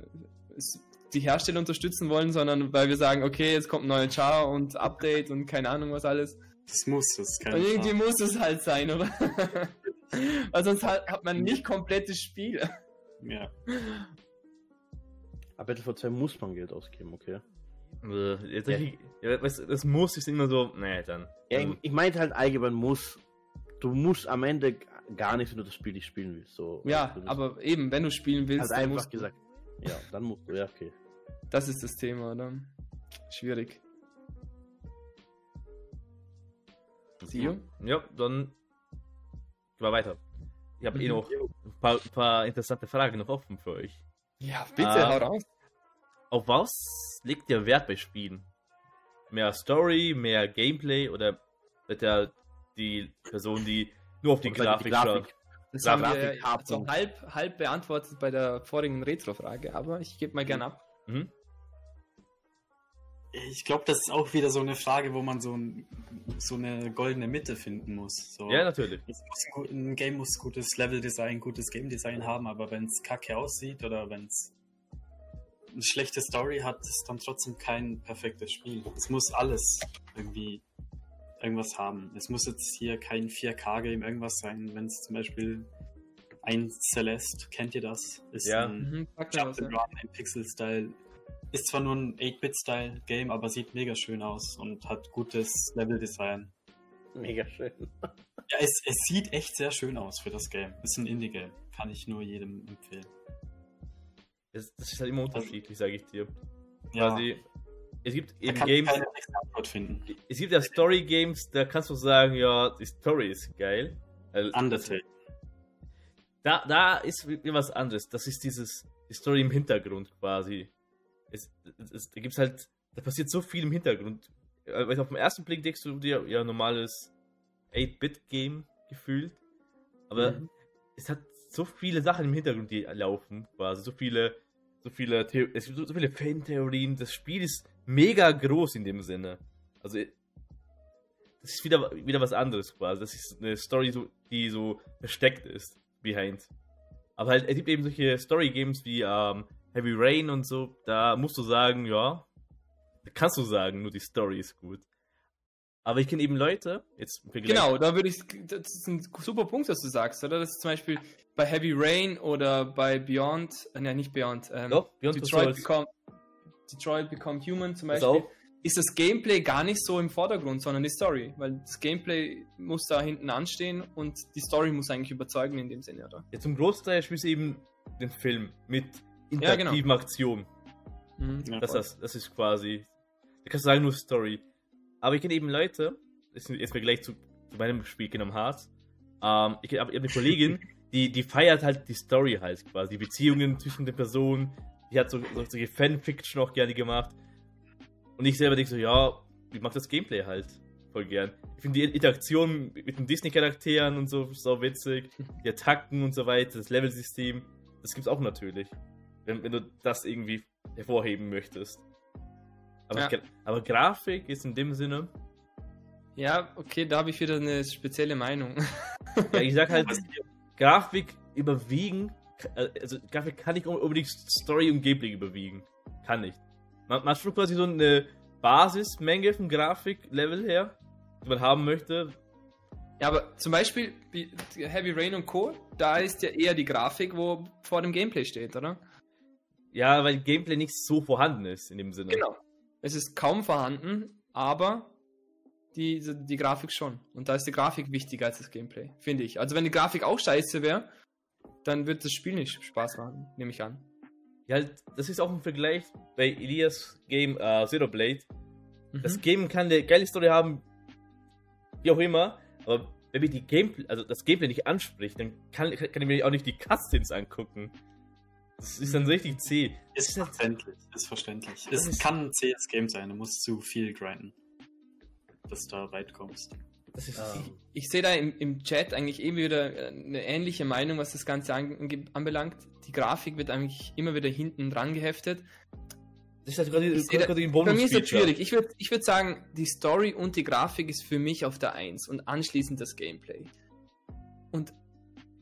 [SPEAKER 2] es- die Hersteller unterstützen wollen, sondern weil wir sagen, okay, jetzt kommt ein neuer Char und Update und keine Ahnung was alles.
[SPEAKER 3] Das muss, das ist kein
[SPEAKER 2] Und irgendwie
[SPEAKER 3] Fall.
[SPEAKER 2] muss es halt sein, oder? Weil sonst hat, hat man nicht komplettes Spiel.
[SPEAKER 3] Ja.
[SPEAKER 4] Aber Battlefield 2 muss man Geld ausgeben, okay.
[SPEAKER 1] Äh, jetzt
[SPEAKER 4] Ja.
[SPEAKER 1] richtig- ja, weißt du, das muss ist immer so, nee, dann.
[SPEAKER 4] Ja,
[SPEAKER 1] Also,
[SPEAKER 4] ich, ich meinte halt allgemein muss. Du musst am Ende gar nicht, wenn du das Spiel nicht spielen willst. So,
[SPEAKER 2] Ja,
[SPEAKER 4] du musst
[SPEAKER 2] aber eben, wenn du spielen willst,
[SPEAKER 4] halt
[SPEAKER 2] dann
[SPEAKER 4] einfach
[SPEAKER 2] musst du.
[SPEAKER 4] gesagt. Ja, dann musst du, ja, okay.
[SPEAKER 2] Das ist das Thema, oder? Schwierig. Sio?
[SPEAKER 1] ja, dann gehen wir weiter. Ich habe eh
[SPEAKER 2] Mhm.
[SPEAKER 1] noch ein paar, ein paar interessante Fragen noch offen für euch.
[SPEAKER 2] Ja, bitte,
[SPEAKER 1] Ah.
[SPEAKER 2] hau raus.
[SPEAKER 1] Auf was legt ihr Wert bei Spielen? Mehr Story, mehr Gameplay oder wird ja die Person, die nur auf die
[SPEAKER 4] Und
[SPEAKER 1] Grafik, schaut?
[SPEAKER 2] Das
[SPEAKER 1] Klar,
[SPEAKER 2] haben wir
[SPEAKER 4] Grafik,
[SPEAKER 2] ja so
[SPEAKER 4] Hardware.
[SPEAKER 2] halb, halb beantwortet bei der vorigen Retro-Frage, aber ich gebe mal gern ab.
[SPEAKER 1] Mhm.
[SPEAKER 3] Ich glaube, das ist auch wieder so eine Frage, wo man so, ein, so eine goldene Mitte finden muss. So.
[SPEAKER 1] Ja, natürlich.
[SPEAKER 3] Es muss ein, gut- ein Game muss gutes Level-Design, gutes Game-Design haben, aber wenn es kacke aussieht oder wenn es eine schlechte Story hat, ist dann trotzdem kein perfektes Spiel. Es muss alles irgendwie irgendwas haben. Es muss jetzt hier kein 4K-Game irgendwas sein, wenn es zum Beispiel ein Celeste, kennt ihr das? Ist
[SPEAKER 1] Ja.
[SPEAKER 3] ein
[SPEAKER 2] Mhm, was, ja.
[SPEAKER 3] Jump'n'Run in Pixel-Style. Ist zwar nur ein 8-Bit-Style-Game, aber sieht mega schön aus und hat gutes Level-Design.
[SPEAKER 4] Mega schön.
[SPEAKER 3] Ja, es, es sieht echt sehr schön aus für das Game. Ist ein Indie-Game. Kann ich nur jedem empfehlen.
[SPEAKER 1] Das, das ist halt immer unterschiedlich, sage ich dir.
[SPEAKER 3] Ja,
[SPEAKER 1] Quasi, es gibt eben Games,
[SPEAKER 3] finden.
[SPEAKER 1] es gibt ja Story-Games, da kannst du sagen, ja, die Story ist geil. Also,
[SPEAKER 3] Undertale.
[SPEAKER 1] Da, da ist was anderes. Das ist dieses, die Story im Hintergrund quasi. Es, es, es, da gibt's halt, da passiert so viel im Hintergrund. äh, weil auf den ersten Blick denkst du dir, ja, normales 8-Bit-Game gefühlt. Aber
[SPEAKER 2] Mhm.
[SPEAKER 1] es hat so viele Sachen im Hintergrund, die laufen, quasi. So viele, so viele, The es gibt so, so viele Fan-Theorien. Das Spiel ist mega groß in dem Sinne. Also, das ist wieder, wieder was anderes quasi. Das ist eine Story, so, die so versteckt ist, behind. Aber halt, es gibt eben solche Story-Games wie ähm, Heavy Rain und so. Da musst du sagen, ja, kannst du sagen, nur die Story ist gut. Aber ich kenne eben Leute, jetzt
[SPEAKER 2] Genau, da würde ich, das ist ein super Punkt, was du sagst, oder? Das ist zum Beispiel bei Heavy Rain oder bei Beyond, äh, nein, nicht Beyond, ähm,
[SPEAKER 1] Doch, Beyond
[SPEAKER 2] Detroit. Become, Detroit Become Human zum Beispiel,
[SPEAKER 1] auf.
[SPEAKER 2] ist das Gameplay gar nicht so im Vordergrund, sondern die Story, weil das Gameplay muss da hinten anstehen und die Story muss eigentlich überzeugen in dem Sinne, oder?
[SPEAKER 1] Ja, zum Großteil spielst du eben den Film mit
[SPEAKER 2] Ja, genau.
[SPEAKER 1] interaktiven Aktionen.
[SPEAKER 2] Mhm.
[SPEAKER 3] Ja,
[SPEAKER 1] Das, das, das ist quasi. Da kannst du sagen, nur Story. Aber ich kenne eben Leute, das ist jetzt Vergleich zu, zu meinem Spiel Kingdom Hearts. Ähm, ich habe eine Kollegin, die, die feiert halt die Story halt quasi, die Beziehungen zwischen den Personen. Die hat so, so solche Fanfiction auch gerne gemacht. Und ich selber denke so, ja, ich mag das Gameplay halt voll gern. Ich finde die Interaktion mit den Disney-Charakteren und so so witzig. Die Attacken und so weiter, das Level-System, das gibt's auch natürlich. Wenn, wenn du das irgendwie hervorheben möchtest. Aber,
[SPEAKER 2] Ja.
[SPEAKER 1] Gra- aber Grafik ist in dem Sinne,
[SPEAKER 2] Ja, okay, da habe ich wieder eine spezielle Meinung.
[SPEAKER 1] ja, ich sag halt, Grafik überwiegen, äh, also Grafik kann nicht unbedingt Story und Gameplay überwiegen. Kann nicht. Man, man schon quasi so eine Basismenge von Grafiklevel her, die man haben möchte.
[SPEAKER 2] Ja, aber zum Beispiel Heavy Rain und Co., da ist ja eher die Grafik, wo vor dem Gameplay steht, oder?
[SPEAKER 1] Ja, weil Gameplay nicht so vorhanden ist in dem Sinne.
[SPEAKER 2] Genau. Es ist kaum vorhanden, aber die, die Grafik schon. Und da ist die Grafik wichtiger als das Gameplay, finde ich. Also wenn die Grafik auch scheiße wäre, dann wird das Spiel nicht Spaß machen, nehme ich an.
[SPEAKER 1] Ja, halt, das ist auch ein Vergleich bei Elias Game äh, Zero Blade.
[SPEAKER 2] Mhm.
[SPEAKER 1] Das Game kann eine geile Story haben, wie auch immer, aber wenn mir die Gameplay, also das Gameplay nicht anspricht, dann kann, kann ich mir auch nicht die Cutscenes angucken. Das ist dann richtig zäh.
[SPEAKER 3] Ist verständlich, ist verständlich.
[SPEAKER 1] Das
[SPEAKER 3] Es
[SPEAKER 1] ist-
[SPEAKER 3] kann ein CS Game sein, du musst zu viel grinden, dass du da weit kommst.
[SPEAKER 1] Das ist,
[SPEAKER 4] Ähm,
[SPEAKER 2] Ich sehe da im, im Chat eigentlich eben wieder äh, eine ähnliche Meinung, was das Ganze an, anbelangt. Die Grafik wird eigentlich immer wieder hinten dran geheftet.
[SPEAKER 1] das ist halt gerade,
[SPEAKER 2] Ich da-
[SPEAKER 1] gerade ein
[SPEAKER 2] Bei mir ist das
[SPEAKER 1] Bonus-Feature.
[SPEAKER 2] schwierig. Ich würde ich würd sagen, die Story und die Grafik ist für mich auf der 1 und anschließend das Gameplay. Und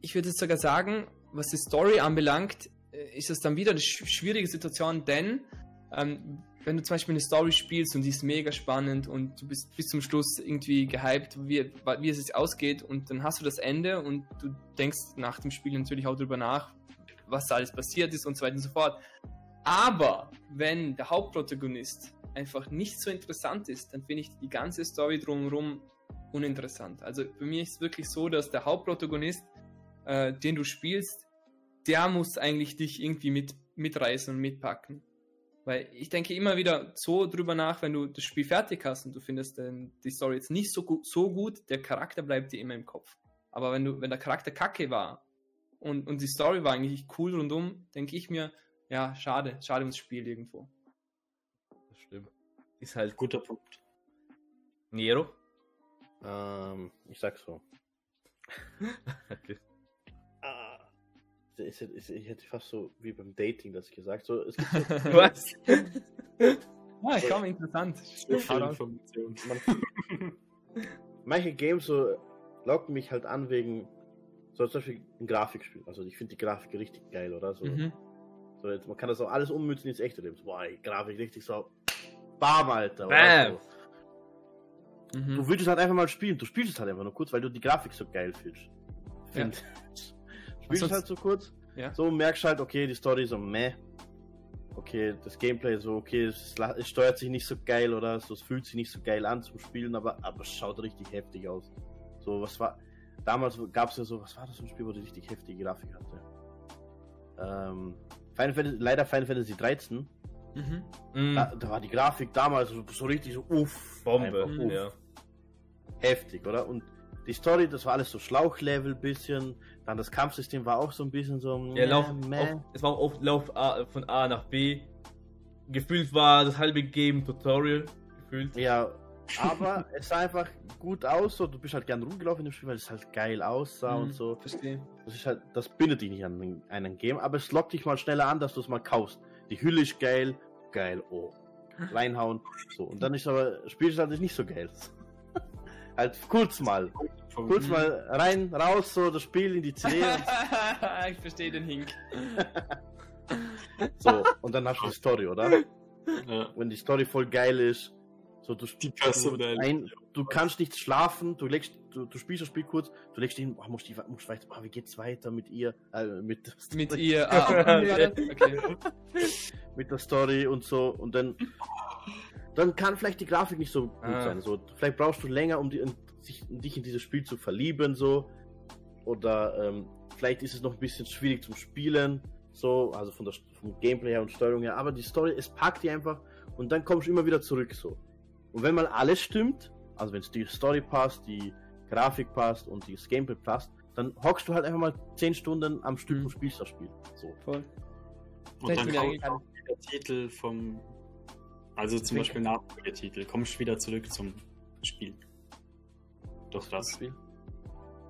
[SPEAKER 2] ich würde sogar sagen, was die Story anbelangt, ist es dann wieder eine sch- schwierige Situation, denn ähm, wenn du zum Beispiel eine Story spielst und die ist mega spannend und du bist bis zum Schluss irgendwie gehypt, wie, wie es jetzt ausgeht und dann hast du das Ende und du denkst nach dem Spiel natürlich auch darüber nach, was alles passiert ist und so weiter und so fort. Aber wenn der Hauptprotagonist einfach nicht so interessant ist, dann finde ich die ganze Story drumherum uninteressant. Also bei mir ist es wirklich so, dass der Hauptprotagonist, äh, den du spielst, der muss eigentlich dich irgendwie mit, mitreißen und mitpacken. Weil ich denke immer wieder so drüber nach, wenn du das Spiel fertig hast und du findest ähm, die Story jetzt nicht so gut, so gut, der Charakter bleibt dir immer im Kopf. Aber wenn du, wenn der Charakter kacke war und, und die Story war eigentlich cool rundum, denke ich mir, ja, schade, schade ums Spiel irgendwo.
[SPEAKER 1] Das stimmt. Ist halt
[SPEAKER 3] Guter Punkt.
[SPEAKER 1] Nero.
[SPEAKER 4] ähm, ich sag so.
[SPEAKER 1] Okay.
[SPEAKER 4] Ah, ich, ich, ich hätte fast so wie beim Dating das gesagt. So, es gibt so,
[SPEAKER 1] Was?
[SPEAKER 2] Ja, kaum interessant.
[SPEAKER 3] So viel
[SPEAKER 2] Hau raus.
[SPEAKER 3] Information.
[SPEAKER 4] man, manche Games so locken mich halt an wegen so zum Beispiel ein Grafikspiel. Also ich finde die Grafik richtig geil, oder? So,
[SPEAKER 2] Mhm.
[SPEAKER 4] so jetzt, man kann das auch alles ummünzen ins echte Leben. So, boah, die Grafik richtig so. Bam, Alter.
[SPEAKER 1] Bam.
[SPEAKER 4] Oder so.
[SPEAKER 2] Mhm.
[SPEAKER 4] Du willst es halt einfach mal spielen. Du spielst es halt einfach nur kurz, weil du die Grafik so geil findest. Find. Spielst es
[SPEAKER 2] sonst-
[SPEAKER 4] halt so kurz.
[SPEAKER 2] Ja.
[SPEAKER 4] So merkst halt, okay, die Story so meh. Okay, das Gameplay so, okay, es, es steuert sich nicht so geil oder so, es fühlt sich nicht so geil an zum Spielen, aber, aber es schaut richtig heftig aus. So, was war. Damals gab es ja so, was war das für ein Spiel, wo die richtig heftige Grafik hatte? Ähm, Final Fantasy, leider Final Fantasy 13.
[SPEAKER 2] Mhm.
[SPEAKER 1] Mm,
[SPEAKER 4] Da, da war die Grafik damals so, so richtig so, uff.
[SPEAKER 1] Bombe.
[SPEAKER 4] einfach, uff
[SPEAKER 1] Ja.
[SPEAKER 4] heftig, oder? Und die Story, das war alles so Schlauchlevel bisschen. Dann das Kampfsystem war auch so ein bisschen so.
[SPEAKER 1] Ja, Lauf, auf, es war auch Lauf A, von A nach B. Gefühlt war das halbe Game Tutorial. Gefühlt.
[SPEAKER 4] Ja, Aber es sah einfach gut aus, so du bist halt gern rumgelaufen in dem Spiel, weil es halt geil aussah
[SPEAKER 2] Mhm,
[SPEAKER 4] und so.
[SPEAKER 2] Verstehe.
[SPEAKER 4] Das ist halt, das bindet dich nicht an einen Game, aber es lockt dich mal schneller an, dass du es mal kaufst. Die Hülle ist geil, geil, oh. Reinhauen, so. Und dann ist aber, Spiel ist halt nicht so geil. Halt kurz mal, kurz
[SPEAKER 2] Mhm.
[SPEAKER 4] mal rein, raus, so das Spiel in die CD
[SPEAKER 2] ich verstehe den Hink.
[SPEAKER 4] so. Und dann hast du die Story, oder?
[SPEAKER 3] Ja.
[SPEAKER 4] Wenn die Story voll geil ist, so du,
[SPEAKER 3] Die
[SPEAKER 4] du, ein, du kannst nicht schlafen, du legst, du, du spielst das Spiel kurz, du legst hin, oh, musst, die, musst weiter, oh, wie geht's weiter mit ihr, äh, mit,
[SPEAKER 2] Mit ihr. Ah, okay. okay.
[SPEAKER 4] mit der Story und so und dann dann kann vielleicht die Grafik nicht so gut
[SPEAKER 2] Ah.
[SPEAKER 4] sein. So, vielleicht brauchst du länger, um, die, um sich, um dich in dieses Spiel zu verlieben, so oder ähm, vielleicht ist es noch ein bisschen schwierig zum Spielen, so also von der vom Gameplay her und Steuerung her. Aber die Story, es packt die einfach und dann kommst du immer wieder zurück, so. Und wenn mal alles stimmt, also wenn es die Story passt, die Grafik passt und das Gameplay passt, dann hockst du halt einfach mal 10 Stunden am Stück
[SPEAKER 2] Mhm.
[SPEAKER 4] und spielst das Spiel. So.
[SPEAKER 2] Voll.
[SPEAKER 3] Und dann
[SPEAKER 2] Hätten wir
[SPEAKER 3] kommt
[SPEAKER 2] eigentlich-
[SPEAKER 3] auch der Titel vom, also zum Beispiel Nachfolgetitel, kommst wieder zurück zum Spiel. Durch das.
[SPEAKER 4] Spiel.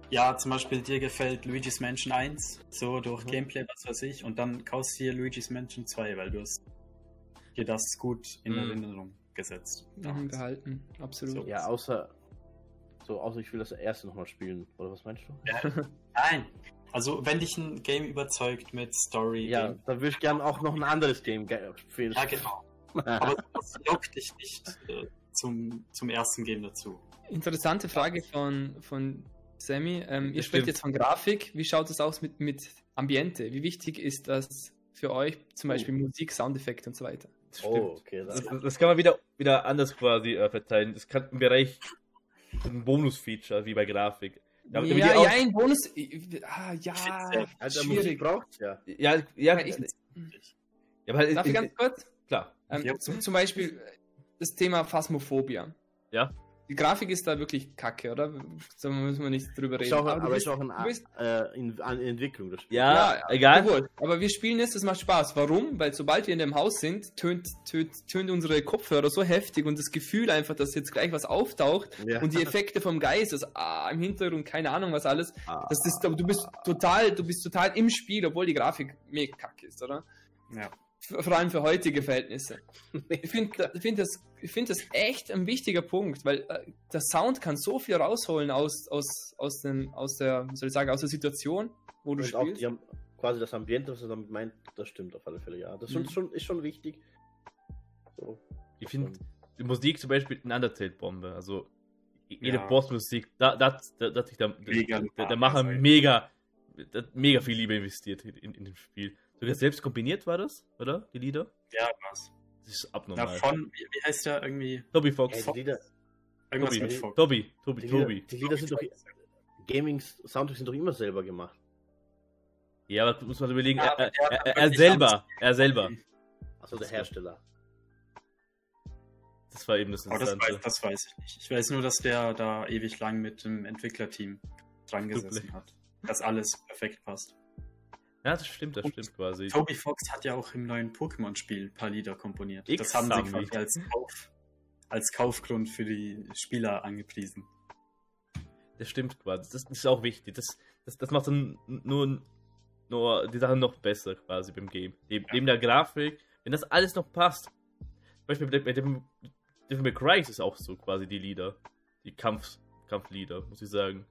[SPEAKER 3] Ja, zum Beispiel dir gefällt Luigi's Mansion 1, so durch
[SPEAKER 4] Mhm.
[SPEAKER 3] Gameplay, was weiß ich, und dann kaufst du dir Luigi's Mansion 2, weil du hast dir das gut in
[SPEAKER 1] Mhm.
[SPEAKER 3] Erinnerung gesetzt.
[SPEAKER 2] Mhm, behalten. Absolut.
[SPEAKER 3] So.
[SPEAKER 4] Ja, außer so, außer ich will das erste nochmal spielen. Oder was meinst du?
[SPEAKER 3] Nein, also wenn dich ein Game überzeugt mit Story,
[SPEAKER 4] Ja,
[SPEAKER 3] Game,
[SPEAKER 4] dann würde ich gerne auch noch ein anderes Game spielen.
[SPEAKER 3] ja genau. Aber das lockt dich nicht äh, zum, zum ersten Game dazu.
[SPEAKER 2] Interessante Frage von, von Sammy. Ähm, ihr sprecht jetzt von Grafik. Wie schaut es aus mit, mit Ambiente? Wie wichtig ist das für euch? Zum
[SPEAKER 4] Oh.
[SPEAKER 2] Beispiel Musik, Soundeffekte und so weiter.
[SPEAKER 1] Das
[SPEAKER 4] oh, okay.
[SPEAKER 1] Das,
[SPEAKER 4] Das,
[SPEAKER 1] das kann man wieder, wieder anders quasi äh, verteilen. Das kann im Bereich ein Bonus-Feature, wie bei Grafik. Ja,
[SPEAKER 2] Ja,
[SPEAKER 1] die
[SPEAKER 2] ja,
[SPEAKER 1] auch-
[SPEAKER 2] ein Bonus. Ah, ja.
[SPEAKER 4] Alter,
[SPEAKER 2] schwierig.
[SPEAKER 4] Musik braucht's ja.
[SPEAKER 1] Ja, ja,
[SPEAKER 2] Aber ich,
[SPEAKER 1] ja aber halt,
[SPEAKER 2] darf ich ganz kurz?
[SPEAKER 1] Klar.
[SPEAKER 2] Ähm,
[SPEAKER 3] Ja.
[SPEAKER 2] zum, zum Beispiel das Thema Phasmophobia.
[SPEAKER 1] Ja.
[SPEAKER 2] Die Grafik ist da wirklich kacke, oder? Da müssen wir nicht drüber
[SPEAKER 4] Ist
[SPEAKER 2] reden.
[SPEAKER 4] auch, aber
[SPEAKER 2] bist-
[SPEAKER 4] ist auch ein,
[SPEAKER 2] bist-
[SPEAKER 4] äh, in, an Entwicklung das Spiel.
[SPEAKER 1] Ja, egal.
[SPEAKER 2] Jawohl. Aber wir spielen es, das macht Spaß. Warum? Weil sobald wir in dem Haus sind, tönt, tönt, tönt unsere Kopfhörer so heftig und das Gefühl einfach, dass jetzt gleich was auftaucht
[SPEAKER 4] Ja.
[SPEAKER 2] und die Effekte vom Geist, das ah, im Hintergrund, keine Ahnung was alles.
[SPEAKER 4] Ah.
[SPEAKER 2] Das ist, du bist total, du bist total im Spiel, obwohl die Grafik mega kacke ist, oder?
[SPEAKER 3] Ja.
[SPEAKER 2] Vor allem für heutige Verhältnisse. Ich finde find das, ich find das echt ein wichtiger Punkt, weil äh, der Sound kann so viel rausholen aus, aus, aus, dem, aus der, soll ich sagen, aus der Situation, wo du
[SPEAKER 4] Und auch
[SPEAKER 2] spielst.
[SPEAKER 4] die haben quasi das Ambiente, was er damit meint, das stimmt auf alle Fälle, ja. Das ist
[SPEAKER 2] Mhm.
[SPEAKER 4] schon, ist schon wichtig. So.
[SPEAKER 1] Ich finde die Musik zum Beispiel eine Undertale-Bombe. Also jede
[SPEAKER 3] Ja.
[SPEAKER 1] Bossmusik, da, da, da, da hat sich der,
[SPEAKER 3] Mega
[SPEAKER 1] der, der, der
[SPEAKER 3] Spaß,
[SPEAKER 1] Macher
[SPEAKER 3] ey.
[SPEAKER 1] mega, der hat mega viel Liebe investiert in, in, in dem Spiel. Sogar selbst kombiniert war das, oder? Die Lieder?
[SPEAKER 3] Ja, was?
[SPEAKER 1] Das ist abnormal.
[SPEAKER 3] von, wie, wie heißt der irgendwie?
[SPEAKER 1] Toby Fox.
[SPEAKER 4] die Lieder,
[SPEAKER 3] Irgendwas
[SPEAKER 1] Tobi.
[SPEAKER 3] mit Fox.
[SPEAKER 1] Toby, Tobi,
[SPEAKER 4] die,
[SPEAKER 1] Tobi.
[SPEAKER 4] Lieder, die Lieder sind doch, Gaming-Soundtracks sind doch immer selber gemacht.
[SPEAKER 1] Ja, aber muss man überlegen,
[SPEAKER 3] Ja,
[SPEAKER 1] er, er, er, er selber, er selber.
[SPEAKER 4] Also der Hersteller.
[SPEAKER 1] Das war eben das
[SPEAKER 3] Aber das
[SPEAKER 1] Interessante.
[SPEAKER 3] weiß, das weiß ich nicht. Ich weiß nur, dass der da ewig lang mit dem Entwicklerteam dran gesessen hat. Dass alles perfekt passt.
[SPEAKER 1] Ja, das stimmt, das stimmt quasi.
[SPEAKER 3] Toby Fox hat ja auch im neuen Pokémon-Spiel ein paar Lieder komponiert.
[SPEAKER 1] X
[SPEAKER 3] das haben sie quasi als, Kauf, als Kaufgrund für die Spieler angepriesen.
[SPEAKER 1] Das stimmt quasi. Das ist auch wichtig. Das, das, das macht dann nur, nur die Sachen noch besser quasi beim Game. Neben, neben der Grafik, wenn das alles noch passt. Zum Beispiel bei dem Devil May Cry ist auch so quasi die Lieder. Die Kampf, Kampflieder, muss ich sagen.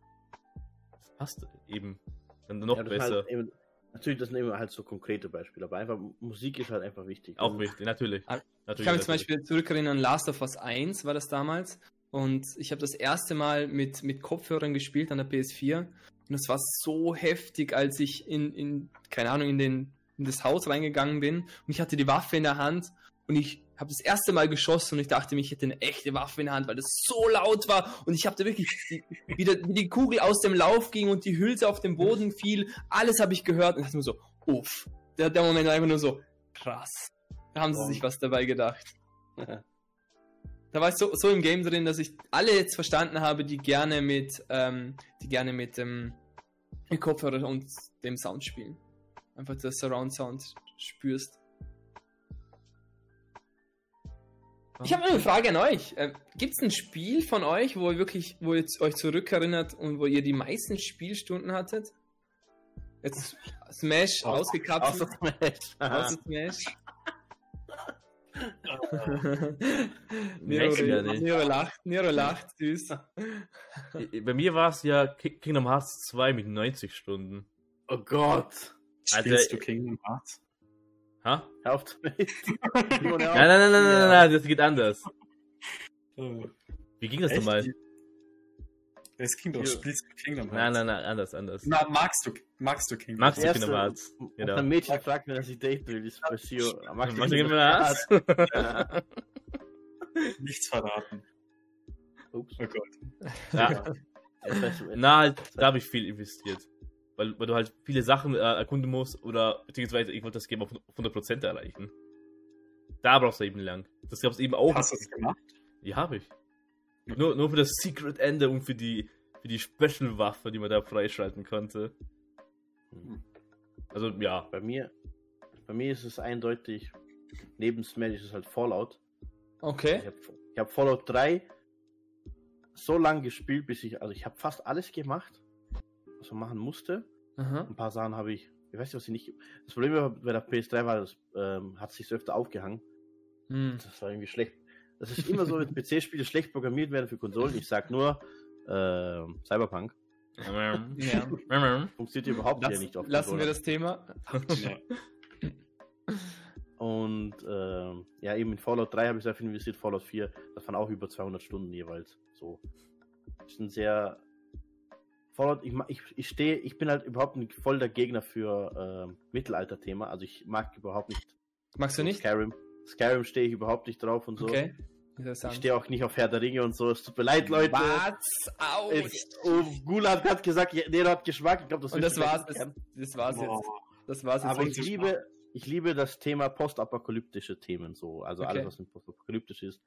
[SPEAKER 1] Das passt eben dann noch
[SPEAKER 4] Ja,
[SPEAKER 1] besser.
[SPEAKER 4] Halt eben, natürlich, das sind immer halt so konkrete Beispiele, aber einfach Musik ist halt einfach wichtig.
[SPEAKER 1] Auch wichtig, natürlich.
[SPEAKER 2] Ah,
[SPEAKER 1] natürlich
[SPEAKER 2] Ich kann mich zum. Beispiel zurückerinnern, Last of Us 1 war das damals. Und ich habe das erste Mal mit, mit Kopfhörern gespielt an der PS4. Und das war so heftig, als ich in, in keine Ahnung, in, den, in das Haus reingegangen bin. Und ich hatte die Waffe in der Hand. Und ich habe das erste Mal geschossen und ich dachte mir, ich hätte eine echte Waffe in der Hand, weil das so laut war. Und ich habe da wirklich, die, wie, die Kugel aus dem Lauf ging und die Hülse auf den Boden fiel. Alles habe ich gehört und dachte mir so, uff. Der, der Moment war einfach nur so, krass. Da haben sie
[SPEAKER 4] Wow.
[SPEAKER 2] sich was dabei gedacht. Da war ich so, so im Game drin, dass ich alle jetzt verstanden habe, die gerne mit, ähm, die gerne mit dem mit Kopfhörer und dem Sound spielen. Einfach das Surround Sound spürst. Ich habe eine Frage an euch. Äh, Gibt es ein Spiel von euch, wo ihr wirklich, wo ihr euch zurückerinnert und wo ihr die meisten Spielstunden hattet? Jetzt Smash
[SPEAKER 3] Außer-
[SPEAKER 2] ausgekapselt.
[SPEAKER 4] Außer Smash.
[SPEAKER 2] Außer Smash. Nero,
[SPEAKER 1] nicht.
[SPEAKER 2] Nero lacht, Nero lacht, süß.
[SPEAKER 1] Bei mir war es ja Ki- Kingdom Hearts 2 mit 90 Stunden.
[SPEAKER 4] Oh Gott.
[SPEAKER 3] Spielst
[SPEAKER 1] Also-
[SPEAKER 3] du Kingdom Hearts?
[SPEAKER 1] Ha?
[SPEAKER 4] Hör auf damit. Simon, hör auf.
[SPEAKER 1] Nein, nein, nein, nein, nein, nein, das geht anders. Wie ging das
[SPEAKER 3] echt?
[SPEAKER 1] nochmal?
[SPEAKER 3] Es ging doch,
[SPEAKER 4] Ja.
[SPEAKER 3] spielst du Kingdom
[SPEAKER 1] Nein,
[SPEAKER 3] Hearts?
[SPEAKER 1] nein, nein, anders, anders.
[SPEAKER 3] Na, magst du, magst du Kingdom
[SPEAKER 1] Magst du Kingdom Hearts? Genau.
[SPEAKER 4] ein Mädchen fragt mir, dass ich daten will, ist bei Sio.
[SPEAKER 1] Magst du Kingdom Hearts?
[SPEAKER 3] Hearts? Nichts verraten.
[SPEAKER 4] Ups.
[SPEAKER 3] Oh Gott.
[SPEAKER 1] Ja, na, halt, da habe ich viel investiert. Weil, weil du halt viele Sachen äh, erkunden musst oder beziehungsweise ich wollte das Game auf 100% erreichen. Da brauchst du eben lang. Das gab's eben auch.
[SPEAKER 3] Hast du es gemacht?
[SPEAKER 1] Ja, habe ich. Nur, nur für das Secret Ende und für die, für die Special-Waffe, die man da freischalten konnte. Also, ja.
[SPEAKER 4] Bei mir, bei mir ist es eindeutig, neben Smash ist es halt Fallout. Ich
[SPEAKER 2] Okay.
[SPEAKER 4] habe ich hab Fallout 3 so lange gespielt, bis ich, also ich habe fast alles gemacht, was man machen musste.
[SPEAKER 2] Aha.
[SPEAKER 4] Ein paar Sachen habe ich, ich weiß nicht, was ich nicht. Das Problem war, bei der PS3 war, das ähm, hat sich so öfter aufgehangen.
[SPEAKER 2] Hm.
[SPEAKER 4] Das war irgendwie schlecht. Das ist immer so, wenn PC-Spiele schlecht programmiert werden für Konsolen. Ich sag nur, ähm, Cyberpunk
[SPEAKER 2] Ja.
[SPEAKER 4] funktioniert überhaupt
[SPEAKER 2] Lass,
[SPEAKER 4] hier nicht auf
[SPEAKER 2] lassen wir das Thema.
[SPEAKER 4] Und ähm, ja, eben in Fallout 3 habe ich sehr viel investiert, Fallout 4, das waren auch über 200 Stunden jeweils. So. Ist ein sehr. Fallout, ich, ich, ich stehe, ich bin halt überhaupt nicht voll der Gegner für ähm, Mittelalter-Thema. Also ich mag überhaupt nicht.
[SPEAKER 2] Magst du nicht?
[SPEAKER 4] Skyrim. Skyrim stehe ich überhaupt nicht drauf und so.
[SPEAKER 2] Okay.
[SPEAKER 4] Ich stehe auch nicht auf Herr der Ringe und so. Es tut mir leid, Leute.
[SPEAKER 2] Was? Au!
[SPEAKER 4] Oh, Gula hat gerade gesagt, ja, nee, der hat Geschmack. Ich glaube, das
[SPEAKER 2] Und
[SPEAKER 4] wird
[SPEAKER 2] das war's. Das, das war's jetzt. Das war's jetzt.
[SPEAKER 4] Aber ich liebe, ich liebe das Thema postapokalyptische Themen so. Also
[SPEAKER 2] Okay.
[SPEAKER 4] alles, was mit postapokalyptisch ist,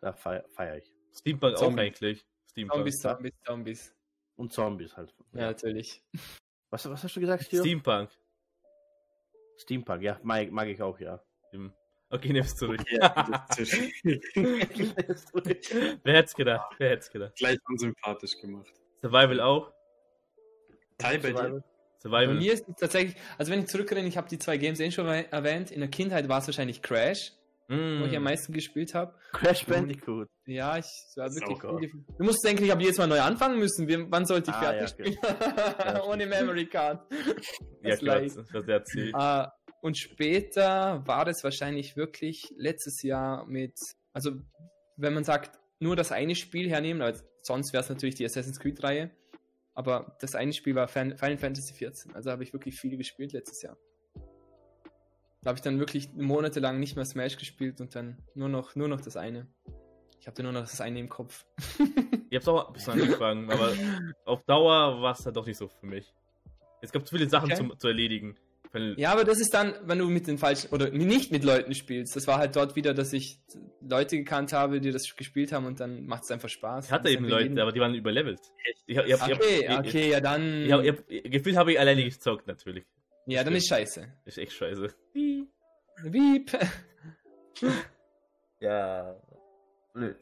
[SPEAKER 4] da feiere feier ich.
[SPEAKER 1] Steampunk auch eigentlich. Steampunk.
[SPEAKER 2] Zombies, Zombies, Zombies.
[SPEAKER 4] Und Zombies halt.
[SPEAKER 2] Ja, natürlich.
[SPEAKER 4] Was, was hast du gesagt, Steve?
[SPEAKER 1] Steampunk.
[SPEAKER 4] Steampunk, ja, mag, mag ich auch, ja.
[SPEAKER 1] Okay, nimm's zurück.
[SPEAKER 3] Ja, ist
[SPEAKER 1] Wer hätt's gedacht? Wer hätt's gedacht?
[SPEAKER 3] gleich unsympathisch gemacht.
[SPEAKER 1] Survival auch?
[SPEAKER 3] Teil bei dir.
[SPEAKER 4] Survival.
[SPEAKER 2] Bei mir ist es tatsächlich, also wenn ich zurückerinnere, ich habe die zwei Games eh schon erwäh- erwähnt. In der Kindheit war es wahrscheinlich Crash, wo ich am
[SPEAKER 1] Mm.
[SPEAKER 2] meisten gespielt habe.
[SPEAKER 4] Crash Bandicoot.
[SPEAKER 2] Ja, ich war wirklich.
[SPEAKER 3] Sauber.
[SPEAKER 2] viele- Du musst denken, ich habe jedes Mal neu anfangen müssen. Wir, wann sollte ich
[SPEAKER 4] Ah,
[SPEAKER 2] fertig
[SPEAKER 4] ja,
[SPEAKER 2] spielen? Ohne Memory Card.
[SPEAKER 1] Ja,
[SPEAKER 2] Das
[SPEAKER 1] klar, das war sehr zäh.
[SPEAKER 2] Ah, und später war es wahrscheinlich wirklich letztes Jahr mit, also wenn man sagt, nur das eine Spiel hernehmen, aber sonst wäre es natürlich die Assassin's Creed-Reihe. Aber das eine Spiel war Final Fantasy XIV. Also habe ich wirklich viel gespielt letztes Jahr. Da habe ich dann wirklich monatelang nicht mehr Smash gespielt und dann nur noch, nur noch das eine. Ich habe nur noch das eine im Kopf.
[SPEAKER 1] Ich hab's auch ein bisschen angefangen, aber auf Dauer war es dann doch nicht so für mich. Es gab zu viele Sachen
[SPEAKER 2] Okay.
[SPEAKER 1] zum, zu erledigen.
[SPEAKER 2] Ja, aber das ist dann, wenn du mit den falschen oder nicht mit Leuten spielst. Das war halt dort wieder, dass ich Leute gekannt habe, die das gespielt haben und dann macht es einfach Spaß.
[SPEAKER 1] Ich hatte eben Leute,
[SPEAKER 2] jeden-
[SPEAKER 1] aber die waren überlevelt. Ich, hab- ich, hab- ich, hab-
[SPEAKER 2] Okay, okay, ja dann.
[SPEAKER 1] Gefühlt habe ich alleine gezockt, natürlich.
[SPEAKER 2] Ja, dann ist scheiße.
[SPEAKER 1] Ist echt scheiße.
[SPEAKER 2] Wiep.
[SPEAKER 1] Ja. Blöd.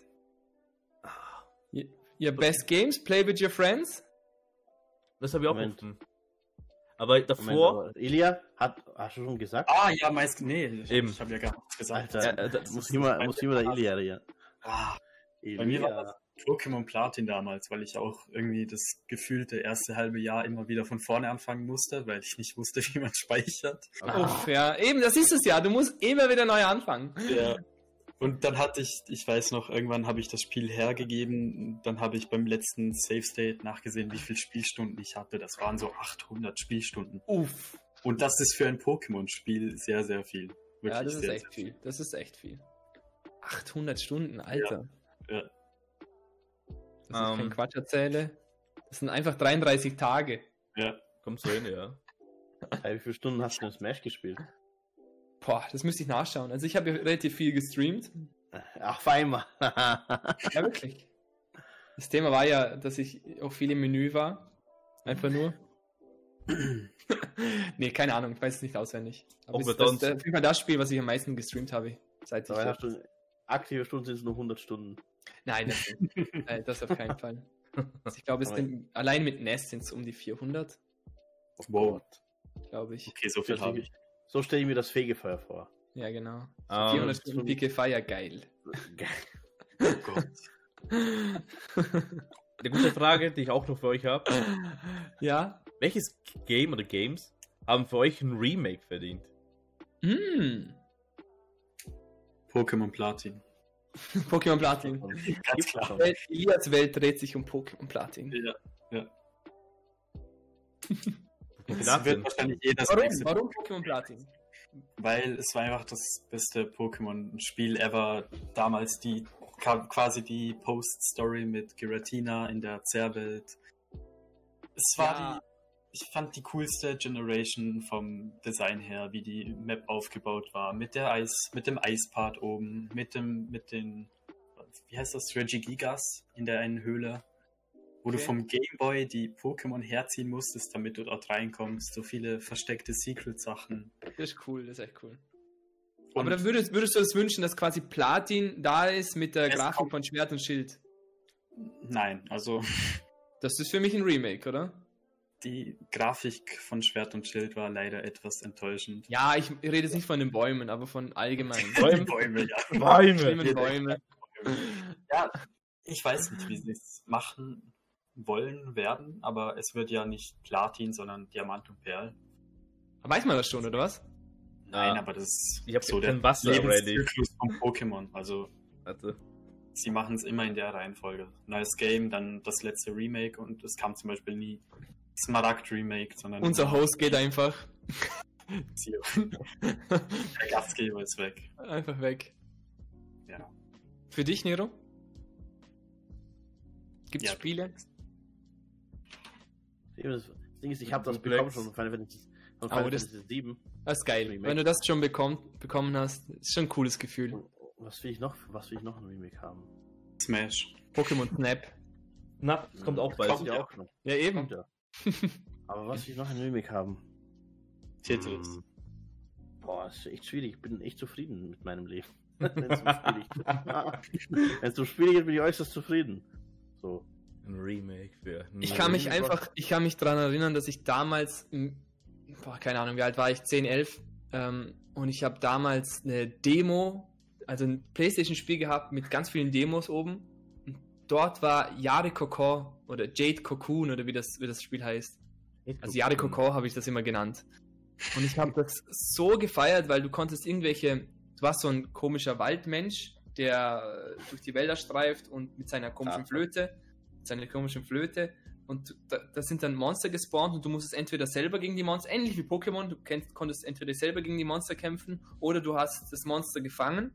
[SPEAKER 2] Your best games, play with your friends.
[SPEAKER 1] Das habe ich auch
[SPEAKER 4] Moment.
[SPEAKER 1] Aber
[SPEAKER 4] Moment,
[SPEAKER 1] davor.
[SPEAKER 4] aber Elia, hat, hast du schon gesagt?
[SPEAKER 3] Ah, ja, meist. Nee, ich,
[SPEAKER 1] Eben.
[SPEAKER 3] ich habe ja gar nichts gesagt.
[SPEAKER 4] Alter,
[SPEAKER 1] Ja, äh, das
[SPEAKER 4] muss immer, muss der Elia, ja.
[SPEAKER 3] Ah,
[SPEAKER 4] Elia.
[SPEAKER 3] bei mir war das Pokémon Platin damals, weil ich auch irgendwie das gefühlte erste halbe Jahr immer wieder von vorne anfangen musste, weil ich nicht wusste, wie man speichert.
[SPEAKER 2] Uff, ja, eben, das ist es ja. Du musst immer wieder neu anfangen.
[SPEAKER 3] Ja. Und dann hatte ich, ich weiß noch, irgendwann habe ich das Spiel hergegeben. Dann habe ich beim letzten Save State nachgesehen, wie viele Spielstunden ich hatte. Das waren so 800 Spielstunden.
[SPEAKER 2] Uff.
[SPEAKER 3] Und das ist für ein Pokémon-Spiel sehr, sehr viel. Wirklich
[SPEAKER 2] Ja, das ist
[SPEAKER 3] sehr,
[SPEAKER 2] echt
[SPEAKER 3] sehr
[SPEAKER 2] viel. Das ist echt viel. 800 Stunden, Alter.
[SPEAKER 3] Ja.
[SPEAKER 2] Das ist kein
[SPEAKER 1] Ähm.
[SPEAKER 2] Quatsch erzähle. Das sind einfach 33 Tage.
[SPEAKER 3] Ja.
[SPEAKER 1] Kommt so hin, ja.
[SPEAKER 4] Wie viele Stunden hast du in Smash gespielt?
[SPEAKER 2] Boah, das müsste ich nachschauen. Also ich habe ja relativ viel gestreamt.
[SPEAKER 4] Ach, auf einmal.
[SPEAKER 2] Ja, wirklich. Das Thema war ja, dass ich auch viel im Menü war. Einfach nur. nee, keine Ahnung, ich weiß es nicht auswendig. Aber ist das, das, auf jeden Fall das Spiel, was ich am meisten gestreamt habe. Seit ich
[SPEAKER 4] aktive Stunden sind es nur 100 Stunden.
[SPEAKER 2] Nein, das, äh, das auf keinen Fall. Also ich glaube, es sind, allein mit Nest sind es um die 400,
[SPEAKER 3] Wow.
[SPEAKER 2] glaube ich.
[SPEAKER 3] Okay, so viel habe ich.
[SPEAKER 4] So stelle ich mir das Fegefeuer vor.
[SPEAKER 2] Ja, genau.
[SPEAKER 1] Ähm,
[SPEAKER 2] 400
[SPEAKER 4] das ist
[SPEAKER 2] Stunden
[SPEAKER 4] schon-
[SPEAKER 2] PK Fire, geil.
[SPEAKER 3] Oh Gott.
[SPEAKER 1] Eine gute Frage, die ich auch noch für euch habe.
[SPEAKER 2] ja?
[SPEAKER 1] Welches Game oder Games haben für euch ein Remake verdient?
[SPEAKER 2] Mm.
[SPEAKER 3] Pokémon Platin.
[SPEAKER 2] Pokémon Platin.
[SPEAKER 3] Ganz klar.
[SPEAKER 2] Welt- Elias Welt dreht sich um Pokémon Platin.
[SPEAKER 3] Ja. Das
[SPEAKER 1] Platin.
[SPEAKER 3] wird wahrscheinlich jeder das
[SPEAKER 2] Warum? Warum Pokémon Platin?
[SPEAKER 3] weil es war einfach das beste Pokémon-Spiel ever. Damals die quasi die Post-Story mit Giratina in der Zerrwelt. Es war
[SPEAKER 2] Ja.
[SPEAKER 3] Ich fand die coolste Generation vom Design her, wie die Map aufgebaut war, mit der Eis, mit dem Eispart oben, mit dem, mit den, wie heißt das, Regigigas in der einen Höhle, wo du
[SPEAKER 2] Okay.
[SPEAKER 3] vom Gameboy die Pokémon herziehen musstest, damit du dort reinkommst. So viele versteckte Secret-Sachen.
[SPEAKER 2] Das ist cool, das ist echt cool.
[SPEAKER 3] Und
[SPEAKER 2] Aber dann würdest, würdest du es wünschen, dass quasi Platin da ist mit der Grafik von Schwert und Schild?
[SPEAKER 3] Nein, also
[SPEAKER 2] Das ist für mich ein Remake, oder?
[SPEAKER 3] Die Grafik von Schwert und Schild war leider etwas enttäuschend.
[SPEAKER 2] Ja, ich rede jetzt nicht von den Bäumen, aber von allgemein.
[SPEAKER 3] Die Bäume, ja.
[SPEAKER 1] Bäume!
[SPEAKER 2] Schlimmen Bäume.
[SPEAKER 3] ja, ich weiß nicht, wie sie es machen wollen werden, aber es wird ja nicht Platin, sondern Diamant und Perl.
[SPEAKER 2] Weiß man das schon, oder was?
[SPEAKER 3] Nein,
[SPEAKER 1] Ah.
[SPEAKER 3] aber das ist
[SPEAKER 1] Ich hab
[SPEAKER 3] so der
[SPEAKER 1] Wasser.
[SPEAKER 3] Lebenszyklus von Pokémon. Also
[SPEAKER 1] Warte.
[SPEAKER 3] sie machen es immer in der Reihenfolge. Neues Game, dann das letzte Remake und es kam zum Beispiel nie Smaragd Remake, sondern
[SPEAKER 2] Unser Host geht einfach.
[SPEAKER 3] Zio. Der Gastgeber ist weg.
[SPEAKER 2] einfach weg.
[SPEAKER 3] Ja.
[SPEAKER 2] Für dich, Nero? Gibt es
[SPEAKER 3] Ja.
[SPEAKER 2] Spiele?
[SPEAKER 4] Das Ding ist, ich habe das
[SPEAKER 1] Komplex.
[SPEAKER 4] bekommen schon von Final Fantasy, von
[SPEAKER 2] Aber
[SPEAKER 4] Final
[SPEAKER 2] das-
[SPEAKER 4] Fantasy 7.
[SPEAKER 2] Das ist geil.
[SPEAKER 4] Remake.
[SPEAKER 2] Wenn du das schon bekommt, bekommen hast, ist schon ein cooles Gefühl.
[SPEAKER 4] Was will ich noch? Was will ich noch ein Remake haben?
[SPEAKER 3] Smash.
[SPEAKER 2] Pokémon Snap.
[SPEAKER 1] Na, es kommt auch bald.
[SPEAKER 3] Kommt
[SPEAKER 4] ja
[SPEAKER 3] ja.
[SPEAKER 4] auch noch.
[SPEAKER 2] Ja, eben.
[SPEAKER 4] Kommt ja. Aber was will ich noch ein Remake haben?
[SPEAKER 3] Tetris.
[SPEAKER 4] Hm. Boah, ist echt schwierig. Ich bin echt zufrieden mit meinem Leben. Wenn es so schwierig Wenn es so schwierig ist, bin ich äußerst zufrieden. So.
[SPEAKER 1] Ein Remake für.
[SPEAKER 2] Ich kann mich einfach, ich kann mich daran erinnern, dass ich damals, boah, keine Ahnung, wie alt war ich, 10, 11, ähm, und ich habe damals eine Demo, also ein Playstation-Spiel gehabt mit ganz vielen Demos oben. Dort war Yare Coco oder Jade Cocoon oder wie das, wie das Spiel heißt. Also Yare Coco habe ich das immer genannt. Und ich habe das so gefeiert, weil du konntest irgendwelche, du warst so ein komischer Waldmensch, der durch die Wälder streift und mit seiner komischen. Flöte, mit seiner komischen Flöte und da, da sind dann Monster gespawnt und du musstest entweder selber gegen die Monster, ähnlich wie Pokémon, du kennst, konntest entweder selber gegen die Monster kämpfen oder du hast das Monster gefangen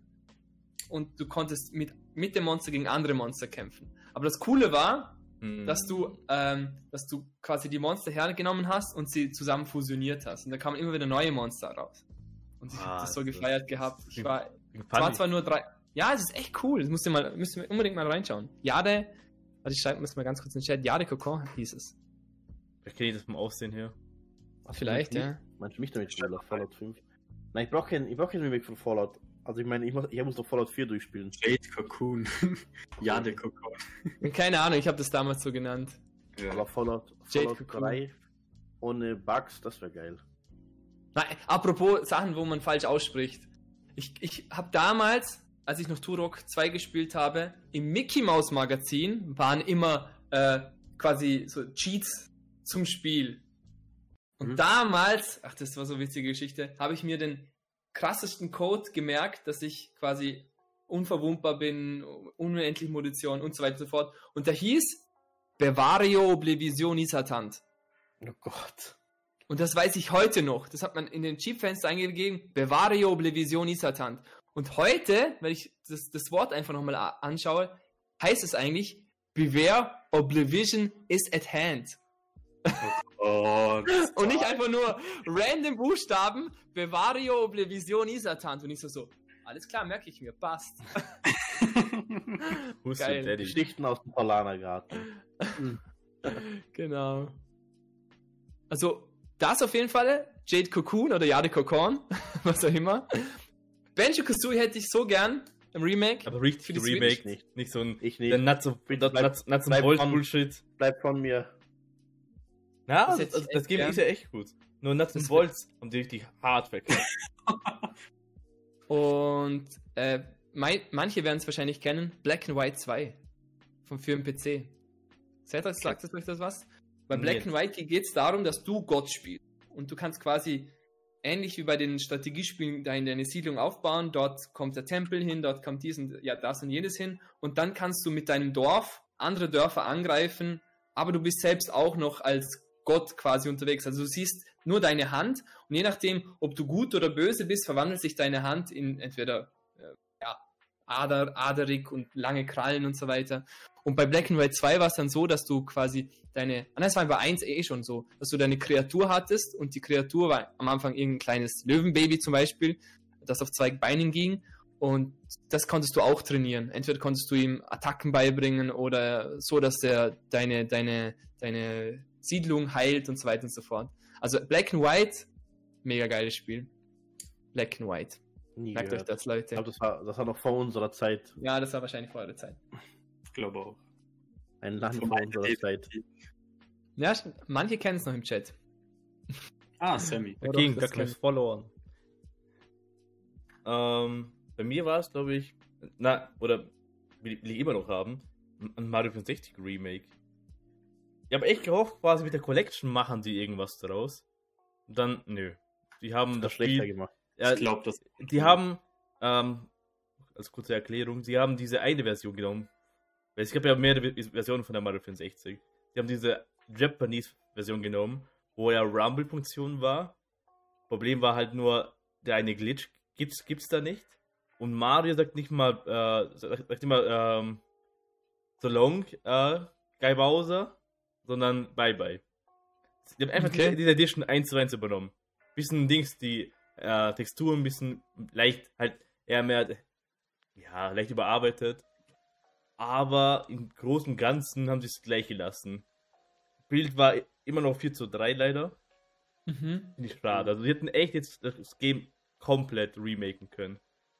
[SPEAKER 2] und du konntest mit, mit dem Monster gegen andere Monster kämpfen. Aber das Coole war,
[SPEAKER 1] Hm.
[SPEAKER 2] dass du, ähm, dass du quasi die Monster hergenommen hast und sie zusammen fusioniert hast. Und da kamen immer wieder neue Monster raus. Und ich
[SPEAKER 1] Ah,
[SPEAKER 2] habe das so
[SPEAKER 1] das-
[SPEAKER 2] gefeiert gehabt. Ich war, war
[SPEAKER 1] ich-
[SPEAKER 2] zwar nur drei. Ja, es ist echt cool. Das musst du mal, müsst ihr unbedingt mal reinschauen. Jade, warte, ich schreibe muss mal ganz kurz in den Chat. Jade Coco hieß es.
[SPEAKER 1] Ich kenne das vom Aussehen her.
[SPEAKER 2] Vielleicht, ja.
[SPEAKER 4] du mich damit schneller? Fallout 5? Nein, ich brauche kein, ich brauch kein Remake von Fallout. Also ich meine, ich muss, ich muss noch Fallout 4 durchspielen.
[SPEAKER 3] Jade Cocoon. ja, der Cocoon.
[SPEAKER 2] Keine Ahnung, ich habe das damals so genannt.
[SPEAKER 4] Aber Fallout,
[SPEAKER 2] Jade
[SPEAKER 4] Fallout
[SPEAKER 2] Cocoon.
[SPEAKER 4] 3 ohne Bugs, das wäre geil.
[SPEAKER 2] Nein, apropos Sachen, wo man falsch ausspricht. Ich, ich habe damals, als ich noch Turok 2 gespielt habe, im Mickey Mouse Magazin waren immer äh, quasi so Cheats zum Spiel. Und
[SPEAKER 4] Mhm.
[SPEAKER 2] damals, ach, das war so eine witzige Geschichte, habe ich mir den krassesten Code gemerkt, dass ich quasi unverwundbar bin, unendlich Munition und so weiter und so fort. Und der hieß Bevario Oblivion Isatant.
[SPEAKER 4] Oh Gott.
[SPEAKER 2] Und das weiß ich heute noch. Das hat man in den Cheap-Fenster eingegeben. Bevario Oblivion Isatant. Und heute, wenn ich das, das Wort einfach nochmal anschaue, heißt es eigentlich Beware Oblivion is at hand.
[SPEAKER 3] Oh,
[SPEAKER 2] Und nicht einfach nur random Buchstaben, Bevario Oblivion Isatant. Und ich so, so, alles klar, merke ich mir, passt. Geil.
[SPEAKER 1] your daddy?
[SPEAKER 4] Geschichten aus dem Polanergarten.
[SPEAKER 2] Genau. Also, das auf jeden Fall. Jade Cocoon oder Jade Cocoon, was auch immer. Banjo Kazooie hätte ich so gern im Remake.
[SPEAKER 1] Aber richtig
[SPEAKER 2] Für die
[SPEAKER 1] Remake,
[SPEAKER 2] Switch
[SPEAKER 1] nicht. nicht so ein
[SPEAKER 4] Ich
[SPEAKER 1] der
[SPEAKER 4] nicht.
[SPEAKER 1] Nuts und
[SPEAKER 4] Bitte bleib-
[SPEAKER 1] Nuts, Nuts
[SPEAKER 4] bleib
[SPEAKER 1] Bolts
[SPEAKER 4] von-
[SPEAKER 1] Bullshit.
[SPEAKER 4] Bleib von mir.
[SPEAKER 1] Ja,
[SPEAKER 2] Das
[SPEAKER 1] das,
[SPEAKER 2] hätte
[SPEAKER 1] das, das Game
[SPEAKER 2] gern.
[SPEAKER 1] ist ja echt gut. Nur Nuts und
[SPEAKER 2] Das-
[SPEAKER 1] Bolts haben die richtig hart verkauft.
[SPEAKER 2] Und äh, mei- manche werden es wahrscheinlich kennen, Black and White 2 vom für den PC. Sagt euch, sagt euch das was? Bei Black
[SPEAKER 1] Nee.
[SPEAKER 2] and White geht es darum, dass du Gott spielst. Und du kannst quasi ähnlich wie bei den Strategiespielen deine, deine Siedlung aufbauen. Dort kommt der Tempel hin, dort kommt dies und ja, das und jenes hin. Und dann kannst du mit deinem Dorf andere Dörfer angreifen, aber du bist selbst auch noch als Gott quasi unterwegs. Also du siehst nur deine Hand und je nachdem, ob du gut oder böse bist, verwandelt sich deine Hand in entweder äh, ja, Ader, aderig und lange Krallen und so weiter. Und bei Black and White 2 war es dann so, dass du quasi deine, ah, es war bei 1 eh schon so, dass du deine Kreatur hattest und die Kreatur war am Anfang irgendein kleines Löwenbaby zum Beispiel, das auf zwei Beinen ging und das konntest du auch trainieren. Entweder konntest du ihm Attacken beibringen oder so, dass er deine, deine, deine Siedlung heilt und so weiter und so fort. Also Black and White, mega geiles Spiel. Black and White.
[SPEAKER 4] Nie
[SPEAKER 2] Merkt euch
[SPEAKER 4] gehört.
[SPEAKER 2] das,
[SPEAKER 4] Ich
[SPEAKER 2] Leute.
[SPEAKER 4] glaube, das war, das war noch vor unserer Zeit.
[SPEAKER 2] Ja, das war wahrscheinlich vor eurer Zeit.
[SPEAKER 3] Ich glaube auch.
[SPEAKER 4] Ein Land vor unserer Zeit.
[SPEAKER 2] Ja, manche kennen es noch im Chat.
[SPEAKER 3] Ah, Sammy.
[SPEAKER 1] Gar
[SPEAKER 2] das
[SPEAKER 1] kein
[SPEAKER 2] kenn-
[SPEAKER 1] verloren. Ähm, bei mir war es, glaube ich, na, oder will will ich immer noch haben, ein Mario 64 Remake. Ich habe echt gehofft, quasi mit der Collection machen die irgendwas daraus. Und dann, nö. Die haben das
[SPEAKER 4] Das schlechter
[SPEAKER 1] Spiel.
[SPEAKER 4] gemacht.
[SPEAKER 1] Ja,
[SPEAKER 3] Ich glaube, das.
[SPEAKER 1] die haben, ähm, als kurze Erklärung, sie haben diese eine Version genommen. Weil es gab ja mehrere Ver- Versionen von der Mario 64. Sie haben diese Japanese-Version genommen, wo ja Rumble-Funktion war. Problem war halt nur, der eine Glitch gibt's, gibt's da nicht. Und Mario sagt nicht mal, äh, sagt sagt immer, ähm, so long, äh, Guy Bowser, sondern bye bye. Die haben einfach
[SPEAKER 2] Okay.
[SPEAKER 1] diese, Edition 1 zu 1 übernommen. Bisschen Dings, die äh, Texturen ein bisschen leicht, halt eher mehr, ja, leicht überarbeitet. Aber im Großen und Ganzen haben sie es gleich gelassen. Bild war immer noch 4 zu 3 leider.
[SPEAKER 2] Mhm.
[SPEAKER 1] Finde ich schade. Also, sie hätten echt jetzt das Game komplett remaken können.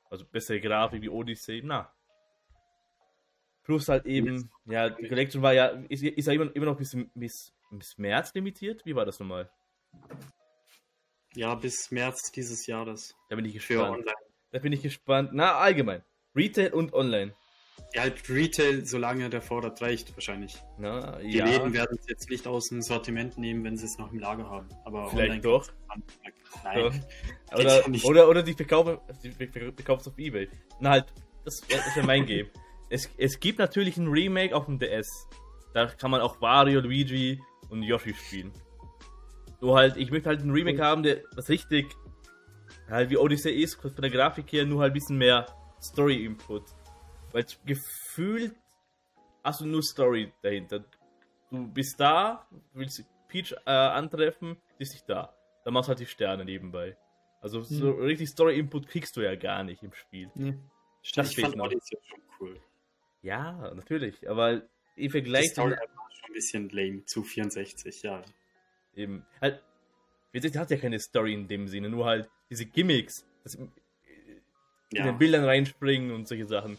[SPEAKER 1] Also, bessere Grafik wie Odyssey, na. Plus halt eben, ja, die Collection war ja, ist, ist ja immer, immer noch bis, bis, bis März limitiert. Wie war das nochmal?
[SPEAKER 3] Ja, bis März dieses Jahres.
[SPEAKER 1] Da bin ich gespannt. Da bin ich gespannt. Na, allgemein. Retail und online.
[SPEAKER 3] Ja, halt Retail, solange der Vorrat reicht, wahrscheinlich.
[SPEAKER 1] Na,
[SPEAKER 3] Die
[SPEAKER 1] ja.
[SPEAKER 3] Läden werden es jetzt nicht aus dem Sortiment nehmen, wenn sie es noch im Lager haben. Aber
[SPEAKER 1] Vielleicht
[SPEAKER 3] online
[SPEAKER 1] doch.
[SPEAKER 3] Nein.
[SPEAKER 1] Oder,
[SPEAKER 3] ja nicht.
[SPEAKER 1] oder, oder die verkaufen, die verkaufen es auf Ebay. Na halt, das, das wäre mein Game. Es, es gibt natürlich ein Remake auf dem DS. Da kann man auch Wario, Luigi und Yoshi spielen. Nur halt, ich möchte halt ein Remake haben, der das richtig halt wie Odyssey ist, von der Grafik her nur halt ein bisschen mehr Story-Input. Weil gefühlt hast du nur Story dahinter. Du bist da, du willst Peach äh, antreffen, die ist nicht da. Dann machst du halt die Sterne nebenbei. Also so richtig Story-Input kriegst du ja gar nicht im Spiel.
[SPEAKER 2] Nee.
[SPEAKER 1] Das
[SPEAKER 3] ich
[SPEAKER 1] fehlt
[SPEAKER 3] fand
[SPEAKER 1] noch.
[SPEAKER 3] Odyssey schon cool.
[SPEAKER 1] Ja, natürlich, aber im
[SPEAKER 3] Die
[SPEAKER 1] Vergleich
[SPEAKER 3] Story
[SPEAKER 1] zu
[SPEAKER 3] war schon ein bisschen lame zu 64, ja.
[SPEAKER 1] eben halt Witzig hat ja keine Story in dem Sinne, nur halt diese Gimmicks, das in
[SPEAKER 3] Ja,
[SPEAKER 1] den Bildern reinspringen und solche Sachen.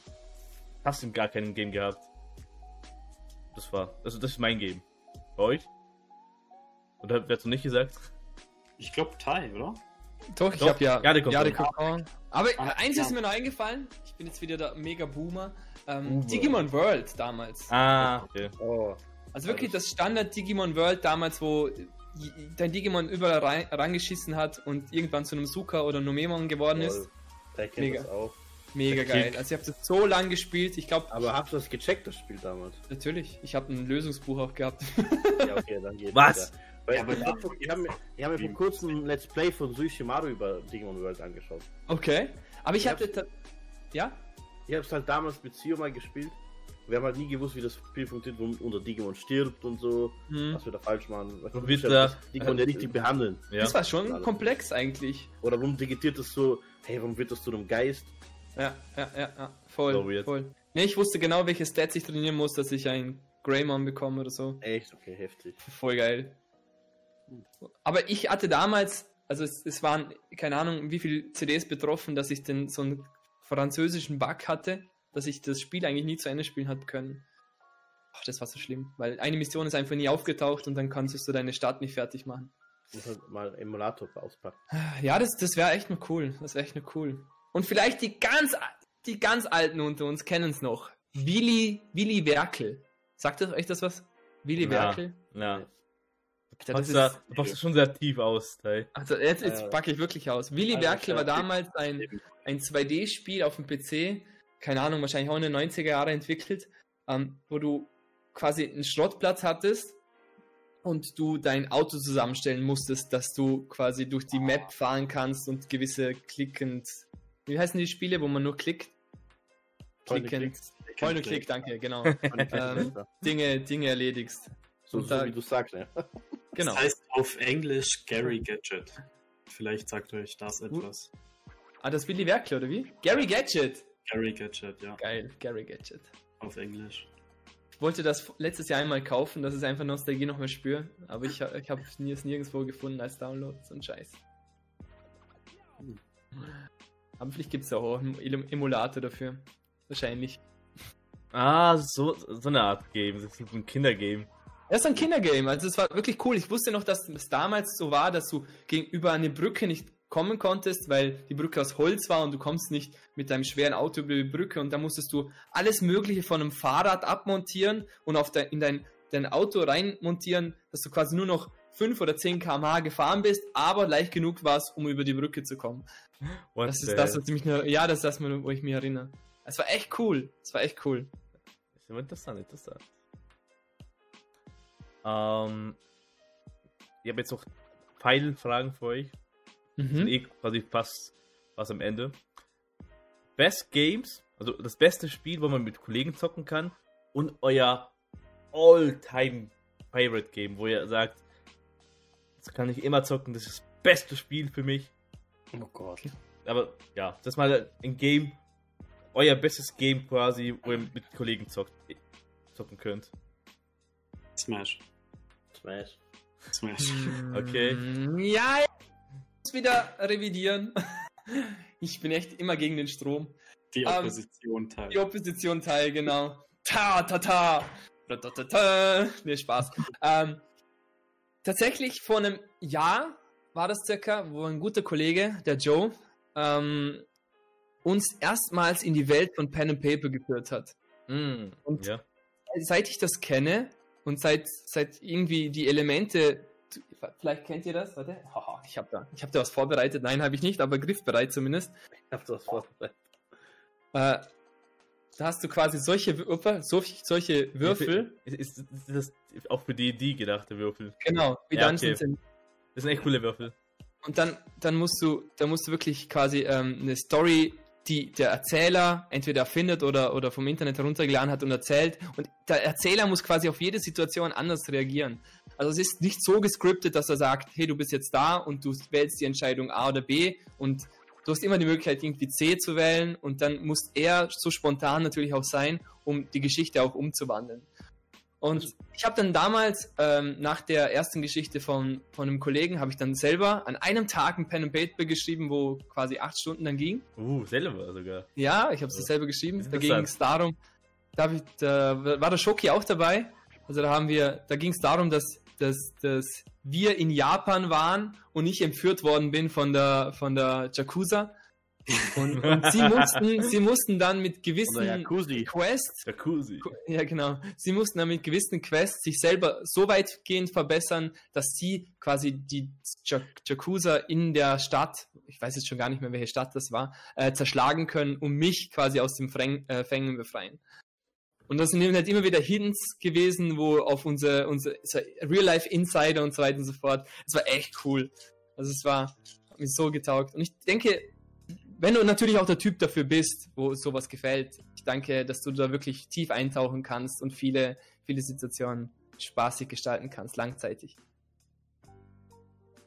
[SPEAKER 1] Hast du gar keinem Game gehabt. Das war, also das ist mein Game. Bei euch? Oder wer hast du nicht gesagt?
[SPEAKER 3] ich glaube Tai, oder?
[SPEAKER 2] Doch, ich
[SPEAKER 1] Doch,
[SPEAKER 2] habe ja
[SPEAKER 1] Jade kommt
[SPEAKER 2] Jade
[SPEAKER 1] noch.
[SPEAKER 2] Kokon. Aber
[SPEAKER 3] Ah,
[SPEAKER 2] eins
[SPEAKER 3] ja.
[SPEAKER 2] ist mir noch eingefallen. Ich bin jetzt wieder der Mega-Boomer. Ähm,
[SPEAKER 1] Boomer.
[SPEAKER 2] Digimon World damals.
[SPEAKER 1] Ah, okay.
[SPEAKER 4] Oh,
[SPEAKER 2] Also wirklich das Standard Digimon World damals, wo dein Digimon überall rein, rangeschissen hat und irgendwann zu einem Suka oder Numemon geworden ist.
[SPEAKER 4] Der kennt
[SPEAKER 2] Mega.
[SPEAKER 4] das auch.
[SPEAKER 2] Mega
[SPEAKER 1] Der
[SPEAKER 2] geil. Also ich habe das so lang gespielt. Ich glaube,
[SPEAKER 4] Aber habt ihr das gecheckt, das Spiel damals?
[SPEAKER 2] natürlich. Ich habe ein Lösungsbuch auch gehabt.
[SPEAKER 4] Ja, okay, dann geht
[SPEAKER 1] Was?
[SPEAKER 4] wieder. Weil
[SPEAKER 3] Ja, aber
[SPEAKER 4] ich habe ich hab mir, ich hab mir vor kurzem ein Let's Play von Suishimaru über Digimon World angeschaut.
[SPEAKER 2] okay. Aber ich
[SPEAKER 4] Ja.
[SPEAKER 2] hatte... Ja?
[SPEAKER 4] Ich habe es halt damals mit Sio mal gespielt. Wir haben halt nie gewusst, wie das Spiel funktioniert, wo unser Digimon stirbt und so,
[SPEAKER 2] Hm.
[SPEAKER 4] was wir da falsch machen.
[SPEAKER 1] Und wird
[SPEAKER 4] wir
[SPEAKER 1] da-
[SPEAKER 4] das Digimon ja richtig behandeln.
[SPEAKER 1] Ja.
[SPEAKER 2] Das war schon komplex eigentlich.
[SPEAKER 4] Oder warum digitiert das so, hey, warum wird das zu einem Geist?
[SPEAKER 2] Ja, ja, ja, ja. Voll,
[SPEAKER 1] So weird.
[SPEAKER 2] voll. Nee, ich wusste genau, welche Stats ich trainieren muss, dass ich einen Greymon bekomme oder so.
[SPEAKER 4] Echt? Okay, heftig.
[SPEAKER 2] Voll geil. Aber ich hatte damals, also es, es waren, keine Ahnung, wie viele CDs betroffen, dass ich denn so ein französischen Bug hatte, dass ich das Spiel eigentlich nie zu Ende spielen habe können. Ach, das war so schlimm, weil eine Mission ist einfach nie aufgetaucht und dann kannst du deine Stadt nicht fertig machen.
[SPEAKER 4] Muss halt mal Emulator auspacken.
[SPEAKER 2] Ja, das, das wäre echt noch cool. Das wäre echt noch cool. Und vielleicht die ganz, die ganz Alten unter uns kennen es noch. Willi, Willi Werkel. Sagt das euch das was? Willi
[SPEAKER 1] Ja.
[SPEAKER 2] Werkel?
[SPEAKER 1] Ja.
[SPEAKER 2] Alter,
[SPEAKER 1] Das da,
[SPEAKER 2] ist,
[SPEAKER 1] du packst schon sehr tief aus, Teil.
[SPEAKER 2] also jetzt, jetzt packe ich wirklich aus. Willi
[SPEAKER 4] also
[SPEAKER 2] Werkel war damals ein, ein 2D-Spiel auf dem PC, keine Ahnung, wahrscheinlich auch in den 90er Jahre entwickelt, ähm, wo du quasi einen Schrottplatz hattest und du dein Auto zusammenstellen musstest, dass du quasi durch die Map fahren kannst und gewisse klickend. Wie heißen die Spiele, wo man nur klickt? Klickend. Point and Click, danke, genau. ähm, Dinge, Dinge erledigst.
[SPEAKER 4] so, so
[SPEAKER 2] da-
[SPEAKER 4] wie du sagst, ne?
[SPEAKER 2] Genau.
[SPEAKER 3] Das heißt auf Englisch Gary Gadget. Vielleicht sagt euch das etwas.
[SPEAKER 2] Ah, das Willi Werkel, oder wie? Gary Gadget.
[SPEAKER 3] Gary Gadget, ja,
[SPEAKER 2] Geil, Gary Gadget.
[SPEAKER 3] auf Englisch.
[SPEAKER 2] Ich wollte das letztes Jahr einmal kaufen, dass ich einfach Nostalgie noch mehr spüre, aber ich, ich habe es nirgendwo gefunden als Download, so ein Scheiß.
[SPEAKER 3] Hm.
[SPEAKER 2] Aber vielleicht gibt es auch einen Em- Emulator dafür. Wahrscheinlich.
[SPEAKER 1] Ah, so, so eine Art Game. Das ist ein Kindergame.
[SPEAKER 2] Das ist ein Kindergame, also es war wirklich cool. Ich wusste noch, dass es damals so war, dass du gegenüber eine Brücke nicht kommen konntest, weil die Brücke aus Holz war und du kommst nicht mit deinem schweren Auto über die Brücke und da musstest du alles Mögliche von einem Fahrrad abmontieren und auf dein, in dein, dein Auto reinmontieren, dass du quasi nur noch 5 oder 10 km/h gefahren bist, aber leicht genug warst, um über die Brücke zu kommen.
[SPEAKER 1] What
[SPEAKER 2] Das ist das, was ich mich nur, ja, das ist das, wo ich mich erinnere. Es war echt cool. Es war echt cool.
[SPEAKER 1] ist aber interessant, interessant. Ähm, ich habe jetzt noch Final-Fragen für euch. sind
[SPEAKER 2] Mhm.
[SPEAKER 1] eh quasi fast was am Ende. Best Games, also das beste Spiel, wo man mit Kollegen zocken kann und euer All-Time Favorite Game, wo ihr sagt, das kann ich immer zocken, das ist das beste Spiel für mich.
[SPEAKER 4] Oh Gott.
[SPEAKER 1] Aber ja, das ist mal ein Game, euer bestes Game quasi, wo ihr mit Kollegen zockt, zocken könnt.
[SPEAKER 3] Smash.
[SPEAKER 4] Smash.
[SPEAKER 3] Smash.
[SPEAKER 1] Okay.
[SPEAKER 2] Mm, Ja, ich muss wieder revidieren. Ich bin echt immer gegen den Strom.
[SPEAKER 3] Die
[SPEAKER 2] Ähm,
[SPEAKER 3] Opposition teil.
[SPEAKER 2] Die Opposition teil, genau. Ta, ta, ta. Ta, ta, ta, ta. Nee, Spaß. ähm, tatsächlich vor einem Jahr war das circa, wo ein guter Kollege, der Joe, ähm, uns erstmals in die Welt von Pen and Paper geführt hat.
[SPEAKER 1] Mm,
[SPEAKER 2] Und-
[SPEAKER 1] ja.
[SPEAKER 2] Seit ich das kenne und seit, seit irgendwie die Elemente, vielleicht kennt ihr das, warte, Haha, ich habe da, ich habe da was vorbereitet, nein, habe ich nicht, aber griffbereit zumindest.
[SPEAKER 4] Ich hab das vorbereitet.
[SPEAKER 2] Äh, da hast du quasi solche Würfel, solche, Würfel,
[SPEAKER 1] Ist, ist, ist das auch für D&D gedachte Würfel?
[SPEAKER 2] genau, wie
[SPEAKER 1] Ja,
[SPEAKER 2] Dungeons
[SPEAKER 1] okay. Das sind echt coole Würfel.
[SPEAKER 2] Und dann, dann musst du, dann musst du wirklich quasi ähm, eine Story, die der Erzähler entweder erfindet oder, oder vom Internet heruntergeladen hat und erzählt. Und der Erzähler muss quasi auf jede Situation anders reagieren. Also es ist nicht so gescriptet, dass er sagt, hey, du bist jetzt da und du wählst die Entscheidung A oder B und du hast immer die Möglichkeit, irgendwie C zu wählen und dann muss er so spontan natürlich auch sein, um die Geschichte auch umzuwandeln. Und ich habe dann damals, ähm, nach der ersten Geschichte von, von einem Kollegen, habe ich dann selber an einem Tag ein Pen and Paper geschrieben, wo quasi acht Stunden dann ging.
[SPEAKER 1] Uh, selber sogar.
[SPEAKER 2] Ja, ich habe es selber geschrieben. Da ging es darum, da, ich, da war der Schoki auch dabei. Also da haben wir, da ging es darum, dass, dass, dass wir in Japan waren und ich entführt worden bin von der, von der Jakuza. Und, und sie, mussten, sie mussten dann mit gewissen. Quests
[SPEAKER 1] Jacuzzi.
[SPEAKER 2] ja, genau. Sie mussten dann mit gewissen Quests sich selber so weitgehend verbessern, dass sie quasi die Ja- Yakuza in der Stadt, ich weiß jetzt schon gar nicht mehr, welche Stadt das war, äh, zerschlagen können, um mich quasi aus dem Fräng, äh, Fängen befreien. Und das sind eben halt immer wieder Hints gewesen, wo auf unsere, unsere Real-Life-Insider und so weiter und so fort. Es war echt cool. Also es war, hat mir so getaugt. Und ich denke, wenn du natürlich auch der Typ dafür bist, wo sowas gefällt, ich danke, dass du da wirklich tief eintauchen kannst und viele, viele Situationen spaßig gestalten kannst, langzeitig.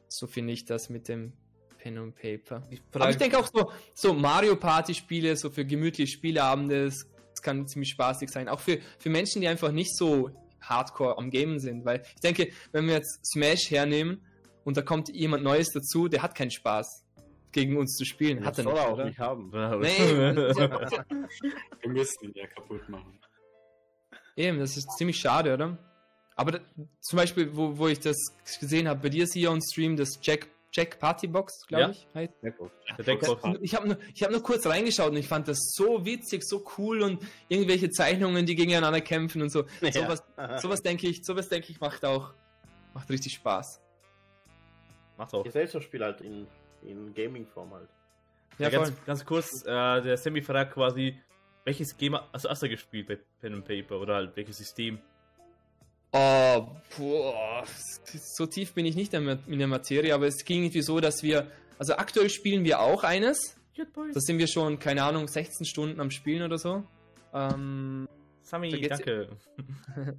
[SPEAKER 2] So finde ich das mit dem Pen und Paper.
[SPEAKER 1] Die
[SPEAKER 2] Aber ich denke auch so, so Mario Party Spiele, so für gemütliche Spieleabende, das, das kann ziemlich spaßig sein. Auch für, für Menschen, die einfach nicht so hardcore am Gamen sind. Weil ich denke, wenn wir jetzt Smash hernehmen und da kommt jemand Neues dazu, der hat keinen Spaß. Gegen uns zu spielen.
[SPEAKER 4] Das
[SPEAKER 2] Hat er
[SPEAKER 4] soll
[SPEAKER 2] nicht,
[SPEAKER 4] er auch
[SPEAKER 2] oder?
[SPEAKER 4] nicht haben.
[SPEAKER 2] Nee,
[SPEAKER 3] Wir müssen ihn ja kaputt machen.
[SPEAKER 2] Eben, das ist ziemlich schade, oder? Aber da, zum Beispiel, wo, wo ich das gesehen habe, bei dir ist hier on Stream das Jack, Jack Partybox, glaube
[SPEAKER 1] Ja.
[SPEAKER 2] ich, heißt.
[SPEAKER 1] Deckbox.
[SPEAKER 2] Das, ich habe nur, ich hab nur kurz reingeschaut und ich fand das so witzig, so cool und irgendwelche Zeichnungen, die gegeneinander kämpfen und so. Sowas, sowas denke ich, sowas denke ich macht auch macht richtig Spaß.
[SPEAKER 1] Macht auch.
[SPEAKER 4] Gesellschaftsspiel halt in, in Gaming-Form halt.
[SPEAKER 2] Ja,
[SPEAKER 1] ganz, ganz kurz, äh, der Sammy fragt quasi, welches Game hast du hast du gespielt bei Pen and Paper oder halt welches System?
[SPEAKER 2] Oh, boah, so tief bin ich nicht in der- in der Materie, aber es ging irgendwie so, dass wir, also aktuell spielen wir auch eines. Da sind wir schon, keine Ahnung, 16 Stunden am Spielen oder so. Ähm,
[SPEAKER 1] Sammy,
[SPEAKER 2] Da geht's-
[SPEAKER 1] danke.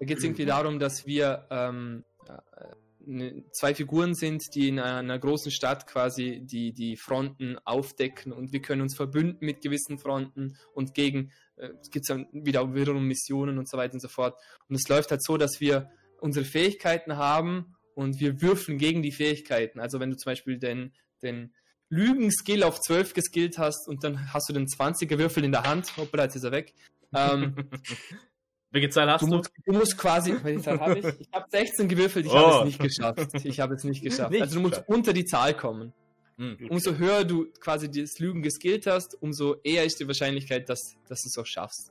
[SPEAKER 2] Da geht es irgendwie darum, dass wir ähm, äh, zwei Figuren sind, die in einer großen Stadt quasi die, die Fronten aufdecken und wir können uns verbünden mit gewissen Fronten und gegen, äh, es gibt dann wieder wiederum Missionen und so weiter und so fort. Und es läuft halt so, dass wir unsere Fähigkeiten haben und wir würfeln gegen die Fähigkeiten. Also wenn du zum Beispiel den, den Lügen-Skill auf 12 geskillt hast und dann hast du den 20er Würfel in der Hand, hoppla, jetzt ist er weg. Ähm,
[SPEAKER 1] Welche Zahl hast
[SPEAKER 2] Du
[SPEAKER 1] du?
[SPEAKER 2] musst, du musst quasi, welche Zahl habe ich? Ich habe 16 gewürfelt, ich
[SPEAKER 1] Oh.
[SPEAKER 2] habe es nicht geschafft. Ich habe es nicht geschafft.
[SPEAKER 1] Nicht
[SPEAKER 2] also du musst
[SPEAKER 1] geschafft.
[SPEAKER 2] unter die Zahl kommen.
[SPEAKER 1] Hm.
[SPEAKER 2] Umso höher du quasi das Lügen geskillt hast, umso eher ist die Wahrscheinlichkeit, dass, dass du es auch schaffst.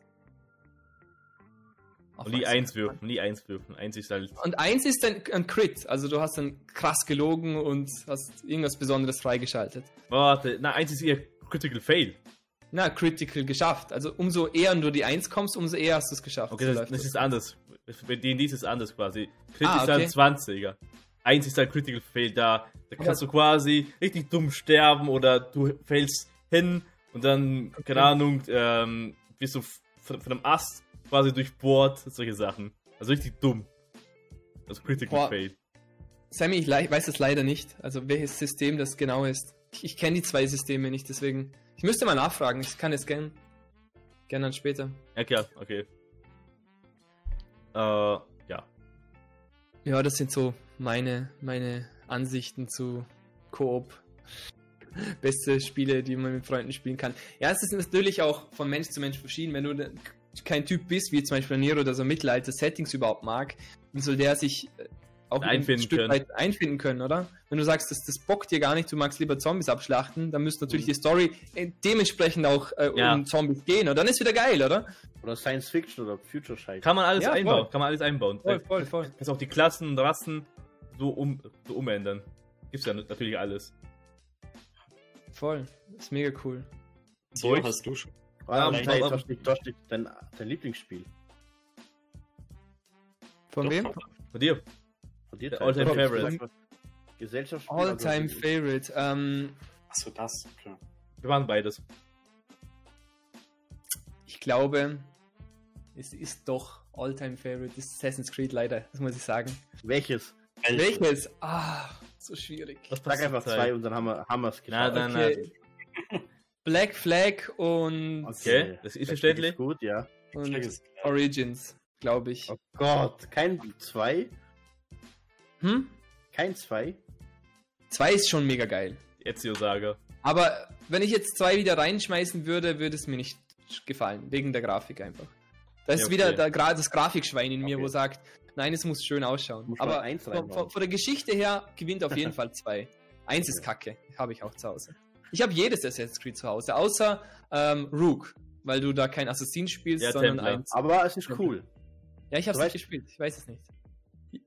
[SPEAKER 2] Auf
[SPEAKER 1] Und nie
[SPEAKER 2] was?
[SPEAKER 1] eins würfen, nie eins würfen. Eins ist halt.
[SPEAKER 2] Und eins ist dann ein Crit, also du hast dann krass gelogen und hast irgendwas Besonderes freigeschaltet.
[SPEAKER 1] Warte, na, eins ist eher Critical Fail.
[SPEAKER 2] Na, Critical geschafft. Also umso eher du die Eins kommst, umso eher hast du es geschafft.
[SPEAKER 1] Okay,
[SPEAKER 2] So
[SPEAKER 1] das, das ist anders. Bei D&D ist es anders quasi. Crit
[SPEAKER 2] Ah,
[SPEAKER 1] ist
[SPEAKER 2] okay.
[SPEAKER 1] dann 20er. Eins ist halt Critical Fail, da, da kannst du quasi richtig dumm sterben oder du fällst hin und dann, keine Ahnung, ähm, bist du von, von einem Ast quasi durchbohrt, solche Sachen. Also richtig dumm. Also Critical
[SPEAKER 2] Boah.
[SPEAKER 1] Fail.
[SPEAKER 2] Sammy, ich weiß es leider nicht, also welches System das genau ist. Ich, ich kenne die zwei Systeme nicht, deswegen. Ich müsste mal nachfragen. Ich kann es gern, gern dann später.
[SPEAKER 1] Ja, klar, okay. Äh, ja.
[SPEAKER 2] Ja, das sind so meine, meine Ansichten zu Koop. Beste Spiele, die man mit Freunden spielen kann. Ja, es ist natürlich auch von Mensch zu Mensch verschieden. Wenn du kein Typ bist, wie zum Beispiel Nero, der so Mittelalter-Settings überhaupt mag, wie soll der sich äh, auch
[SPEAKER 1] Einfinden
[SPEAKER 2] ein Stück
[SPEAKER 1] können.
[SPEAKER 2] weit einfinden können, oder? Wenn du sagst, das, das bockt dir gar nicht, du magst lieber Zombies abschlachten, dann müsste natürlich die Story äh, dementsprechend auch äh,
[SPEAKER 1] Ja.
[SPEAKER 2] um Zombies gehen. Und dann ist wieder geil, oder?
[SPEAKER 4] Oder Science Fiction oder Future Scheiß.
[SPEAKER 1] Kann man alles
[SPEAKER 2] Ja,
[SPEAKER 1] einbauen,
[SPEAKER 2] voll.
[SPEAKER 1] kann man alles einbauen.
[SPEAKER 2] Voll, voll, voll.
[SPEAKER 1] Kannst auch die Klassen und Rassen so, um, so umändern. Gibt's ja natürlich alles.
[SPEAKER 2] Voll. ist mega cool.
[SPEAKER 3] So hast du schon.
[SPEAKER 4] Ah,
[SPEAKER 1] Ja,
[SPEAKER 4] hey,
[SPEAKER 1] aber-
[SPEAKER 4] du hast nicht, hast nicht dein, dein Lieblingsspiel.
[SPEAKER 2] Von
[SPEAKER 3] Doch,
[SPEAKER 2] wem?
[SPEAKER 1] Bei dir?
[SPEAKER 4] Dir.
[SPEAKER 1] All-Time Favorite.
[SPEAKER 4] gesagt, Gesellschaftsspiel.
[SPEAKER 2] All-time
[SPEAKER 4] also-
[SPEAKER 2] Favorite. Ähm,
[SPEAKER 3] Achso, das. Okay.
[SPEAKER 1] Wir waren beides.
[SPEAKER 2] ich glaube, es ist doch All-time Favorite. Das ist Assassin's Creed leider, das muss ich sagen.
[SPEAKER 4] Welches?
[SPEAKER 2] Welches? Ah, so schwierig.
[SPEAKER 1] Was
[SPEAKER 4] Sag einfach
[SPEAKER 1] Zeit?
[SPEAKER 4] zwei und dann haben wir haben
[SPEAKER 1] Na,
[SPEAKER 4] geschafft.
[SPEAKER 1] na.
[SPEAKER 2] Okay. Black Flag und,
[SPEAKER 1] Okay, das ist verständlich.
[SPEAKER 4] Gut, ja.
[SPEAKER 2] und. Origins, glaube ich.
[SPEAKER 4] Oh Gott, kein zwei?
[SPEAKER 2] Hm?
[SPEAKER 4] Kein zwei?
[SPEAKER 2] Zwei ist schon mega geil.
[SPEAKER 1] Ezio Saga.
[SPEAKER 2] Aber wenn ich jetzt zwei wieder reinschmeißen würde, würde es mir nicht gefallen. Wegen der Grafik einfach. Da ist
[SPEAKER 1] Ja, okay.
[SPEAKER 2] wieder der, Gra- das Grafikschwein in mir,
[SPEAKER 4] Okay.
[SPEAKER 2] wo sagt, nein, es muss schön ausschauen.
[SPEAKER 4] Muss
[SPEAKER 2] Aber
[SPEAKER 4] eins
[SPEAKER 2] von, von, von der Geschichte her gewinnt auf jeden Fall zwei. Eins ist kacke. Habe ich auch zu Hause. Ich habe jedes Assassin's Creed zu Hause, außer ähm, Rook, weil du da kein Assassin spielst,
[SPEAKER 1] Ja,
[SPEAKER 2] sondern
[SPEAKER 1] Templar.
[SPEAKER 2] eins.
[SPEAKER 4] Aber es ist cool.
[SPEAKER 2] Ja, ich habe es nicht gespielt. Ich weiß es nicht.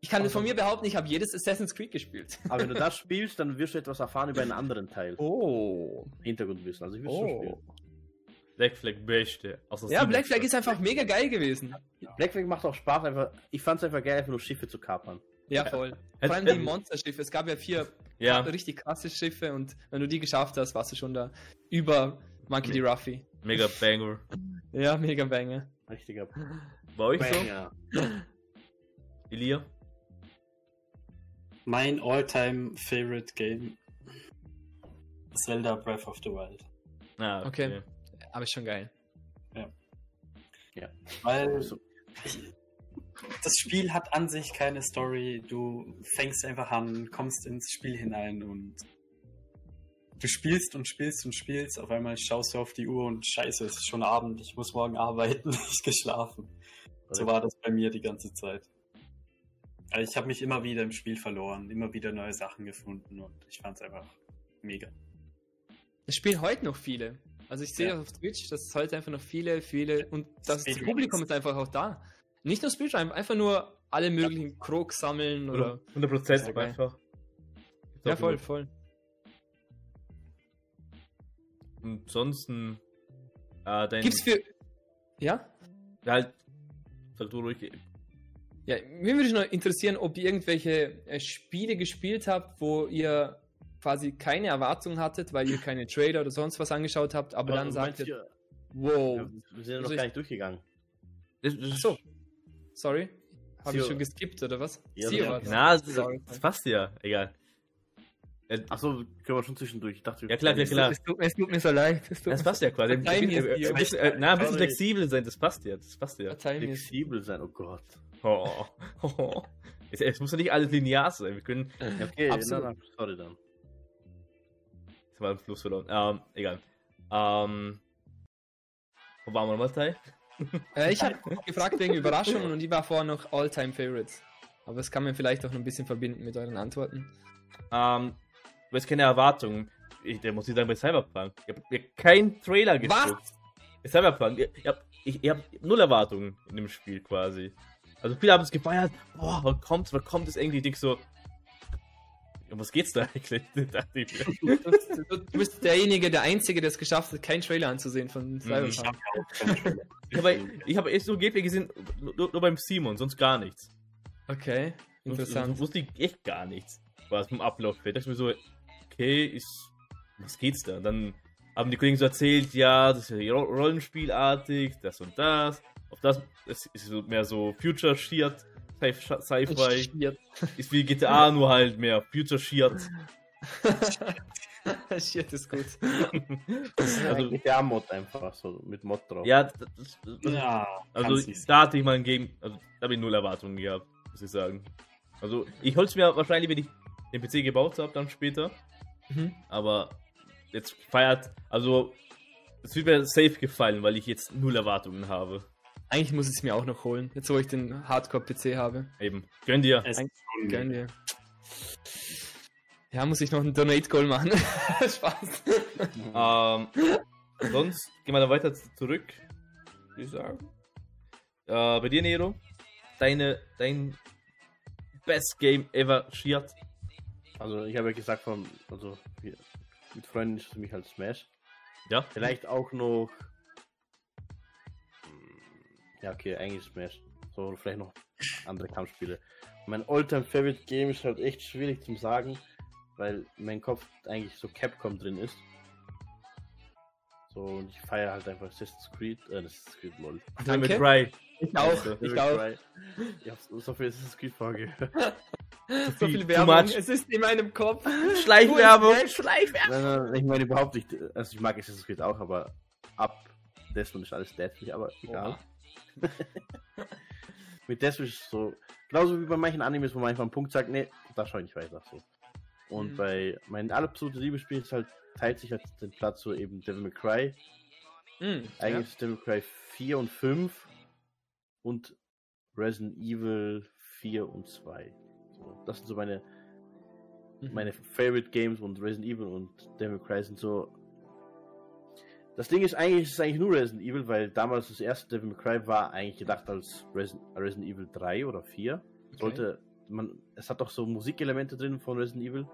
[SPEAKER 2] Ich kann von mir behaupten, ich habe jedes Assassin's Creed gespielt.
[SPEAKER 4] Aber wenn du das spielst, dann wirst du etwas erfahren über einen anderen Teil.
[SPEAKER 2] Oh.
[SPEAKER 4] Hintergrundwissen. Also ich will es schon spielen.
[SPEAKER 1] Black Flag Beste.
[SPEAKER 2] Ja, Black Flag ist einfach mega geil gewesen.
[SPEAKER 4] Black Flag macht auch Spaß, einfach. Ich fand es einfach geil, einfach nur Schiffe zu kapern.
[SPEAKER 2] Ja, voll. Vor allem die Monsterschiffe. Es gab ja vier
[SPEAKER 1] Ja,
[SPEAKER 2] richtig krasse Schiffe und wenn du die geschafft hast, warst du schon da über Monkey D. Ruffy.
[SPEAKER 1] mega Banger.
[SPEAKER 2] Ja, mega Banger.
[SPEAKER 4] Richtiger
[SPEAKER 1] Bei euch so? Elia?
[SPEAKER 3] Mein all-time favorite Game. Zelda Breath of the Wild.
[SPEAKER 1] Ah,
[SPEAKER 2] Okay. Aber ist schon geil.
[SPEAKER 3] Weil
[SPEAKER 4] So.
[SPEAKER 3] ich, das Spiel hat an sich keine Story. Du fängst einfach an, kommst ins Spiel hinein und du spielst und spielst und spielst, auf einmal schaust du auf die Uhr und scheiße, es ist schon Abend, ich muss morgen arbeiten, nicht geschlafen. So war das bei mir die ganze Zeit. Also ich habe mich immer wieder im Spiel verloren, immer wieder neue Sachen gefunden und ich fand es einfach mega.
[SPEAKER 2] Es spielen heute noch viele. Also ich sehe
[SPEAKER 3] Ja.
[SPEAKER 2] auf Twitch, dass es heute einfach noch viele, viele und das
[SPEAKER 3] Speedruns.
[SPEAKER 2] Publikum ist einfach auch da. Nicht nur Speedrun, einfach nur alle möglichen Krog sammeln oder.
[SPEAKER 1] 100 Prozent einfach.
[SPEAKER 2] Ja, voll, voll.
[SPEAKER 1] Ansonsten, äh, dein.
[SPEAKER 2] Gibt's für. Ja?
[SPEAKER 1] Halt, sag du ruhig.
[SPEAKER 2] Ja, mir würde noch interessieren, ob ihr irgendwelche äh, Spiele gespielt habt, wo ihr quasi keine Erwartungen hattet, weil ihr keine Trailer oder sonst was angeschaut habt, aber dann sagt
[SPEAKER 4] meinst
[SPEAKER 2] ihr, wow,
[SPEAKER 4] Ja, wir sind ja noch
[SPEAKER 2] Also
[SPEAKER 4] gar nicht durchgegangen.
[SPEAKER 1] Das, das,
[SPEAKER 2] so. sorry, habe ich schon geskippt oder was?
[SPEAKER 4] Ja, ja,
[SPEAKER 2] war's.
[SPEAKER 1] Na, das,
[SPEAKER 2] Sorry.
[SPEAKER 1] das passt ja. Egal. Äh,
[SPEAKER 4] Achso, können wir schon zwischendurch. Ich dachte, wir-
[SPEAKER 1] Ja, klar, klar, klar.
[SPEAKER 2] Es, tut, es tut mir so leid. Es tut
[SPEAKER 1] Das passt ja quasi. Ein bisschen, äh, na, ein bisschen flexibel sein, das passt ja. Das passt ja.
[SPEAKER 4] Flexibel sein, oh Gott.
[SPEAKER 1] Oh, oh. Es, es muss ja nicht alles linear sein. Wir können.
[SPEAKER 4] Okay,
[SPEAKER 2] Absolut.
[SPEAKER 4] na, na, sorry dann.
[SPEAKER 1] Jetzt mal den Fluss verloren. Ähm, egal. Ähm. Wo waren wir nochmal, Tai?
[SPEAKER 2] Äh, ich habe gefragt wegen Überraschungen und die war vorher noch All-Time Favorites. Aber das kann man vielleicht auch noch ein bisschen verbinden mit euren Antworten.
[SPEAKER 1] Ähm, du hast keine Erwartungen. Ich, der muss ich sagen, bei Cyberpunk. Ich habe mir keinen Trailer
[SPEAKER 2] Was?
[SPEAKER 1] geguckt. Bei Cyberpunk. Ich, ich habe ich, ich hab null Erwartungen in dem Spiel quasi. Also viele haben es gefeiert. Boah, wann kommt's, wann kommt es irgendwie? Ich denk so. Um was geht's da eigentlich?
[SPEAKER 2] Du, bist derjenige, der Einzige, der es geschafft hat, keinen Trailer anzusehen von
[SPEAKER 3] Ich
[SPEAKER 2] Cyberpunk.
[SPEAKER 3] habe ja auch keinen Trailer.
[SPEAKER 1] Ich habe ich hab echt so Gameplay gesehen, nur, nur beim Simon, sonst gar nichts.
[SPEAKER 2] Okay, interessant.
[SPEAKER 1] sonst wusste ich echt gar nichts, was vom Ablauf wird. Da dachte ich mir so, okay, ist, was geht's da? Und dann haben die Kollegen so erzählt, ja, das ist ja Ro- Rollenspielartig, das und das. Auf das es ist mehr so Future-Shiert, Sci- Sci-Fi. Ist wie GTA, nur halt mehr Future-Shiert.
[SPEAKER 2] Shit ist gut.
[SPEAKER 4] Also,
[SPEAKER 1] also,
[SPEAKER 4] GTA-Mod einfach, so mit Mod drauf.
[SPEAKER 1] ja, das, das, das,
[SPEAKER 3] Ja,
[SPEAKER 1] Also da hatte ich mal ein Game, also da habe ich null Erwartungen gehabt, muss ich sagen. Also ich hol's mir wahrscheinlich, wenn ich den PC gebaut habe, dann später.
[SPEAKER 2] Mhm.
[SPEAKER 1] Aber jetzt feiert, also es wird mir safe gefallen, weil ich jetzt null Erwartungen habe.
[SPEAKER 2] Eigentlich muss ich es mir auch noch holen, jetzt wo ich den Hardcore-PC habe.
[SPEAKER 1] Eben. Gönn dir.
[SPEAKER 3] Es
[SPEAKER 2] Gönn dir. Ja, muss ich noch einen Donate-Goal machen. Spaß.
[SPEAKER 1] Ähm, sonst gehen wir da weiter zurück, würde ich sagen. Äh, bei dir, Nero, deine, dein Best Game ever schiert.
[SPEAKER 4] Also ich habe ja gesagt, von, also mit Freunden ist es für mich halt Smash.
[SPEAKER 1] Ja.
[SPEAKER 4] Vielleicht auch noch. Ja, okay, eigentlich Smash. So, vielleicht noch andere Kampfspiele. Mein Alltime Favorite Game ist halt echt schwierig zu sagen, weil in meinem Kopf eigentlich so Capcom drin ist. So, und ich feiere halt einfach Assassin's Creed, äh, Assassin's Creed, lol.
[SPEAKER 2] Danke.
[SPEAKER 1] May Cry.
[SPEAKER 2] Ich auch, ich
[SPEAKER 4] Devil
[SPEAKER 2] auch.
[SPEAKER 4] Cry. Ich hab so viel Assassin's Creed vorgehört.
[SPEAKER 2] So viel Werbung,
[SPEAKER 1] much.
[SPEAKER 2] es ist in meinem Kopf.
[SPEAKER 1] Schleichwerbung.
[SPEAKER 2] Schleichwerbung.
[SPEAKER 4] Nein, nein, ich meine überhaupt nicht. Also ich mag Assassin's Creed auch, aber ab Deathwish ist alles deadly, aber egal. Mit Deathwish ist so, genauso wie bei manchen Animes, wo man einfach einen Punkt sagt, nee, da schaue ich nicht weiter. So. Und
[SPEAKER 2] Mhm.
[SPEAKER 4] bei meinem absoluten Lieblingsspiel ist halt, teilt sich halt den Platz so eben Devil May Cry.
[SPEAKER 2] Mhm,
[SPEAKER 4] Eigentlich ist Devil May Cry 4 und 5 und Resident Evil 4 und 2. So, das sind so meine
[SPEAKER 2] ja. Mhm.
[SPEAKER 4] meine Favorite Games und Resident Evil und Devil May Cry sind so. Das Ding ist eigentlich, es ist eigentlich nur Resident Evil, weil damals das erste Devil May Cry war eigentlich gedacht als Resident, Resident Evil 3 oder 4. Sollte man, es hat doch so Musikelemente drin von Resident Evil.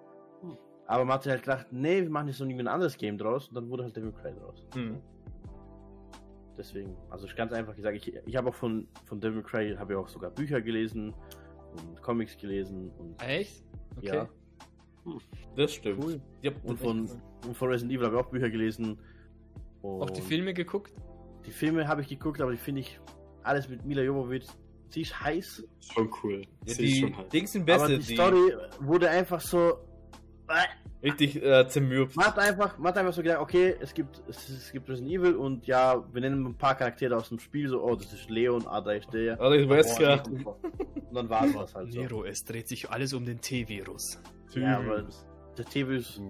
[SPEAKER 4] Aber man hat halt gedacht, nee, wir machen jetzt noch irgendwie ein anderes Game draus und dann wurde halt Devil May Cry draus.
[SPEAKER 1] Hm.
[SPEAKER 4] Deswegen, also ich ganz einfach gesagt, ich, ich habe auch von, von Devil May Cry habe ich auch sogar Bücher gelesen und Comics gelesen und
[SPEAKER 2] Echt? Okay.
[SPEAKER 4] ja.
[SPEAKER 1] Das stimmt.
[SPEAKER 2] Cool.
[SPEAKER 1] Ja,
[SPEAKER 4] Und von, und von Resident Evil habe ich auch Bücher gelesen. Und
[SPEAKER 2] Auch die Filme geguckt?
[SPEAKER 4] Die Filme habe ich geguckt, aber die finde ich alles mit Mila Jovovich ziemlich heiß.
[SPEAKER 3] Schon cool.
[SPEAKER 1] ja,
[SPEAKER 3] ich
[SPEAKER 1] die
[SPEAKER 3] schon halt.
[SPEAKER 1] Dings sind
[SPEAKER 4] aber
[SPEAKER 1] besser,
[SPEAKER 4] die
[SPEAKER 1] die,
[SPEAKER 4] Story wurde einfach so.
[SPEAKER 1] richtig äh, zermürbt.
[SPEAKER 4] Man hat einfach, man hat einfach so gedacht, okay, es gibt, es, es gibt Resident Evil und ja, wir nennen ein paar Charaktere aus dem Spiel, so, oh, das ist Leon, ah, da ist der.
[SPEAKER 1] Also ich weiß ja.
[SPEAKER 4] Und dann war es halt so.
[SPEAKER 2] es dreht sich alles um den T-Virus.
[SPEAKER 4] Ja, aber der T-Virus.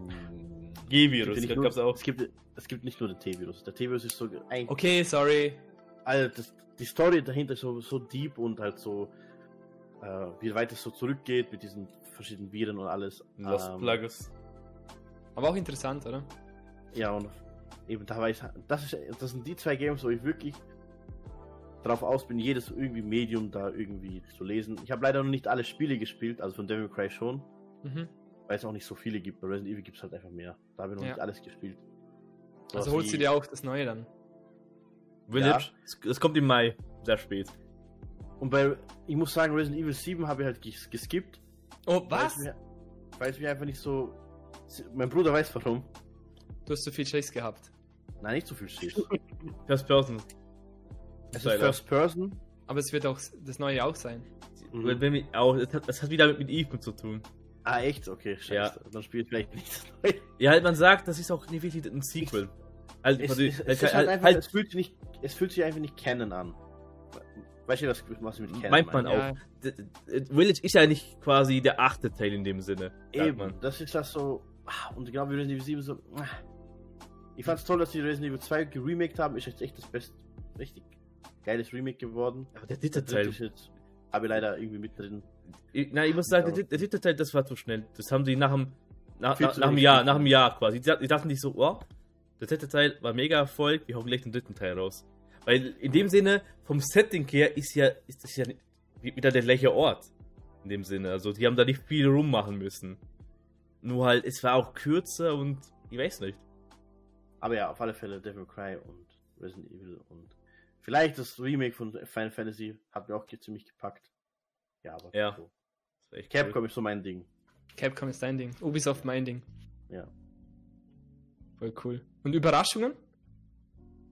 [SPEAKER 1] G-Virus,
[SPEAKER 4] Es gibt, ja
[SPEAKER 1] gab's
[SPEAKER 4] nicht nur,
[SPEAKER 1] auch.
[SPEAKER 4] es, gibt, es gibt nicht nur den T-Virus. Der T-Virus ist so eigentlich.
[SPEAKER 2] Okay, sorry.
[SPEAKER 4] Also das, die Story dahinter ist so, so deep und halt so, äh, wie weit es so zurückgeht mit diesen verschiedenen Viren und alles.
[SPEAKER 1] Lost
[SPEAKER 4] Ähm,
[SPEAKER 1] Plagueis.
[SPEAKER 2] Aber auch interessant, oder?
[SPEAKER 4] Ja, und eben da war ich, das, ist, das sind die zwei Games, wo ich wirklich darauf aus bin, jedes irgendwie Medium da irgendwie zu lesen. Ich habe leider noch nicht alle Spiele gespielt, also von Devil Cry schon,
[SPEAKER 2] Mhm.
[SPEAKER 4] Weil es auch nicht so viele gibt. Bei Resident Evil gibt es halt einfach mehr. Da habe ich noch
[SPEAKER 2] Ja.
[SPEAKER 4] nicht alles gespielt.
[SPEAKER 2] Also
[SPEAKER 4] Sowas
[SPEAKER 2] holst du dir auch das Neue dann.
[SPEAKER 1] Village. Es- Es kommt im Mai. Sehr spät.
[SPEAKER 4] Und bei, ich muss sagen, Resident Evil 7 habe ich halt ges geskippt.
[SPEAKER 2] Oh, was?
[SPEAKER 4] weil es mir einfach nicht so. Mein Bruder weiß warum.
[SPEAKER 2] Du hast so viel Schiss gehabt.
[SPEAKER 4] Nein, nicht so viel steht.
[SPEAKER 1] First Person.
[SPEAKER 4] Es ist. First Person.
[SPEAKER 2] Aber es wird auch das Neue auch sein.
[SPEAKER 4] Mhm.
[SPEAKER 1] Wenn- wir- auch, es, hat, es hat wieder mit, mit Ethan zu tun.
[SPEAKER 4] Ah, echt? Okay, scheiße.
[SPEAKER 1] Ja.
[SPEAKER 4] Dann spiele ich vielleicht nicht das Neue.
[SPEAKER 1] Ja, halt, man sagt, das ist auch nicht wirklich ein Sequel. Also,
[SPEAKER 4] Es,
[SPEAKER 1] also,
[SPEAKER 4] es, es
[SPEAKER 1] halt,
[SPEAKER 4] ist halt
[SPEAKER 1] halt,
[SPEAKER 4] einfach,
[SPEAKER 1] halt,
[SPEAKER 4] es, fühlt sich nicht, es fühlt sich einfach nicht Canon an. Weißt du, was, was ich mit Canon
[SPEAKER 1] Meint man
[SPEAKER 4] meine?
[SPEAKER 1] auch. Village ist ja nicht quasi der achte Teil in dem Sinne.
[SPEAKER 4] Eben, das ist das so. ah, Und genau wie Resident Evil 7 so. ah. Ich fand's toll, dass die Resident Evil 2 geremaked haben. Ist jetzt echt das beste, richtig geiles Remake geworden.
[SPEAKER 1] Aber der dritte Teil.
[SPEAKER 4] dritte ist jetzt, habe ich leider irgendwie mit drin.
[SPEAKER 1] Ich, nein, ich muss sagen, der, der dritte Teil, das war zu schnell. Das haben sie nach dem, nach, nach, nach dem
[SPEAKER 4] wenig
[SPEAKER 1] Jahr, nach dem Jahr quasi. Die, dachten nicht so, oh, der dritte Teil war mega Erfolg, wir hauen gleich den dritten Teil raus. Weil in dem Sinne, vom Setting her, ist ja, ist das ja wieder der gleiche Ort. In dem Sinne. Also die haben da nicht viel rummachen müssen. Nur halt, es war auch kürzer und ich weiß nicht.
[SPEAKER 4] Aber ja, auf alle Fälle Devil Cry und Resident Evil und vielleicht das Remake von Final Fantasy hat mir auch ziemlich gepackt. Ja, aber
[SPEAKER 1] Ja.
[SPEAKER 4] so. Capcom ist so mein Ding.
[SPEAKER 2] Capcom ist dein Ding. Ubisoft mein Ding.
[SPEAKER 4] Ja.
[SPEAKER 2] Voll cool. Und Überraschungen?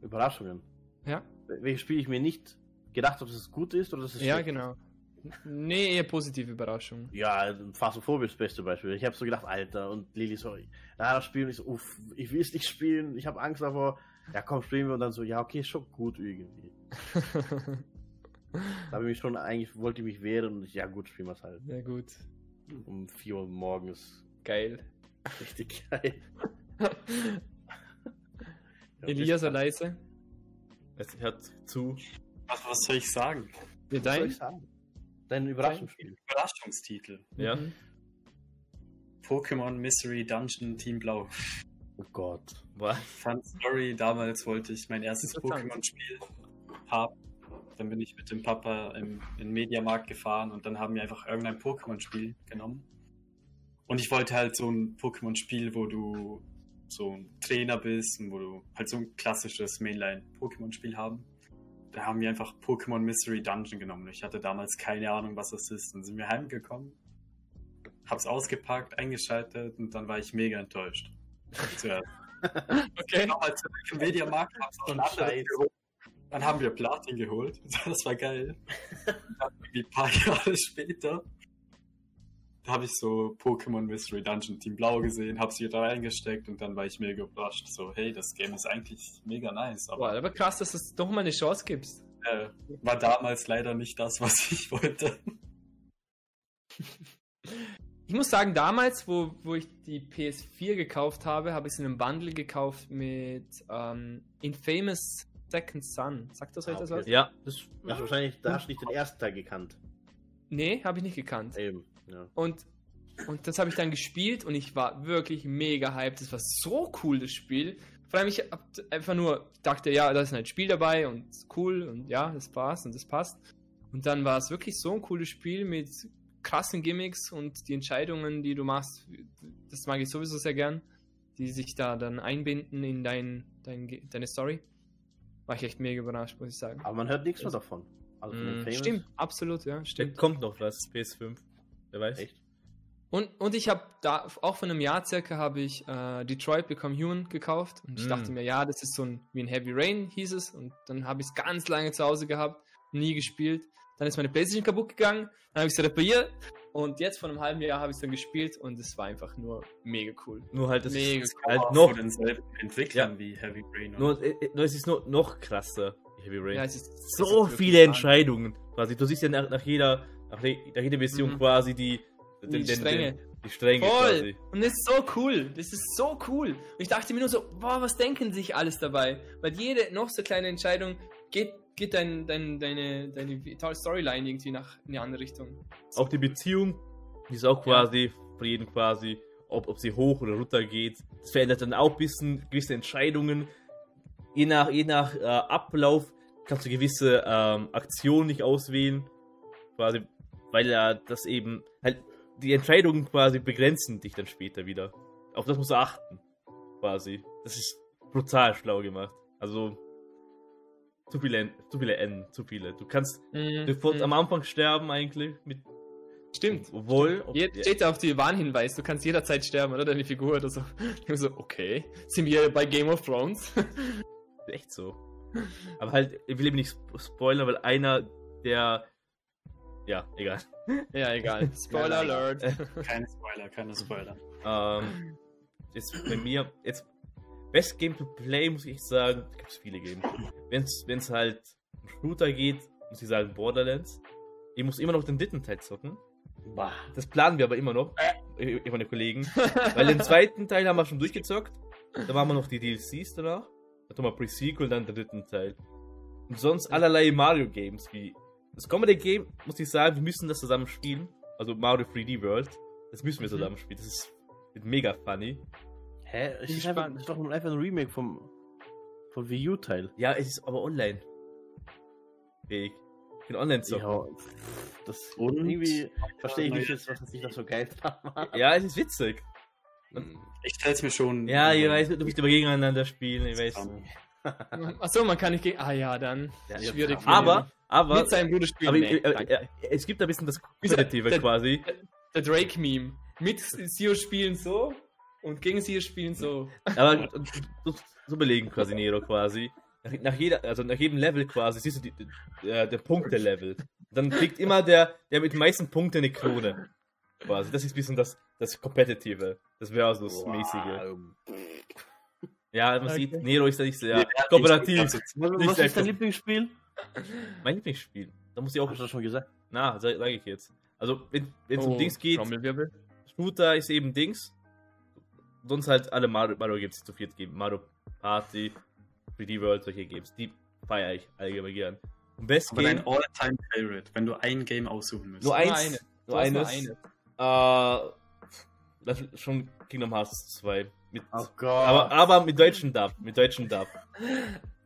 [SPEAKER 4] Überraschungen.
[SPEAKER 2] Ja.
[SPEAKER 4] Welches Spiel ich mir nicht gedacht habe, dass es gut ist oder dass es
[SPEAKER 2] Ja,
[SPEAKER 4] schlecht
[SPEAKER 2] genau. Nee, eher positive Überraschungen.
[SPEAKER 4] Ja, Phasmophobia ist das beste Beispiel. Ich habe so gedacht, Alter, und Lili so, na, das Spiel, und ich so, uff, ich will es nicht spielen, ich habe Angst davor. Ja, komm, spielen wir, und dann so, ja, okay, schon gut irgendwie. Da habe ich mich schon, eigentlich wollte ich mich wehren, und ich, ja, gut, spielen wir es halt.
[SPEAKER 2] ja, gut.
[SPEAKER 4] Um 4 Uhr morgens.
[SPEAKER 2] Geil.
[SPEAKER 4] Richtig geil. Ja,
[SPEAKER 2] Elias leise.
[SPEAKER 1] Es hört zu.
[SPEAKER 3] Was, was soll ich sagen?
[SPEAKER 2] Wir
[SPEAKER 4] Was soll
[SPEAKER 2] dein?
[SPEAKER 4] ich sagen? Dein Überraschungsspiel.
[SPEAKER 3] Überraschungstitel.
[SPEAKER 1] Ja.
[SPEAKER 2] Mhm.
[SPEAKER 3] Pokémon Mystery Dungeon Team Blau.
[SPEAKER 4] Oh Gott.
[SPEAKER 1] War,
[SPEAKER 3] Fun Story, damals wollte ich mein erstes. Pokémon-Spiel haben. Dann bin ich mit dem Papa im, in den Mediamarkt gefahren und dann haben wir einfach irgendein Pokémon-Spiel genommen. Und ich wollte halt so ein Pokémon-Spiel, wo du so ein Trainer bist und wo du halt so ein klassisches Mainline-Pokémon-Spiel haben. Da haben wir einfach Pokémon Mystery Dungeon genommen. Ich hatte damals keine Ahnung, was das ist. Dann sind wir heimgekommen, hab's ausgepackt, eingeschaltet und dann war ich mega enttäuscht. Zuerst.
[SPEAKER 2] Okay.
[SPEAKER 3] nochmal zurück im Mediamarkt, hab's anderen
[SPEAKER 4] Scheiß.
[SPEAKER 3] geholt. Dann haben wir Platin geholt. Das war geil. Und dann irgendwie ein paar Jahre später, da habe ich so Pokémon Mystery Dungeon Team Blau gesehen, hab's wieder reingesteckt und dann war ich mega überrascht. So, hey, das Game ist eigentlich mega nice,
[SPEAKER 2] Boah,
[SPEAKER 3] aber
[SPEAKER 2] aber krass, dass du es doch mal eine Chance gibst.
[SPEAKER 3] äh, war damals leider nicht das, was ich wollte.
[SPEAKER 2] Ich muss sagen, damals, wo, wo ich die PS4 gekauft habe, habe ich es in einem Bundle gekauft mit ähm, Infamous Second Son. Sagt das euch
[SPEAKER 4] Ah,
[SPEAKER 2] das
[SPEAKER 4] okay.
[SPEAKER 2] was?
[SPEAKER 1] ja, das,
[SPEAKER 4] Du hast wahrscheinlich, da hast du nicht den ersten Teil gekannt.
[SPEAKER 2] Nee, habe ich nicht gekannt.
[SPEAKER 4] Eben. Ja.
[SPEAKER 2] Und, und das habe ich dann gespielt und ich war wirklich mega hyped. Das war so cool, das Spiel. Vor allem, ich hab einfach nur dachte, ja, da ist ein Spiel dabei und ist cool und ja, das passt und das passt. Und dann war es wirklich so ein cooles Spiel mit krassen Gimmicks und die Entscheidungen, die du machst, das mag ich sowieso sehr gern, die sich da dann einbinden in dein, dein, deine Story. War ich echt mega überrascht, muss ich sagen.
[SPEAKER 4] Aber man hört nichts mehr davon. Also von
[SPEAKER 1] Mm.
[SPEAKER 2] Stimmt, absolut, ja,
[SPEAKER 1] da
[SPEAKER 2] stimmt.
[SPEAKER 1] kommt noch was, PS5. Wer weiß.
[SPEAKER 4] Echt?
[SPEAKER 2] Und, und ich habe da auch von einem Jahr circa habe ich äh, Detroit Become Human gekauft und ich
[SPEAKER 1] Mm.
[SPEAKER 2] dachte mir, ja, das ist so ein wie ein Heavy Rain hieß es und dann habe ich es ganz lange zu Hause gehabt, nie gespielt. Dann ist meine Playstation kaputt gegangen, dann habe ich sie repariert und jetzt vor einem halben Jahr habe ich es dann gespielt und es war einfach nur mega cool.
[SPEAKER 1] Nur halt, das
[SPEAKER 2] Mega
[SPEAKER 1] ist
[SPEAKER 3] Aber
[SPEAKER 1] halt noch,
[SPEAKER 3] denselben Entwicklern wie Heavy Rain. und-
[SPEAKER 1] nur, äh, nur es ist nur noch krasser, Heavy Rain.
[SPEAKER 2] Ja, es ist, es
[SPEAKER 1] so
[SPEAKER 2] ist
[SPEAKER 1] viele. Entscheidungen. Quasi, du siehst ja nach, nach jeder, nach, nach jeder Mission
[SPEAKER 2] Mhm.
[SPEAKER 1] quasi die,
[SPEAKER 2] Die Stränge.
[SPEAKER 1] Die Stränge
[SPEAKER 2] Voll.
[SPEAKER 1] quasi.
[SPEAKER 2] Und das ist so cool. Das ist so cool. Und ich dachte mir nur so, boah, was denken sich alles dabei? Weil jede noch so kleine Entscheidung geht, geht dein, dein, deine, deine Storyline irgendwie nach in eine andere Richtung.
[SPEAKER 1] Auch die Beziehung, die ist auch quasi für jeden quasi, ob, ob sie hoch oder runter geht. Das verändert dann auch ein bisschen gewisse Entscheidungen. Je nach, je nach äh, Ablauf kannst du gewisse ähm, Aktionen nicht auswählen. Quasi, weil ja das eben halt die Entscheidungen quasi begrenzen dich dann später wieder. Auf das musst du achten. Quasi. Das ist brutal schlau gemacht. Also zu viele, N- zu viele N, zu viele. Du kannst
[SPEAKER 2] Mhm.
[SPEAKER 1] sofort am Anfang sterben eigentlich mit
[SPEAKER 2] Stimmt.
[SPEAKER 1] obwohl ob-
[SPEAKER 2] Hier steht auf die Warnhinweis, du kannst jederzeit sterben, oder? Deine Figur oder so. Ich so, okay. Sind wir bei Game of Thrones?
[SPEAKER 1] echt so. Aber halt, ich will eben nicht sp- spoilern, weil einer der ja, egal.
[SPEAKER 2] ja, egal. Spoiler. Alert.
[SPEAKER 3] Keine Spoiler, keine Spoiler.
[SPEAKER 1] Ähm, jetzt bei mir, jetzt Best Game to Play, muss ich sagen, gibt es viele Games. Wenn es halt um Shooter geht, muss ich sagen Borderlands. Ich muss immer noch den dritten Teil zocken.
[SPEAKER 4] Bah.
[SPEAKER 1] Das planen wir aber immer noch, ich ich meine Kollegen. Weil den zweiten Teil haben wir schon durchgezockt. Da waren wir noch die DLCs danach. Dann haben wir Pre-Sequel, dann den dritten Teil. Und sonst allerlei Mario-Games wie. Das Comedy-Game, muss ich sagen, wir müssen das zusammen spielen. Also Mario 3D World. Das müssen wir
[SPEAKER 2] Mhm.
[SPEAKER 1] zusammen spielen. Das ist wird mega funny.
[SPEAKER 4] Hä? Es
[SPEAKER 2] Bin
[SPEAKER 4] ist, einfach, das ist doch einfach ein Remake vom, vom Wii U-Teil.
[SPEAKER 1] Ja, es ist aber online. Fähig. Ich kann online zocken.
[SPEAKER 4] Ja, das
[SPEAKER 3] Und?
[SPEAKER 4] irgendwie verstehe ich nicht jetzt, was sich da so geil macht.
[SPEAKER 1] Ja, es ist witzig.
[SPEAKER 3] Ich stell's mir schon.
[SPEAKER 1] Ja, ihr weißt, du bist aber gegeneinander spielen, ich weiß.
[SPEAKER 2] Achso, man kann nicht gegen. Ah ja, dann.
[SPEAKER 1] Ja,
[SPEAKER 2] Schwierig. für
[SPEAKER 1] Aber, aber,
[SPEAKER 2] Mit seinem Bruder spielen.
[SPEAKER 1] aber
[SPEAKER 2] nee,
[SPEAKER 1] äh,
[SPEAKER 2] danke.
[SPEAKER 1] äh, es gibt ein bisschen das Kompetitive
[SPEAKER 2] Der-
[SPEAKER 1] quasi.
[SPEAKER 2] Der Drake-Meme. Mit Sio spielen so und gegen Sio spielen so.
[SPEAKER 1] Aber so, so belegen quasi Nero quasi. Nach, nach, jeder, also nach jedem Level quasi siehst du die, die, äh, der Punkte-Level. Dann kriegt immer der, der mit den meisten Punkten eine Krone. Quasi. Das ist ein bisschen das, das Competitive. Das Versus-mäßige. Ja, man
[SPEAKER 2] Okay.
[SPEAKER 1] sieht, Nero ist ja nicht sehr kooperativ.
[SPEAKER 4] Was,
[SPEAKER 1] Nicht
[SPEAKER 4] was
[SPEAKER 1] sehr
[SPEAKER 4] ist dein Lieblingsspiel?
[SPEAKER 1] Mein Lieblingsspiel. Da muss ich auch.
[SPEAKER 4] Hast du das schon gesagt?
[SPEAKER 1] Na, sage sag ich jetzt. Also, wenn es um
[SPEAKER 2] Oh,
[SPEAKER 1] Dings geht. Shooter ist eben Dings. Sonst halt alle Mario, Mario Games, die zu viert geben. Mario Party, 3D World, solche Games. Die feiere ich allgemein gern. Best
[SPEAKER 3] Aber
[SPEAKER 1] Game,
[SPEAKER 3] dein All-Time Favorite, wenn du ein Game aussuchen müsstest.
[SPEAKER 1] nur
[SPEAKER 2] Nur
[SPEAKER 1] eins.
[SPEAKER 2] eine.
[SPEAKER 1] Nur
[SPEAKER 2] Du hast
[SPEAKER 1] eines.
[SPEAKER 2] nur eine.
[SPEAKER 1] Äh, das ist schon Kingdom Hearts 2. Mit,
[SPEAKER 4] Oh Gott.
[SPEAKER 1] aber, aber mit deutschen Dub. Mit deutschen Dub.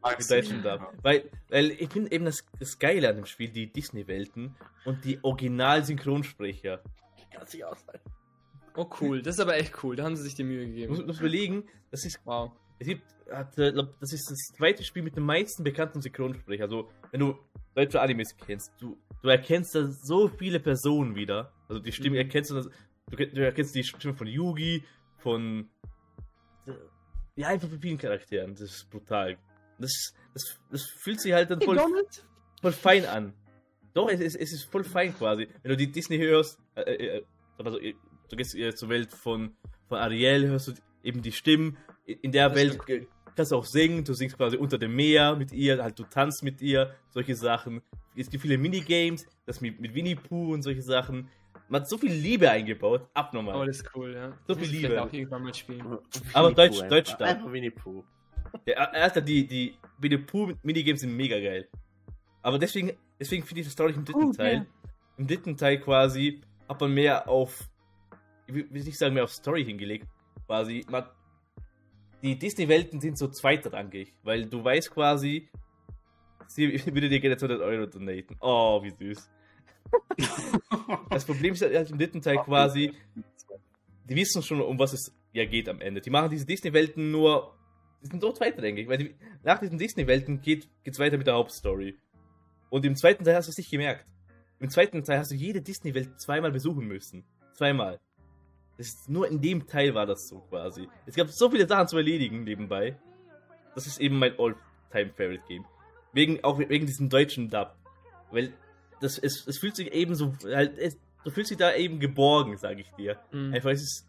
[SPEAKER 3] Magst
[SPEAKER 1] Mit
[SPEAKER 3] du?
[SPEAKER 1] deutschen Dub. Weil, weil ich finde eben das, das Geile an dem Spiel, die Disney-Welten und die Original-Synchronsprecher.
[SPEAKER 4] Kann sich aushalten.
[SPEAKER 2] Oh cool, das ist aber echt cool. Da haben sie sich die Mühe gegeben.
[SPEAKER 1] du musst überlegen, das ist
[SPEAKER 2] Wow.
[SPEAKER 1] Es gibt, hat, äh, glaub, das ist das zweite Spiel mit den meisten bekannten Synchronsprechern. Also, wenn du deutsche Animes kennst, du, du erkennst da so viele Personen wieder. Also, die Stimme
[SPEAKER 2] Mhm.
[SPEAKER 1] erkennst du, das, du, du erkennst die Stimme von Yugi, von. Ja, einfach von vielen Charakteren. Das ist brutal. Das, das, das fühlt sich halt dann voll, voll fein an. Doch, es ist, es ist voll fein quasi. Wenn du die Disney hörst, äh, äh, also, äh, du gehst äh, zur Welt von, von Ariel, hörst du eben die Stimmen. In in der
[SPEAKER 2] Das
[SPEAKER 1] Welt
[SPEAKER 2] stimmt.
[SPEAKER 1] kannst du auch singen, du singst quasi unter dem Meer mit ihr, halt du tanzt mit ihr, solche Sachen. Es gibt viele Minigames, das mit, mit Winnie Pooh und solche Sachen. Man hat so viel Liebe eingebaut, abnormal.
[SPEAKER 2] Oh, das ist cool, ja.
[SPEAKER 1] So
[SPEAKER 2] Das
[SPEAKER 1] viel
[SPEAKER 2] ich
[SPEAKER 1] Liebe.
[SPEAKER 2] auch irgendwann mal spielen.
[SPEAKER 1] Aber
[SPEAKER 4] Winnie
[SPEAKER 1] Deutsch- Deutsch
[SPEAKER 4] einfach.
[SPEAKER 1] da.
[SPEAKER 4] Einfach Winnie Pooh.
[SPEAKER 1] Der, Alter, die, die Winnie Pooh Minigames sind mega geil. Aber deswegen, deswegen finde ich das traurig im dritten
[SPEAKER 2] Gut,
[SPEAKER 1] Teil.
[SPEAKER 2] ja.
[SPEAKER 1] Im dritten Teil quasi hat man mehr auf, ich will nicht sagen mehr auf Story hingelegt, quasi. Man, die Disney-Welten sind so zweitrangig, weil du weißt quasi, sie würde dir gerne 200 Euro donaten. Oh, wie süß. Das Problem ist halt im dritten Teil quasi, die wissen schon, um was es ja geht am Ende. Die machen diese Disney-Welten nur, die sind so zweitrangig, weil die, nach diesen Disney-Welten geht es weiter mit der Hauptstory. Und im zweiten Teil hast du es nicht gemerkt. Im zweiten Teil hast du jede Disney-Welt zweimal besuchen müssen. Zweimal. Ist, nur in dem Teil war das so quasi. Es gab so viele Sachen zu erledigen nebenbei. Das ist eben mein All-Time-Favorite-Game. Wegen, auch wegen diesem deutschen Dub. Weil das, es, es fühlt sich eben so, halt, es, du fühlst dich da eben geborgen, sage ich dir.
[SPEAKER 2] Mhm.
[SPEAKER 1] Einfach, es ist,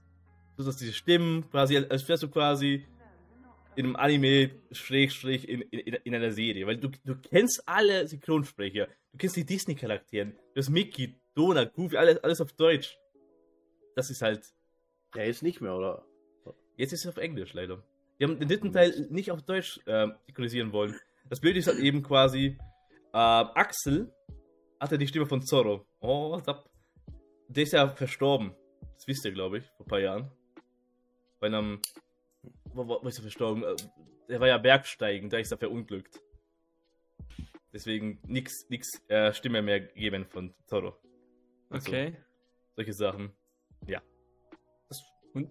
[SPEAKER 1] du hast diese Stimmen, quasi, als wärst du quasi in einem Anime, Schrägstrich, in, in, in einer Serie. Weil du, du kennst alle Synchronsprecher, du kennst die Disney-Charakteren, du hast Mickey, Donald, Goofy, alles, alles auf Deutsch. Das ist halt
[SPEAKER 4] Der ist nicht mehr, oder?
[SPEAKER 1] Jetzt ist es auf Englisch leider. Die haben den dritten Teil nicht auf Deutsch äh, synchronisieren wollen. Das Bild ist halt eben quasi äh, Axel hatte die Stimme von Zorro. Oh, what's up? Der ist ja verstorben. Das wisst ihr, glaube ich, vor ein paar Jahren. Bei einem. Wo, wo, wo ist er verstorben? Äh, Der war ja Bergsteigen, da ist er verunglückt. Deswegen nix, nix äh, Stimme mehr geben von Zorro. Also,
[SPEAKER 2] Okay.
[SPEAKER 1] Solche Sachen.
[SPEAKER 2] Und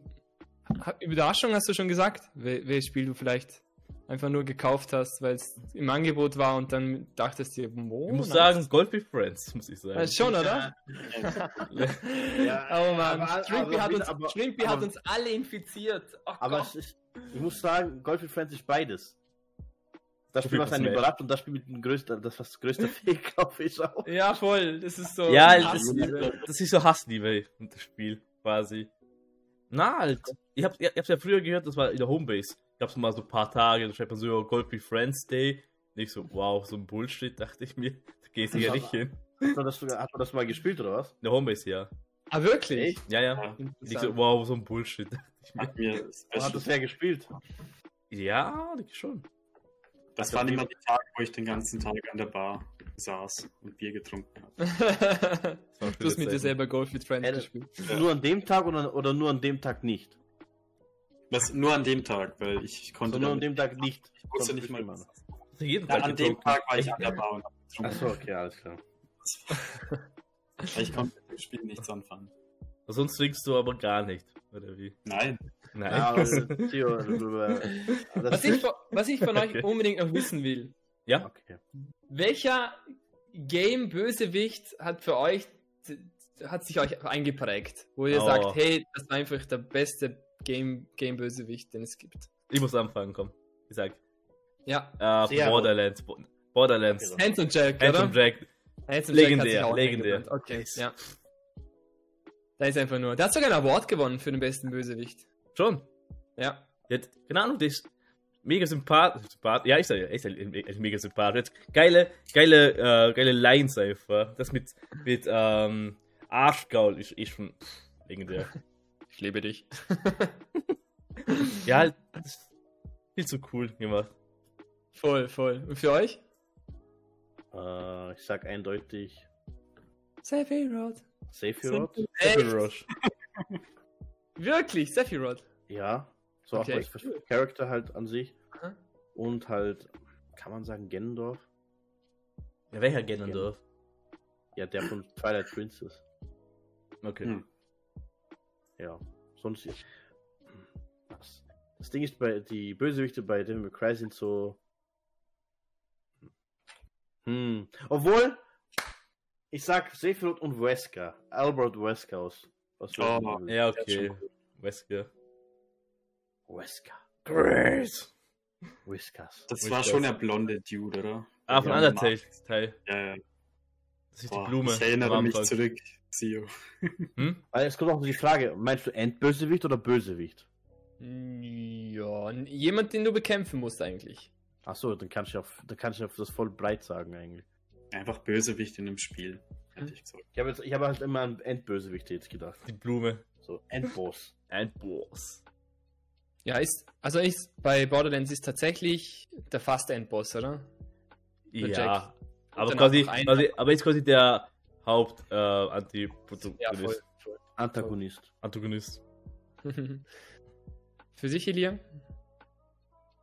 [SPEAKER 2] Überraschung hast du schon gesagt, wel- welches Spiel du vielleicht einfach nur gekauft hast, weil es im Angebot war und dann dachtest dir, wo?
[SPEAKER 1] Ich muss sagen, Golf with Friends, muss ich sagen.
[SPEAKER 2] Ja, schon, oder?
[SPEAKER 4] Ja,
[SPEAKER 2] oh Mann,
[SPEAKER 4] aber-
[SPEAKER 2] Shrimpy, hat, uns,
[SPEAKER 4] aber-
[SPEAKER 2] Shrimpy hat uns alle infiziert. Oh
[SPEAKER 4] Aber ist, ich muss sagen, Golf with Friends ist beides. Das Spiel, was einen überrascht und das Spiel mit dem größten, das was größter Fehlkauf ist auch.
[SPEAKER 2] Ja, voll. Das ist so.
[SPEAKER 1] Ja, das, das ist so Hassliebe das Spiel, quasi. Na, halt. Ich, hab, ich hab's ja früher gehört, das war in der Homebase. Gab's mal so ein paar Tage, da schreibt man so, ja, Golf with Friends Day. Nicht so, wow, so ein Bullshit, dachte ich mir. Da gehst du ja nicht hin.
[SPEAKER 4] Hat man, das, hat man das mal gespielt oder was?
[SPEAKER 1] In der Homebase, ja.
[SPEAKER 2] Ah, wirklich?
[SPEAKER 1] Ja, ja.
[SPEAKER 3] Ja,
[SPEAKER 1] Nicht so, wow, so ein Bullshit. dachte ich mir.
[SPEAKER 3] hat mir
[SPEAKER 4] Wo hat das wer gespielt?
[SPEAKER 1] Ja, denke ich schon.
[SPEAKER 3] Das waren immer die Tage, wo ich den ganzen Tag an der Bar saß und Bier getrunken habe.
[SPEAKER 2] du hast mit dir selber Golf with Friends
[SPEAKER 4] Äh,
[SPEAKER 2] gespielt.
[SPEAKER 3] Ja.
[SPEAKER 4] Nur an dem Tag oder, oder nur an dem Tag nicht?
[SPEAKER 3] Das nur an dem Tag, weil ich konnte
[SPEAKER 4] Also nur an dem Tag nicht.
[SPEAKER 3] ich wusste nicht mal. was.
[SPEAKER 1] Du jeden Tag
[SPEAKER 3] an dem? Tag war ich an der Bar und hab getrunken.
[SPEAKER 4] Achso, okay, alles klar.
[SPEAKER 3] Ich konnte mit dem Spiel nichts anfangen.
[SPEAKER 1] Sonst trinkst du aber gar nicht, oder wie?
[SPEAKER 3] Nein.
[SPEAKER 1] Nein.
[SPEAKER 4] Ja, äh, das
[SPEAKER 2] Was ich, von- was ich von euch
[SPEAKER 1] Okay.
[SPEAKER 2] unbedingt noch wissen will,
[SPEAKER 1] ja?
[SPEAKER 4] Okay.
[SPEAKER 2] Welcher Game-Bösewicht hat für euch, hat sich euch eingeprägt, wo ihr
[SPEAKER 1] Oh.
[SPEAKER 2] sagt, hey, das war einfach der beste Game- Game-Bösewicht, den es gibt.
[SPEAKER 1] Ich muss anfangen, komm. Ich sag.
[SPEAKER 2] Ja,
[SPEAKER 1] Äh, Borderlands. Bo- Borderlands.
[SPEAKER 4] Okay.
[SPEAKER 2] Hands und Jack,
[SPEAKER 1] Handsome
[SPEAKER 2] oder?
[SPEAKER 1] Jack.
[SPEAKER 2] Hands und Jack
[SPEAKER 1] Legendär,
[SPEAKER 2] auch
[SPEAKER 1] legendär.
[SPEAKER 2] Okay, ja. Da ist einfach nur. Der hat sogar einen Award gewonnen für den besten Bösewicht.
[SPEAKER 1] Schon.
[SPEAKER 2] Ja.
[SPEAKER 1] Hat, keine Ahnung, der ist mega sympathisch. Sympath ja, ich sag ja, echt echt mega sympathisch. Geile, geile, äh, geile Lines einfach. Das mit, mit, ähm, Arschgaul ist, ist schon legendär.
[SPEAKER 2] Ich liebe dich.
[SPEAKER 1] ja, halt, das ist viel zu cool gemacht.
[SPEAKER 2] Voll, voll. Und für euch?
[SPEAKER 4] Äh, ich sag eindeutig
[SPEAKER 2] Sephiroth.
[SPEAKER 4] Sephiroth.
[SPEAKER 1] Rush.
[SPEAKER 2] Wirklich, Sephiroth.
[SPEAKER 4] Ja. So
[SPEAKER 2] Okay,
[SPEAKER 4] auch als
[SPEAKER 2] cool.
[SPEAKER 4] Charakter halt an sich.
[SPEAKER 2] Aha.
[SPEAKER 4] Und halt, kann man sagen, Gendorf?
[SPEAKER 1] Ja, welcher Ganondorf?
[SPEAKER 4] Ja, der von Twilight Princess.
[SPEAKER 1] Okay.
[SPEAKER 3] Hm.
[SPEAKER 4] Ja. Sonst. Hm, Was? Das Ding ist, bei die Bösewichte bei Devil May Cry sind so. Hm. Obwohl, ich sag Sephiroth und Wesker. Albert Wesker aus. aus
[SPEAKER 3] Oh.
[SPEAKER 1] Ja, okay. Wesker.
[SPEAKER 4] Wesker.
[SPEAKER 1] Great.
[SPEAKER 4] Whiskers.
[SPEAKER 3] Das
[SPEAKER 1] Ich
[SPEAKER 3] war schon der blonde Dude, oder?
[SPEAKER 1] Ah, von
[SPEAKER 3] Ja,
[SPEAKER 1] Undertale Teil.
[SPEAKER 3] Ja, ja.
[SPEAKER 1] Das ist
[SPEAKER 3] Boah,
[SPEAKER 1] die Blume.
[SPEAKER 3] Ich erinnere mich zurück, Sio.
[SPEAKER 1] Hm?
[SPEAKER 4] Weil es kommt auch die Frage, meinst du Endbösewicht oder Bösewicht?
[SPEAKER 2] Ja, n- jemand, den du bekämpfen musst eigentlich.
[SPEAKER 4] Achso, dann kannst du auf, dann kannst du auf das voll breit sagen eigentlich.
[SPEAKER 3] Einfach Bösewicht in einem Spiel, hätte ich gesagt.
[SPEAKER 4] Ich habe jetzt, ich habe halt immer an Endbösewicht jetzt gedacht.
[SPEAKER 1] Die Blume.
[SPEAKER 4] So, Endboss.
[SPEAKER 1] Ein Boss.
[SPEAKER 2] Ja, ist, also ist, bei Borderlands ist tatsächlich der fast Endboss, oder? Der
[SPEAKER 1] Ja.
[SPEAKER 2] Jack.
[SPEAKER 1] Aber quasi, quasi, aber ist quasi der Haupt äh,
[SPEAKER 2] Ja,
[SPEAKER 1] Anti-Protagonist.
[SPEAKER 2] voll. voll.
[SPEAKER 4] Antagonist.
[SPEAKER 1] Antagonist.
[SPEAKER 2] Für sich, Elia?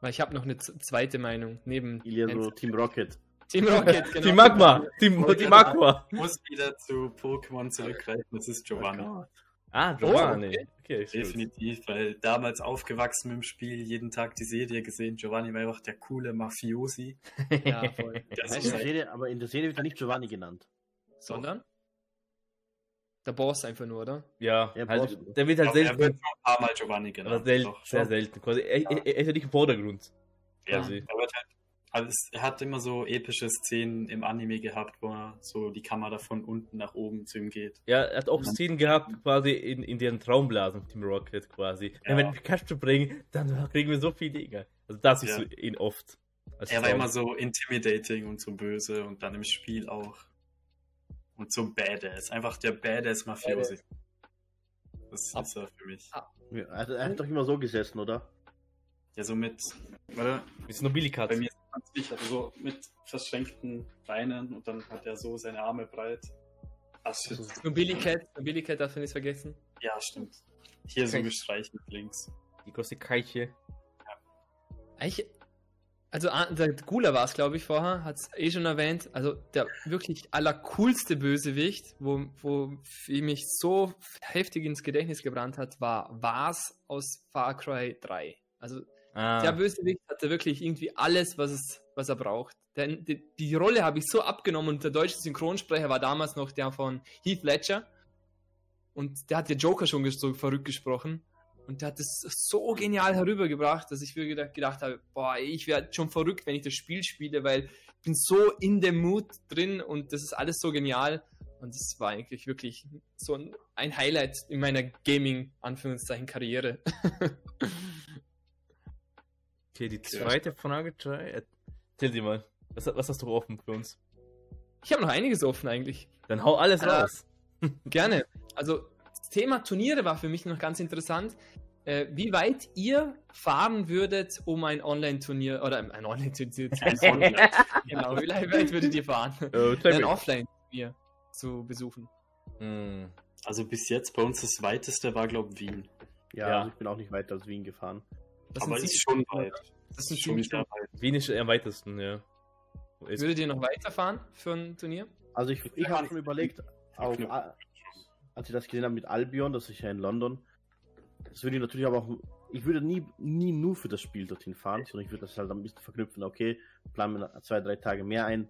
[SPEAKER 2] Weil ich habe noch eine zweite Meinung, neben
[SPEAKER 4] Ilya so Team Rocket.
[SPEAKER 2] Team Rocket, genau.
[SPEAKER 1] Die Magma! Die Magma!
[SPEAKER 3] Ich muss wieder zu Pokémon zurückgreifen, das ist Giovanni.
[SPEAKER 1] Ah, Giovanni.
[SPEAKER 2] okay.
[SPEAKER 1] okay, gut.
[SPEAKER 3] Definitiv, weil damals aufgewachsen mit dem Spiel, jeden Tag die Serie gesehen, Giovanni war einfach der coole Mafiosi.
[SPEAKER 2] Ja, voll.
[SPEAKER 3] Das
[SPEAKER 4] in der
[SPEAKER 3] halt,
[SPEAKER 4] Serie, aber in der Serie wird er nicht Giovanni genannt.
[SPEAKER 2] Sondern? Der Boss einfach nur, oder?
[SPEAKER 1] Ja,
[SPEAKER 4] Ja,
[SPEAKER 1] halt,
[SPEAKER 4] Boss.
[SPEAKER 1] der wird halt
[SPEAKER 3] doch, er wird
[SPEAKER 1] selten,
[SPEAKER 3] schon ein paar Mal Giovanni genannt.
[SPEAKER 1] aber sel
[SPEAKER 3] doch,
[SPEAKER 1] sehr selten. Quasi, er, er, er ist ja nicht im Vordergrund.
[SPEAKER 3] Ja,
[SPEAKER 1] quasi.
[SPEAKER 3] er, wird halt, also es, er hat immer so epische Szenen im Anime gehabt, wo er so die Kamera von unten nach oben zu ihm geht.
[SPEAKER 1] Ja, er hat auch Szenen gehabt, quasi in, in deren Traumblasen, Team Rocket quasi.
[SPEAKER 3] Ja.
[SPEAKER 1] Wenn wir Pikachu bringen, dann kriegen wir so viele Dinge. Also da siehst
[SPEAKER 3] Ja.
[SPEAKER 1] du ihn oft. als
[SPEAKER 3] Er war
[SPEAKER 1] Traum.
[SPEAKER 3] immer so intimidating und so böse und dann im Spiel auch. Und so badass. Einfach der badass Mafiosi. Das
[SPEAKER 2] Ab-
[SPEAKER 3] ist er für mich.
[SPEAKER 4] Ja, Also, er hat doch immer so gesessen, oder?
[SPEAKER 3] Ja, so mit, warte,
[SPEAKER 1] Ist Billy Cut.
[SPEAKER 3] bei mir ist ganz sicher, also so mit verschränkten Beinen und dann hat er so seine Arme breit. Ach, shit.
[SPEAKER 4] Also,
[SPEAKER 2] Nur Billy Cat, nur Billy Cat darf man nicht vergessen.
[SPEAKER 3] Ja, stimmt. Hier so
[SPEAKER 2] Okay.
[SPEAKER 3] gestreichelt links.
[SPEAKER 1] Die große Keiche.
[SPEAKER 2] Eigentlich, also ah, der Gula war es, glaube ich, vorher, hat es eh schon erwähnt. Also der wirklich allercoolste Bösewicht, wo, wo mich so heftig ins Gedächtnis gebrannt hat, war Vars aus Far Cry 3. Also
[SPEAKER 1] Ah,
[SPEAKER 2] der Bösewicht hatte wirklich irgendwie alles, was, es, was er braucht. Denn die, die Rolle habe ich so abgenommen und der deutsche Synchronsprecher war damals noch der von Heath Ledger. Und der hat der Joker schon so verrückt gesprochen. Und der hat es so genial herübergebracht, dass ich mir gedacht, gedacht habe, boah, ich werde schon verrückt, wenn ich das Spiel spiele, weil ich bin so in dem Mood drin und das ist alles so genial. Und das war eigentlich wirklich so ein Highlight in meiner Gaming-Anführungszeichen-Karriere.
[SPEAKER 1] okay, die zweite Frage, Jai. Erzähl dir mal. Was, was hast du offen für uns?
[SPEAKER 2] Ich habe noch einiges offen eigentlich.
[SPEAKER 1] Dann hau alles
[SPEAKER 2] Ah.
[SPEAKER 1] raus.
[SPEAKER 2] Gerne. Also das Thema Turniere war für mich noch ganz interessant. Äh, wie weit ihr fahren würdet, um ein Online-Turnier oder ein Online-Turnier zu besuchen? genau, wie weit würdet ihr fahren,
[SPEAKER 1] Äh,
[SPEAKER 2] ein. Offline-Turnier zu besuchen?
[SPEAKER 1] Hm.
[SPEAKER 3] Also bis jetzt bei uns das weiteste war, glaube ich, Wien.
[SPEAKER 4] Ja,
[SPEAKER 1] Ja.
[SPEAKER 4] Also ich bin auch nicht weiter als Wien gefahren.
[SPEAKER 2] Das
[SPEAKER 3] Aber
[SPEAKER 2] sind
[SPEAKER 3] ist schon weit.
[SPEAKER 2] Das sind
[SPEAKER 3] Schon
[SPEAKER 2] Stunden.
[SPEAKER 3] weit.
[SPEAKER 1] Wien ist am weitesten, ja. Ist,
[SPEAKER 2] Würdet ihr noch weiterfahren für ein Turnier?
[SPEAKER 4] Also ich, ich habe schon überlegt, auf, als ich das gesehen habe mit Albion, das ist ja in London, das würde ich natürlich aber auch, ich würde nie, nie nur für das Spiel dorthin fahren, sondern ich würde das halt ein bisschen verknüpfen, okay, planen wir zwei, drei Tage mehr ein,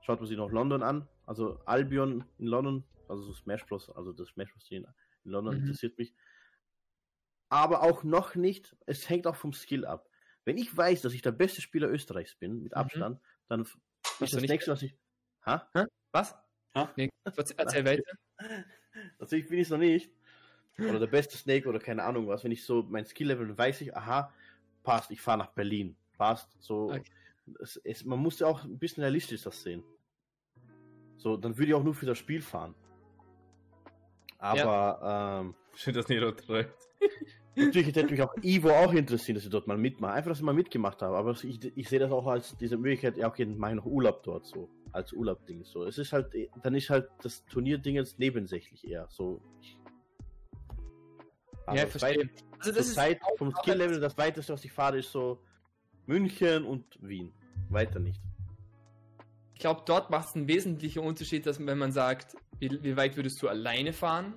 [SPEAKER 4] schaut man sich noch London an, also Albion in London, also so Smash Bros, also das Smash Bros in, in London
[SPEAKER 2] Mhm.
[SPEAKER 4] interessiert mich, aber auch noch nicht, es hängt auch vom Skill ab. Wenn ich weiß, dass ich der beste Spieler Österreichs bin, mit
[SPEAKER 2] Mhm.
[SPEAKER 4] Abstand, dann f-
[SPEAKER 2] Hast
[SPEAKER 4] ist das
[SPEAKER 2] nicht
[SPEAKER 4] nächste, was ich, ha?
[SPEAKER 2] Was?
[SPEAKER 3] Ha?
[SPEAKER 2] Nee, erzähl- weiter.
[SPEAKER 4] Natürlich bin ich es noch nicht. Oder der beste Snake oder keine Ahnung was. Wenn ich so mein Skill-Level dann weiß ich, aha, passt, ich fahre nach Berlin. Passt. So.
[SPEAKER 2] Okay.
[SPEAKER 4] Es, es, man muss ja auch ein bisschen realistisch das sehen. So, dann würde ich auch nur für das Spiel fahren. Aber ähm,
[SPEAKER 1] Schön, dass Nero träumt.
[SPEAKER 4] Natürlich hätte mich auch Ivo auch interessiert, dass ich dort mal mitmache. Einfach, dass ich mal mitgemacht habe. Aber ich, ich sehe das auch als diese Möglichkeit, ja, okay, dann mache ich noch Urlaub dort so. Als Urlaubding. So. Es ist halt, dann ist halt das Turnierding jetzt nebensächlich eher. So. Aber
[SPEAKER 2] Ja,
[SPEAKER 4] das
[SPEAKER 2] verstehe. Also
[SPEAKER 4] Zur Zeit vom Skill-Level, das weiteste, was ich fahre, ist so München und Wien. Weiter nicht.
[SPEAKER 2] Ich glaube, dort macht es einen wesentlichen Unterschied, dass wenn man sagt, wie, wie weit würdest du alleine fahren?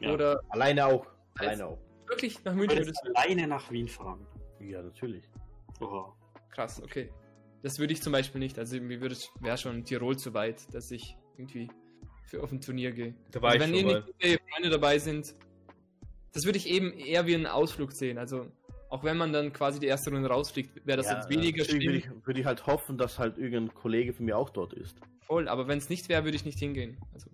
[SPEAKER 3] Ja.
[SPEAKER 2] Oder
[SPEAKER 4] Alleine auch. Alleine auch.
[SPEAKER 2] Wirklich nach München
[SPEAKER 3] würdest
[SPEAKER 2] du.
[SPEAKER 3] alleine nach Wien fahren.
[SPEAKER 4] Ja, natürlich.
[SPEAKER 3] Oha.
[SPEAKER 2] Krass, okay. Das würde ich zum Beispiel nicht. Also mir würde wäre schon Tirol zu weit, dass ich irgendwie für auf ein Turnier gehe.
[SPEAKER 1] Da war
[SPEAKER 2] Also
[SPEAKER 1] ich
[SPEAKER 2] wenn
[SPEAKER 1] schon
[SPEAKER 2] ihr
[SPEAKER 1] mal.
[SPEAKER 2] nicht viele Freunde dabei sind, das würde ich eben eher wie einen Ausflug sehen. Also auch wenn man dann quasi die erste Runde rausfliegt, wäre das
[SPEAKER 4] ja,
[SPEAKER 2] jetzt weniger
[SPEAKER 4] natürlich würde
[SPEAKER 2] schlimm.
[SPEAKER 4] ich, würde ich halt hoffen, dass halt irgendein Kollege von mir auch dort ist.
[SPEAKER 2] Voll, aber wenn es nicht wäre, würde ich nicht hingehen. Also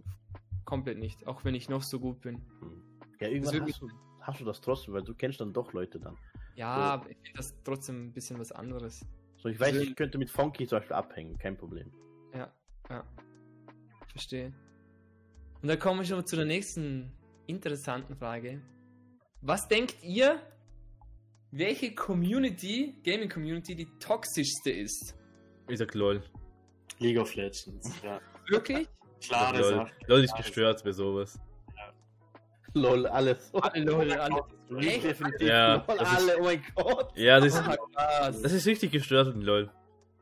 [SPEAKER 2] komplett nicht, auch wenn ich noch so gut bin.
[SPEAKER 4] Hm. Ja, irgendwann
[SPEAKER 2] würde
[SPEAKER 4] hast du, hast du das trotzdem, weil du kennst dann doch Leute dann.
[SPEAKER 2] Ja,
[SPEAKER 4] So.
[SPEAKER 2] aber ich finde das trotzdem ein bisschen was anderes.
[SPEAKER 4] So, ich weiß, ich könnte mit Funky zum Beispiel abhängen, kein Problem.
[SPEAKER 2] Ja, ja. Verstehe. Und dann kommen wir schon zu der nächsten interessanten Frage. Was denkt ihr, welche Community, Gaming Community, die toxischste ist?
[SPEAKER 1] Ich sag LOL.
[SPEAKER 3] League of Legends. Ja.
[SPEAKER 2] Wirklich?
[SPEAKER 3] Klare
[SPEAKER 1] sag LOL.
[SPEAKER 3] Sache.
[SPEAKER 1] LOL ist gestört bei sowas.
[SPEAKER 4] Lol, alles.
[SPEAKER 2] Alle Leute, alle.
[SPEAKER 4] Nicht
[SPEAKER 2] Echt?
[SPEAKER 4] definitiv.
[SPEAKER 1] Ja,
[SPEAKER 4] Lol,
[SPEAKER 1] das ist-
[SPEAKER 4] alle, oh mein Gott.
[SPEAKER 1] Ja, das,
[SPEAKER 2] Ah, krass.
[SPEAKER 1] das ist richtig gestört in LOL.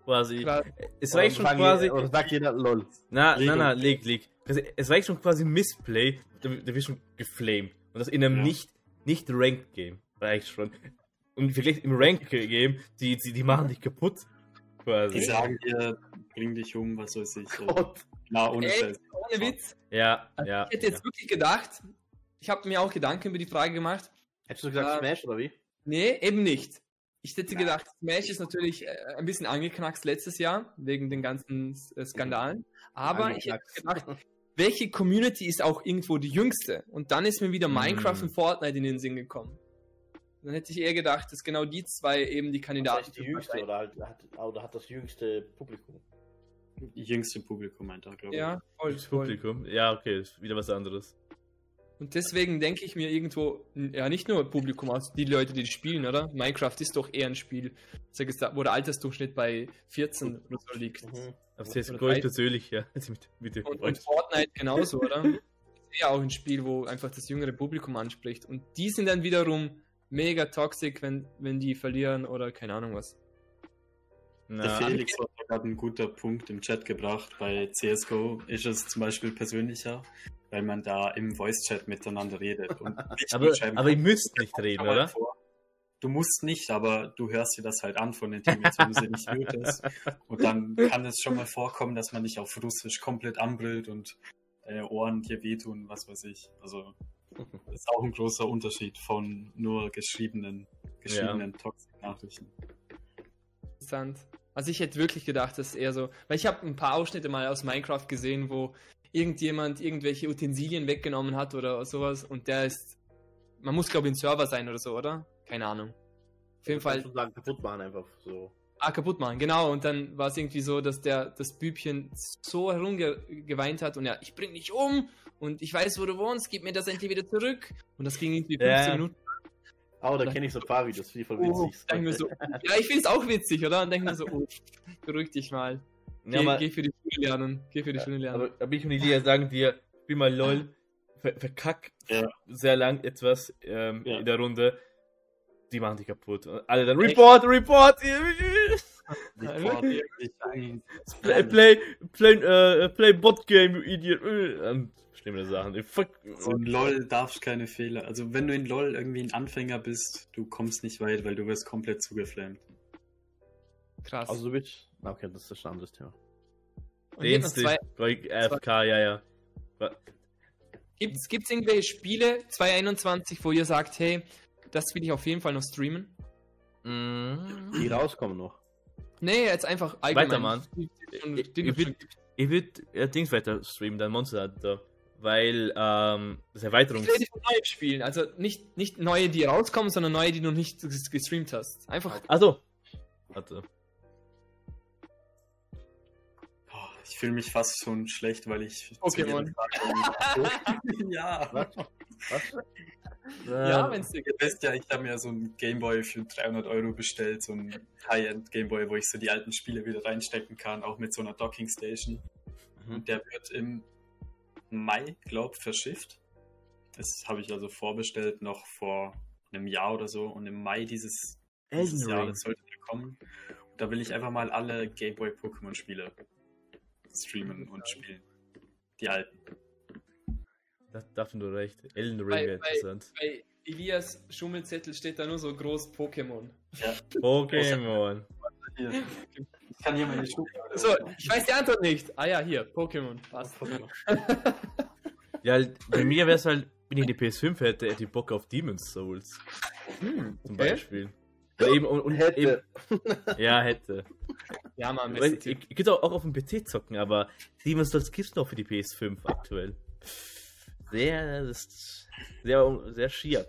[SPEAKER 1] Quasi.
[SPEAKER 2] Krass.
[SPEAKER 1] Es reicht schon
[SPEAKER 4] sagen
[SPEAKER 1] quasi.
[SPEAKER 4] Oder sagt jeder LOL.
[SPEAKER 1] Na, na, na, leg, leg. Also, es reicht schon quasi Missplay, da, da wirst du geflamed. Und das in einem
[SPEAKER 3] Ja.
[SPEAKER 1] nicht, nicht Ranked Game. Reicht schon. Und vielleicht im Ranked Game, die, die, die machen dich kaputt.
[SPEAKER 3] Die
[SPEAKER 1] Quasi.
[SPEAKER 3] sagen dir, bring dich um, was weiß ich.
[SPEAKER 4] Gott.
[SPEAKER 3] Na, ohne? Scheiß.
[SPEAKER 2] Ohne Witz.
[SPEAKER 1] Ja,
[SPEAKER 2] Also
[SPEAKER 1] ja.
[SPEAKER 2] ich hätte jetzt wirklich gedacht, ich habe mir auch Gedanken über die Frage gemacht.
[SPEAKER 4] Hättest du gesagt
[SPEAKER 2] Ah.
[SPEAKER 4] Smash oder wie?
[SPEAKER 2] Nee, eben nicht. Ich hätte gedacht, Smash ist natürlich äh, ein bisschen angeknackst letztes Jahr, wegen den ganzen äh, Skandalen. Aber ich hätte gedacht, welche Community ist auch irgendwo die jüngste? Und dann ist mir wieder Minecraft
[SPEAKER 1] Mm.
[SPEAKER 2] und Fortnite in den Sinn gekommen. Dann hätte ich eher gedacht, dass genau die zwei eben die Kandidaten
[SPEAKER 4] Vielleicht die jüngste oder, halt, hat, oder hat das jüngste Publikum.
[SPEAKER 3] Jüngste Publikum meint er, glaube ich.
[SPEAKER 2] Ja, voll,
[SPEAKER 1] Das
[SPEAKER 2] voll.
[SPEAKER 1] Publikum. Ja, okay, ist wieder was anderes.
[SPEAKER 2] Und deswegen denke ich mir irgendwo, ja, nicht nur Publikum, also die Leute, die spielen, oder? Minecraft ist doch eher ein Spiel, wo der Altersdurchschnitt bei 14 oder so liegt.
[SPEAKER 4] Mhm.
[SPEAKER 1] Aber ich
[SPEAKER 2] drei-
[SPEAKER 1] persönlich, ja. Also mit, mit
[SPEAKER 2] Und, und Fortnite genauso, oder? Ist ja auch ein Spiel, wo einfach das jüngere Publikum anspricht. Und die sind dann wiederum mega toxic, wenn, wenn die verlieren oder keine Ahnung was.
[SPEAKER 3] Der
[SPEAKER 1] Na,
[SPEAKER 3] Felix hat gerade einen guten Punkt im Chat gebracht. Bei CSGO ist es zum Beispiel persönlicher, weil man da im Voice-Chat miteinander redet. Und nicht
[SPEAKER 1] aber, aber ihr müsst nicht reden, oder?
[SPEAKER 3] vor. Du musst nicht, aber du hörst dir das halt an von den Teammates, wenn du sie nicht mutest. Und dann kann es schon mal vorkommen, dass man dich auf Russisch komplett anbrillt und deine Ohren dir wehtun, was weiß ich. Also, das ist auch ein großer Unterschied von nur geschriebenen, geschriebenen Toxic-Nachrichten.
[SPEAKER 2] Interessant. Also ich hätte wirklich gedacht, dass eher so, weil ich habe ein paar Ausschnitte mal aus Minecraft gesehen, wo irgendjemand irgendwelche Utensilien weggenommen hat oder sowas und der ist, man muss glaube ich ein Server sein oder so, oder? Keine Ahnung. Auf jeden Fall
[SPEAKER 4] Sozusagen kaputt machen einfach so.
[SPEAKER 2] Ah, kaputt machen, genau. Und dann war es irgendwie so, dass der das Bübchen so herumgeweint hat und ja, ich bring dich um und ich weiß, wo du wohnst, gib mir das endlich wieder zurück. Und das ging irgendwie 15
[SPEAKER 1] Ja.
[SPEAKER 2] Minuten.
[SPEAKER 4] Oh, da kenne ich so ein paar Videos, die voll
[SPEAKER 2] Oh,
[SPEAKER 4] witzig
[SPEAKER 2] mir so, ja, ich finde es auch witzig, oder? Und denke mir so, oh, beruhig dich mal. Geh,
[SPEAKER 1] Ja, aber,
[SPEAKER 2] geh für die Schule lernen. Geh für die Schule lernen.
[SPEAKER 1] aber bin ich und Elia sagen dir, spiel mal LOL, ver verkack
[SPEAKER 3] Ja.
[SPEAKER 1] sehr lang etwas ähm,
[SPEAKER 3] Ja.
[SPEAKER 1] in der Runde. Die machen dich kaputt. Und alle dann Report, Report!
[SPEAKER 3] Report, wirklich.
[SPEAKER 1] Play, play, play, äh, play Bot Game, du Idiot. Und schlimme Sachen. Fuck.
[SPEAKER 3] So in LOL darfst keine Fehler. Also wenn du in LOL irgendwie ein Anfänger bist, du kommst nicht weit, weil du wirst komplett zugeflammt.
[SPEAKER 2] Krass.
[SPEAKER 4] Also du bist. Okay, das ist ein anderes Thema.
[SPEAKER 1] Bei AFK, ja, ja.
[SPEAKER 2] gibt's, gibt's irgendwelche Spiele 2021, wo ihr sagt, hey, das will ich auf jeden Fall noch streamen?
[SPEAKER 1] Mhm.
[SPEAKER 4] Die rauskommen noch.
[SPEAKER 2] Nee, jetzt einfach allgemein.
[SPEAKER 1] Weitermachen.
[SPEAKER 2] Die- die-
[SPEAKER 1] Ich, würde würd, äh, Dings weiter streamen, dann Monster Hunter. Weil, ähm, das Erweiterungs...
[SPEAKER 2] Ich rede von neuen Spielen, also nicht, nicht neue, die rauskommen, sondern neue, die du noch nicht ges- gestreamt hast. Einfach.
[SPEAKER 1] Also. Warte.
[SPEAKER 3] Ich fühle mich fast schon schlecht, weil ich.
[SPEAKER 2] Pokémon.
[SPEAKER 3] Frage- ja.
[SPEAKER 4] Was? Was?
[SPEAKER 2] Ja,
[SPEAKER 1] Ähm,
[SPEAKER 2] wenn es dir
[SPEAKER 3] Ihr wisst ja, ich habe mir so einen Gameboy für 300 Euro bestellt, so einen High-End Gameboy, wo ich so die alten Spiele wieder reinstecken kann, auch mit so einer Docking Station.
[SPEAKER 4] Mhm.
[SPEAKER 3] Und der wird im Mai, glaub, verschifft. Das habe ich also vorbestellt, noch vor einem Jahr oder so. Und im Mai dieses, dieses
[SPEAKER 1] Elden
[SPEAKER 3] Jahr
[SPEAKER 1] Ring.
[SPEAKER 3] das sollte der kommen. Und da will ich einfach mal alle Gameboy Pokémon Spiele streamen und spielen. Die alten.
[SPEAKER 1] Da, dafür du recht. Elden Ring wäre interessant.
[SPEAKER 2] bei Elias Schummelzettel steht da nur so groß Pokémon.
[SPEAKER 1] Pokémon.
[SPEAKER 3] Hier. Ich kann hier meine Schublade.
[SPEAKER 2] So, ich weiß die Antwort nicht. Ah ja, hier, Pokémon. Passt.
[SPEAKER 1] Ja, halt, bei mir wäre es halt, wenn ich die PS5 hätte, hätte ich Bock auf Demon's Souls.
[SPEAKER 2] Hm,
[SPEAKER 1] Zum
[SPEAKER 2] okay.
[SPEAKER 1] Beispiel. Und eben, und, und
[SPEAKER 4] Hätte.
[SPEAKER 1] Eben, ja, hätte.
[SPEAKER 2] Ja,
[SPEAKER 1] ich,
[SPEAKER 2] Typ.
[SPEAKER 1] ich könnte auch, auch auf dem PC zocken, aber Demon's Souls gibt's noch für die PS5 aktuell. Sehr, das ist sehr, sehr schiert.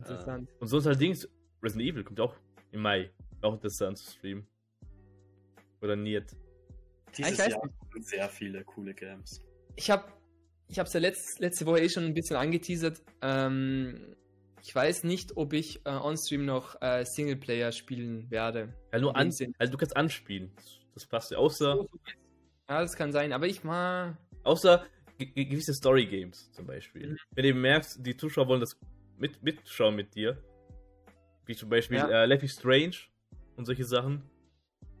[SPEAKER 2] Interessant.
[SPEAKER 1] Und sonst allerdings, Resident Evil kommt auch im Mai. Auch interessant zu streamen. Oder Niert.
[SPEAKER 3] Dieses
[SPEAKER 2] Ich weiß
[SPEAKER 3] Jahr sind sehr viele coole Games.
[SPEAKER 2] Ich habe ich hab's ja letzt, letzte Woche eh schon ein bisschen angeteasert. Ähm, ich weiß nicht, ob ich äh, on-stream noch äh, Singleplayer spielen werde.
[SPEAKER 1] Ja, nur an, also du kannst anspielen. Das passt ja. Außer,
[SPEAKER 2] Ja, das kann sein, aber ich mal.
[SPEAKER 1] außer ge ge gewisse Story-Games zum Beispiel.
[SPEAKER 2] Mhm.
[SPEAKER 1] Wenn du merkst, die Zuschauer wollen das mit mitschauen mit dir. Wie zum Beispiel
[SPEAKER 2] Ja.
[SPEAKER 1] äh, Life is Strange und solche Sachen.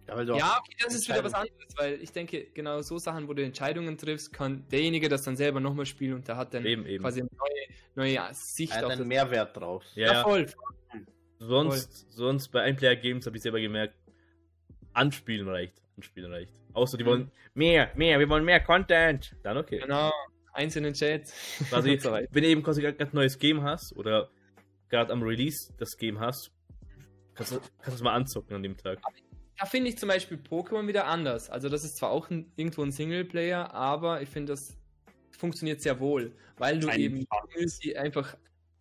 [SPEAKER 4] Ja, weil du
[SPEAKER 2] Ja, okay, das ist wieder was anderes, weil ich denke, genau so Sachen, wo du Entscheidungen triffst, kann derjenige das dann selber nochmal spielen und der hat dann
[SPEAKER 1] Eben, eben.
[SPEAKER 2] quasi eine neue, neue Sicht
[SPEAKER 4] er hat
[SPEAKER 2] auf
[SPEAKER 4] einen
[SPEAKER 2] das.
[SPEAKER 4] Mehrwert drauf.
[SPEAKER 1] Ja,
[SPEAKER 2] Ja, voll.
[SPEAKER 1] sonst, sonst bei Einplayer-Games habe ich selber gemerkt, anspielen reicht. Anspielen reicht. Außer die wollen mehr, mehr, wir wollen mehr Content. Dann okay.
[SPEAKER 2] Genau. Einzelnen Chat.
[SPEAKER 1] Quasi,
[SPEAKER 2] so
[SPEAKER 1] wenn du eben quasi gerade ein neues Game hast oder gerade am Release das Game hast, kannst du kannst du es mal anzocken an dem Tag.
[SPEAKER 2] Da finde ich zum Beispiel Pokémon wieder anders. Also das ist zwar auch ein, irgendwo ein Singleplayer, aber ich finde, das funktioniert sehr wohl, weil du
[SPEAKER 3] Ein
[SPEAKER 2] eben. Community einfach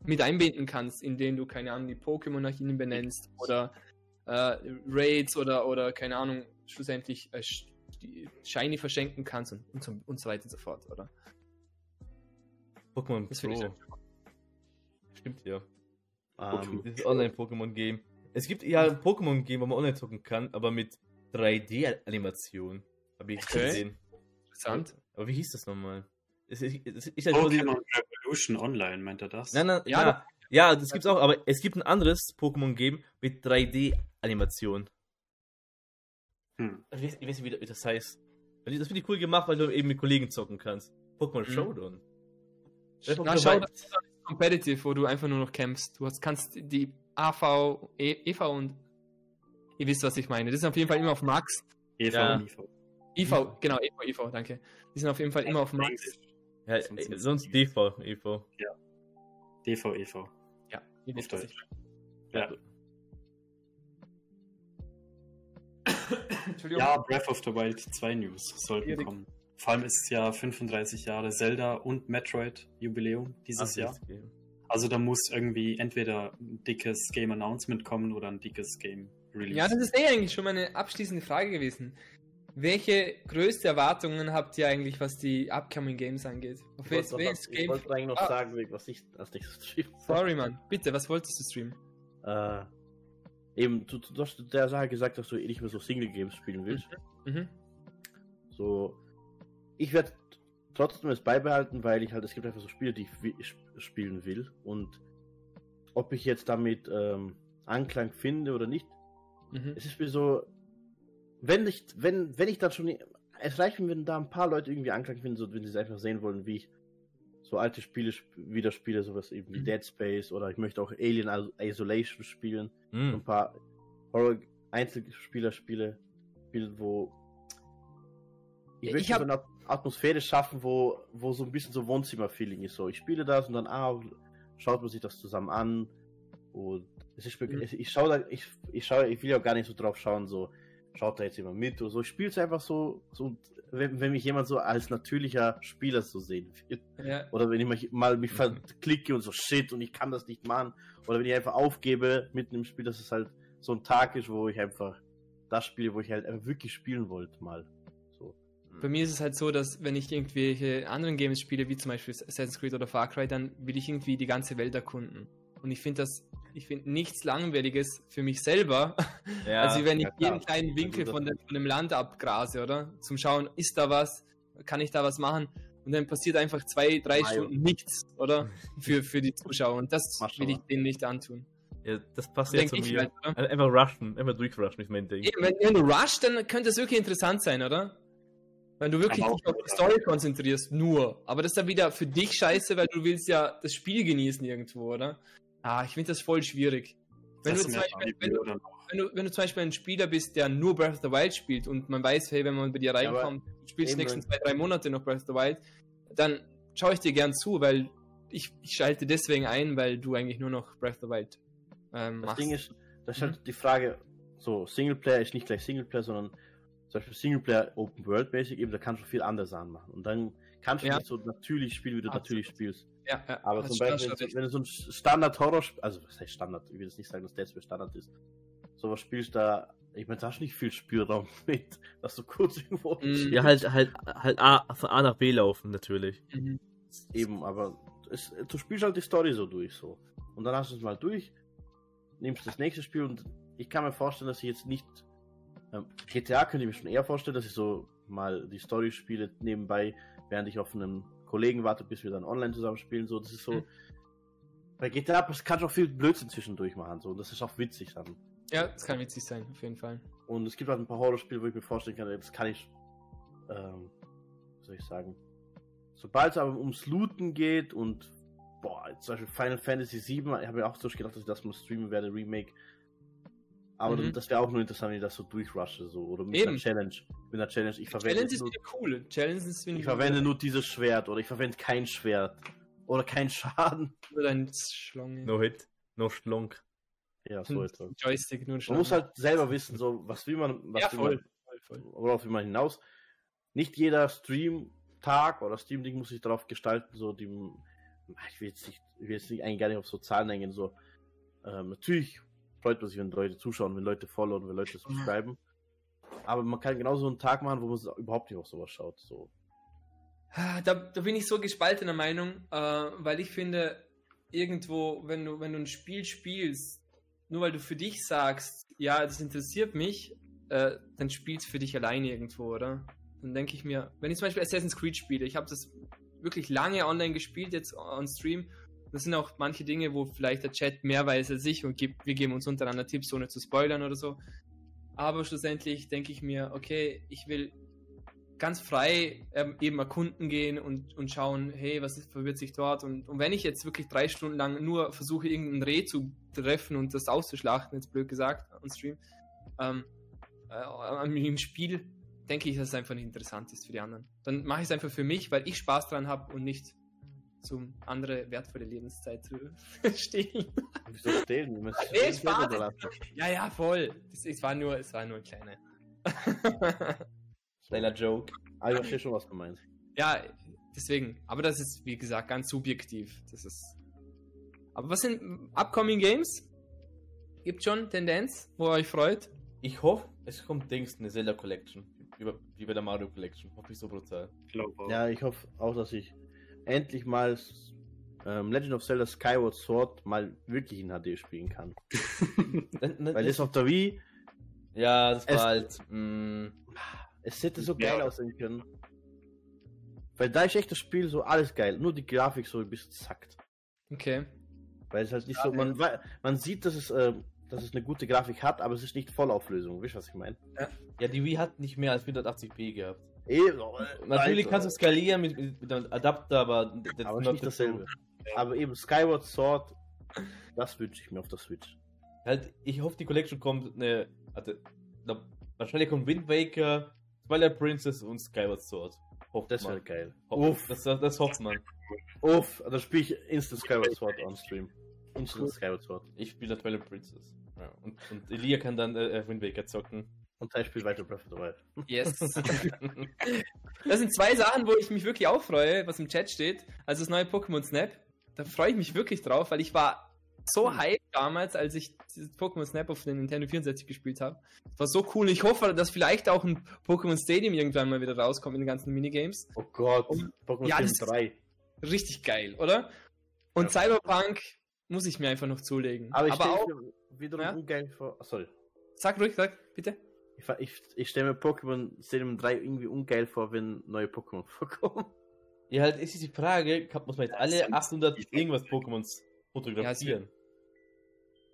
[SPEAKER 2] mit einbinden kannst, indem du, keine Ahnung, die Pokémon nach ihnen benennst oder äh, Raids oder, oder, keine Ahnung, schlussendlich äh, Shiny verschenken kannst und, und, so, und so weiter und so fort, oder?
[SPEAKER 1] Pokémon
[SPEAKER 2] Das finde ich
[SPEAKER 1] Pro. Stimmt ja.
[SPEAKER 4] Ähm,
[SPEAKER 1] Dieses Online-Pokémon-Game. Es gibt ja ein Pokémon-Game, wo man online zocken kann, aber mit 3D-Animation. Habe ich
[SPEAKER 2] Okay.
[SPEAKER 1] gesehen.
[SPEAKER 2] Interessant.
[SPEAKER 1] Aber wie hieß das nochmal? Es es halt quasi-
[SPEAKER 3] Pokémon Revolution Online, meint er das?
[SPEAKER 1] Nein, nein,
[SPEAKER 2] Ja,
[SPEAKER 1] ja, ja, das gibt's auch, aber es gibt ein anderes Pokémon-Game mit 3D-Animation.
[SPEAKER 3] Hm.
[SPEAKER 1] Ich weiß, ich weiß nicht, wie das heißt. Das finde ich cool gemacht, weil du eben mit Kollegen zocken kannst. Pokémon
[SPEAKER 2] Mhm.
[SPEAKER 1] Showdown.
[SPEAKER 2] Na, schau, das ist Competitive, wo du einfach nur noch kämpfst. Du hast, kannst die AV, e, EV und ihr wisst, was ich meine. Das ist auf jeden Fall immer auf Max.
[SPEAKER 3] Eva
[SPEAKER 1] Ja.
[SPEAKER 3] und Eva.
[SPEAKER 2] IV, genau, EV, EV, danke. Die sind auf jeden Fall immer auf Max.
[SPEAKER 1] Ja,
[SPEAKER 3] Sonst-
[SPEAKER 1] äh, sonst DV, EV.
[SPEAKER 3] DV, EV.
[SPEAKER 2] Ja, ihr wisst,
[SPEAKER 3] Auf
[SPEAKER 2] was ich
[SPEAKER 3] Deutsch.
[SPEAKER 2] meine.
[SPEAKER 3] Ja.
[SPEAKER 2] Entschuldigung.
[SPEAKER 3] ja, Breath of the Wild 2 News sollten
[SPEAKER 2] Erik.
[SPEAKER 3] kommen. Vor allem ist es ja 35 Jahre Zelda und Metroid Jubiläum dieses
[SPEAKER 1] Ach,
[SPEAKER 3] Jahr.
[SPEAKER 1] Game.
[SPEAKER 3] Also da muss irgendwie entweder ein dickes Game Announcement kommen oder ein dickes Game Release.
[SPEAKER 2] Ja, das ist eh eigentlich schon meine abschließende Frage gewesen. Welche größte Erwartungen habt ihr eigentlich, was die upcoming Games angeht? Auf
[SPEAKER 4] ich
[SPEAKER 2] welches,
[SPEAKER 4] wollte
[SPEAKER 2] welches
[SPEAKER 4] noch- ich
[SPEAKER 2] Game?
[SPEAKER 4] wollte eigentlich noch
[SPEAKER 2] Ah.
[SPEAKER 4] sagen, was ich als nächstes streame.
[SPEAKER 2] Sorry, Mann. Bitte, was wolltest du streamen?
[SPEAKER 4] Äh, eben, du, du hast der Sache gesagt, dass du eh nicht mehr so Single-Games spielen willst.
[SPEAKER 2] Mhm.
[SPEAKER 4] So, ich werde trotzdem es beibehalten, weil ich halt, es gibt einfach so Spiele, die ich wi- sp- spielen will. Und ob ich jetzt damit ähm, Anklang finde oder nicht,
[SPEAKER 2] Mhm.
[SPEAKER 4] es ist mir so, wenn ich, wenn, wenn ich dann schon, es reicht mir, wenn da ein paar Leute irgendwie Anklang finden, so, wenn sie es einfach sehen wollen, wie ich so alte Spiele sp wieder spiele, sowas eben wie
[SPEAKER 2] Mhm.
[SPEAKER 4] Dead Space oder ich möchte auch Alien Is- Isolation spielen, so ein paar Horror Einzelspieler spiele, spielen, wo ich
[SPEAKER 2] Ich
[SPEAKER 4] möchte
[SPEAKER 2] hab-
[SPEAKER 4] so eine Atmosphäre schaffen, wo, wo so ein bisschen so Wohnzimmer-Feeling ist. So, ich spiele das und dann ah, schaut man sich das zusammen an. Und es ist,
[SPEAKER 2] Mhm.
[SPEAKER 4] es- ich schaue da, ich, ich schaue, ich will ja gar nicht so drauf schauen, so schaut da jetzt jemand mit oder so. Ich spiele es einfach so, so wenn, wenn mich jemand so als natürlicher Spieler so sehen will.
[SPEAKER 2] Ja.
[SPEAKER 4] Oder wenn ich mich mal mich verklicke und so shit und ich kann das nicht machen. Oder wenn ich einfach aufgebe mitten im Spiel, dass es halt so ein Tag ist, wo ich einfach das spiele, wo ich halt einfach wirklich spielen wollte mal. So.
[SPEAKER 2] Bei mir ist es halt so, dass wenn ich irgendwelche anderen Games spiele, wie zum Beispiel Assassin's Creed oder Far Cry, dann will ich irgendwie die ganze Welt erkunden. Und ich finde das, ich finde nichts Langweiliges für mich selber,
[SPEAKER 1] Ja,
[SPEAKER 2] als wenn ich jeden kleinen Winkel
[SPEAKER 4] Also das-
[SPEAKER 2] von, dem- von dem Land abgrase, oder? Zum Schauen, ist da was? Kann ich da was machen? Und dann passiert einfach zwei, drei
[SPEAKER 4] Mario.
[SPEAKER 2] Stunden nichts, oder? Für, für die Zuschauer. Und das will ich denen nicht antun.
[SPEAKER 1] ja, das passt ja zu mir.
[SPEAKER 2] halt,
[SPEAKER 1] Einfach rushen, einfach durchrushen ist mein Ding.
[SPEAKER 2] Eben, wenn, wenn du rushst, dann könnte es wirklich interessant sein, oder? Wenn du wirklich
[SPEAKER 3] auch-
[SPEAKER 2] auf die Story konzentrierst, nur. Aber das ist dann wieder für dich scheiße, weil du willst ja das Spiel genießen irgendwo, oder? Ah, ich finde das voll schwierig. Wenn du,
[SPEAKER 3] Das
[SPEAKER 2] Beispiel, wenn, du, wenn, du, wenn du zum Beispiel ein Spieler bist, der nur Breath of the Wild spielt und man weiß, hey, wenn man bei dir
[SPEAKER 4] Ja,
[SPEAKER 2] reinkommt, du spielst die nächsten zwei, drei Monate noch Breath of the Wild, dann schaue ich dir gern zu, weil ich, ich schalte deswegen ein, weil du eigentlich nur noch Breath of the Wild ähm,
[SPEAKER 4] Das
[SPEAKER 2] machst.
[SPEAKER 4] Ding ist, das ist
[SPEAKER 2] Mhm.
[SPEAKER 4] halt die Frage, so Singleplayer ist nicht gleich Singleplayer, sondern zum Beispiel Singleplayer Open World Basic, eben da kannst du viel anders anmachen. Und dann kannst du
[SPEAKER 2] Ja.
[SPEAKER 4] nicht so natürlich spielen, wie du
[SPEAKER 2] Absolut.
[SPEAKER 4] natürlich spielst.
[SPEAKER 2] ja, ja,
[SPEAKER 4] Aber
[SPEAKER 2] hast
[SPEAKER 4] zum Beispiel, wenn, wenn du so ein Standard-Horror, also was heißt Standard, ich will jetzt nicht sagen, dass Dead Space Standard ist, sowas spielst da, ich meine, da hast du nicht viel Spielraum mit, dass du kurz irgendwo
[SPEAKER 2] Mhm.
[SPEAKER 1] Ja, halt, halt, halt A, von A nach B laufen, natürlich.
[SPEAKER 2] Mhm.
[SPEAKER 4] eben, aber es, du spielst halt die Story so durch, so. Und dann hast du es mal durch, nimmst das nächste Spiel und ich kann mir vorstellen, dass ich jetzt nicht, ähm, GTA könnte ich mir schon eher vorstellen, dass ich so mal die Story spiele nebenbei, während ich auf einen Kollegen warte, bis wir dann online zusammen spielen, so, das ist so,
[SPEAKER 2] Mhm.
[SPEAKER 4] bei GTA kannst du auch viel Blödsinn zwischendurch machen, so, und das ist auch witzig dann.
[SPEAKER 2] Ja, das kann witzig sein, auf jeden Fall.
[SPEAKER 4] Und es gibt halt ein paar Horrorspiele, wo ich mir vorstellen kann, das kann ich, ähm, soll ich sagen, sobald es aber ums Looten geht und, boah, zum Beispiel Final Fantasy VII, ich habe mir auch so gedacht, dass ich das mal streamen werde, Remake. Aber
[SPEAKER 2] Mhm.
[SPEAKER 4] das wäre auch nur interessant, wenn ich das so durchrushe, so, oder mit
[SPEAKER 2] Eben.
[SPEAKER 4] einer Challenge. Mit einer Challenge, ich verwende,
[SPEAKER 2] Challenge ist
[SPEAKER 4] nur,
[SPEAKER 2] cool. Challenge ist
[SPEAKER 4] ich verwende nur dieses Schwert, oder ich verwende kein Schwert. Oder kein Schaden.
[SPEAKER 2] nur dein Schlange.
[SPEAKER 1] No Hit, no Schlonk.
[SPEAKER 4] Ja, so etwas.
[SPEAKER 2] Joystick, nur
[SPEAKER 4] Man muss halt selber wissen, so, was will man, was
[SPEAKER 2] ja,
[SPEAKER 4] will
[SPEAKER 2] voll.
[SPEAKER 4] man,
[SPEAKER 2] voll, voll.
[SPEAKER 4] worauf will man hinaus? Nicht jeder Stream-Tag oder Stream-Ding muss sich darauf gestalten, so die. Ich will jetzt nicht, ich will jetzt nicht eigentlich gar nicht auf so Zahlen eingehen, so. Ähm, natürlich freut man sich, wenn Leute zuschauen, wenn Leute followen, wenn Leute subscriben. Aber man kann genauso einen Tag machen, wo man überhaupt nicht auf sowas schaut. So.
[SPEAKER 2] Da, da bin ich so gespaltener Meinung, äh, weil ich finde, irgendwo, wenn du, wenn du ein Spiel spielst, nur weil du für dich sagst, ja, das interessiert mich, äh, dann spielst für dich alleine irgendwo, oder? Dann denke ich mir, wenn ich zum Beispiel Assassin's Creed spiele, ich habe das wirklich lange online gespielt, jetzt on Stream. Das sind auch manche Dinge, wo vielleicht der Chat mehr weiß als ich und gibt, wir geben uns untereinander Tipps, ohne zu spoilern oder so. Aber schlussendlich denke ich mir, okay, ich will ganz frei ähm, eben erkunden gehen und, und schauen, hey, was ist, verwirrt sich dort? Und, und wenn ich jetzt wirklich drei Stunden lang nur versuche, irgendein Reh zu treffen und das auszuschlachten, jetzt blöd gesagt, on Stream, ähm, äh, im Spiel, denke ich, dass es einfach nicht interessant ist für die anderen. Dann mache ich es einfach für mich, weil ich Spaß dran habe und nicht zum andere wertvolle Lebenszeit zu stehlen.
[SPEAKER 4] Wieso stehlen? Wir müssen
[SPEAKER 2] Nee,
[SPEAKER 4] es
[SPEAKER 2] Spaß. Ja, ja, voll. Das, es war nur, es war nur ein kleiner.
[SPEAKER 1] Kleiner Joke.
[SPEAKER 4] Aber ich verstehe schon, was du meinst.
[SPEAKER 2] Ja, deswegen. Aber das ist, wie gesagt, ganz subjektiv. Das ist. Aber was sind upcoming Games? Gibt schon Tendenz, wo ihr euch freut?
[SPEAKER 1] Ich hoffe, es kommt Dings, eine Zelda Collection. Wie, wie bei der Mario Collection. Hoffe ich so brutal.
[SPEAKER 3] Ich glaube auch.
[SPEAKER 4] Ja, ich hoffe auch, dass ich endlich mal ähm, Legend of Zelda Skyward Sword mal wirklich in HD spielen kann. Weil das auf der Wii,
[SPEAKER 1] ja, das war
[SPEAKER 4] Es-
[SPEAKER 1] halt. mm, Mh,
[SPEAKER 4] es hätte so
[SPEAKER 3] Ja.
[SPEAKER 4] geil aussehen können. Weil da ist echt das Spiel so alles geil, nur die Grafik so ein bisschen zackt.
[SPEAKER 2] Okay.
[SPEAKER 4] Weil es halt nicht so, man, man sieht, dass es, ähm, dass es eine gute Grafik hat, aber es ist nicht Vollauflösung. Wisst ihr, was ich meine?
[SPEAKER 1] ja, die Wii hat nicht mehr als 480p gehabt.
[SPEAKER 4] Eh,
[SPEAKER 1] Natürlich kannst du skalieren mit, mit, einem Adapter, aber das
[SPEAKER 4] aber
[SPEAKER 1] not
[SPEAKER 4] nicht dasselbe. Aber eben Skyward Sword, das wünsche ich mir auf der Switch.
[SPEAKER 1] Halt, ich hoffe, die Collection kommt. Ne, hatte, na, wahrscheinlich kommt Wind Waker, Twilight Princess und Skyward Sword. Hofft
[SPEAKER 4] Das wäre geil.
[SPEAKER 1] Ho-
[SPEAKER 4] Uff,
[SPEAKER 1] Das, das, das hofft man.
[SPEAKER 4] uff, dann spiele ich Instant Skyward Sword on Stream. Instant Skyward Sword.
[SPEAKER 1] Ich spiele Twilight Princess. Ja, und, und Elia kann dann äh, Wind Waker zocken.
[SPEAKER 4] Und ich spiele weiter Breath of the Wild.
[SPEAKER 2] Yes. Das sind zwei Sachen, wo ich mich wirklich auch freue, was im Chat steht. Also das neue Pokémon Snap. Da freue ich mich wirklich drauf, weil ich war so hyped damals, als ich dieses Pokémon Snap auf den Nintendo 64 gespielt habe. Das war so cool. Ich hoffe, dass vielleicht auch ein Pokémon Stadium irgendwann mal wieder rauskommt in den ganzen Minigames.
[SPEAKER 4] Oh Gott,
[SPEAKER 2] Und-
[SPEAKER 4] Pokémon
[SPEAKER 2] Ja,
[SPEAKER 4] Stadium
[SPEAKER 2] das-
[SPEAKER 4] 3.
[SPEAKER 2] Richtig geil, oder? Und
[SPEAKER 4] Ja.
[SPEAKER 2] Cyberpunk muss ich mir einfach noch zulegen.
[SPEAKER 4] Aber ich
[SPEAKER 2] Aber auch,
[SPEAKER 4] wiederum
[SPEAKER 2] Ja?
[SPEAKER 4] ungeil vor. Sorry.
[SPEAKER 2] sag ruhig, sag bitte.
[SPEAKER 4] Ich, ich, ich stelle mir Pokémon Stadium 3 irgendwie ungeil vor, wenn neue Pokémon vorkommen.
[SPEAKER 1] ja, halt ist die Frage, muss man jetzt alle
[SPEAKER 3] sind-
[SPEAKER 1] 800 irgendwas Pokémons fotografieren?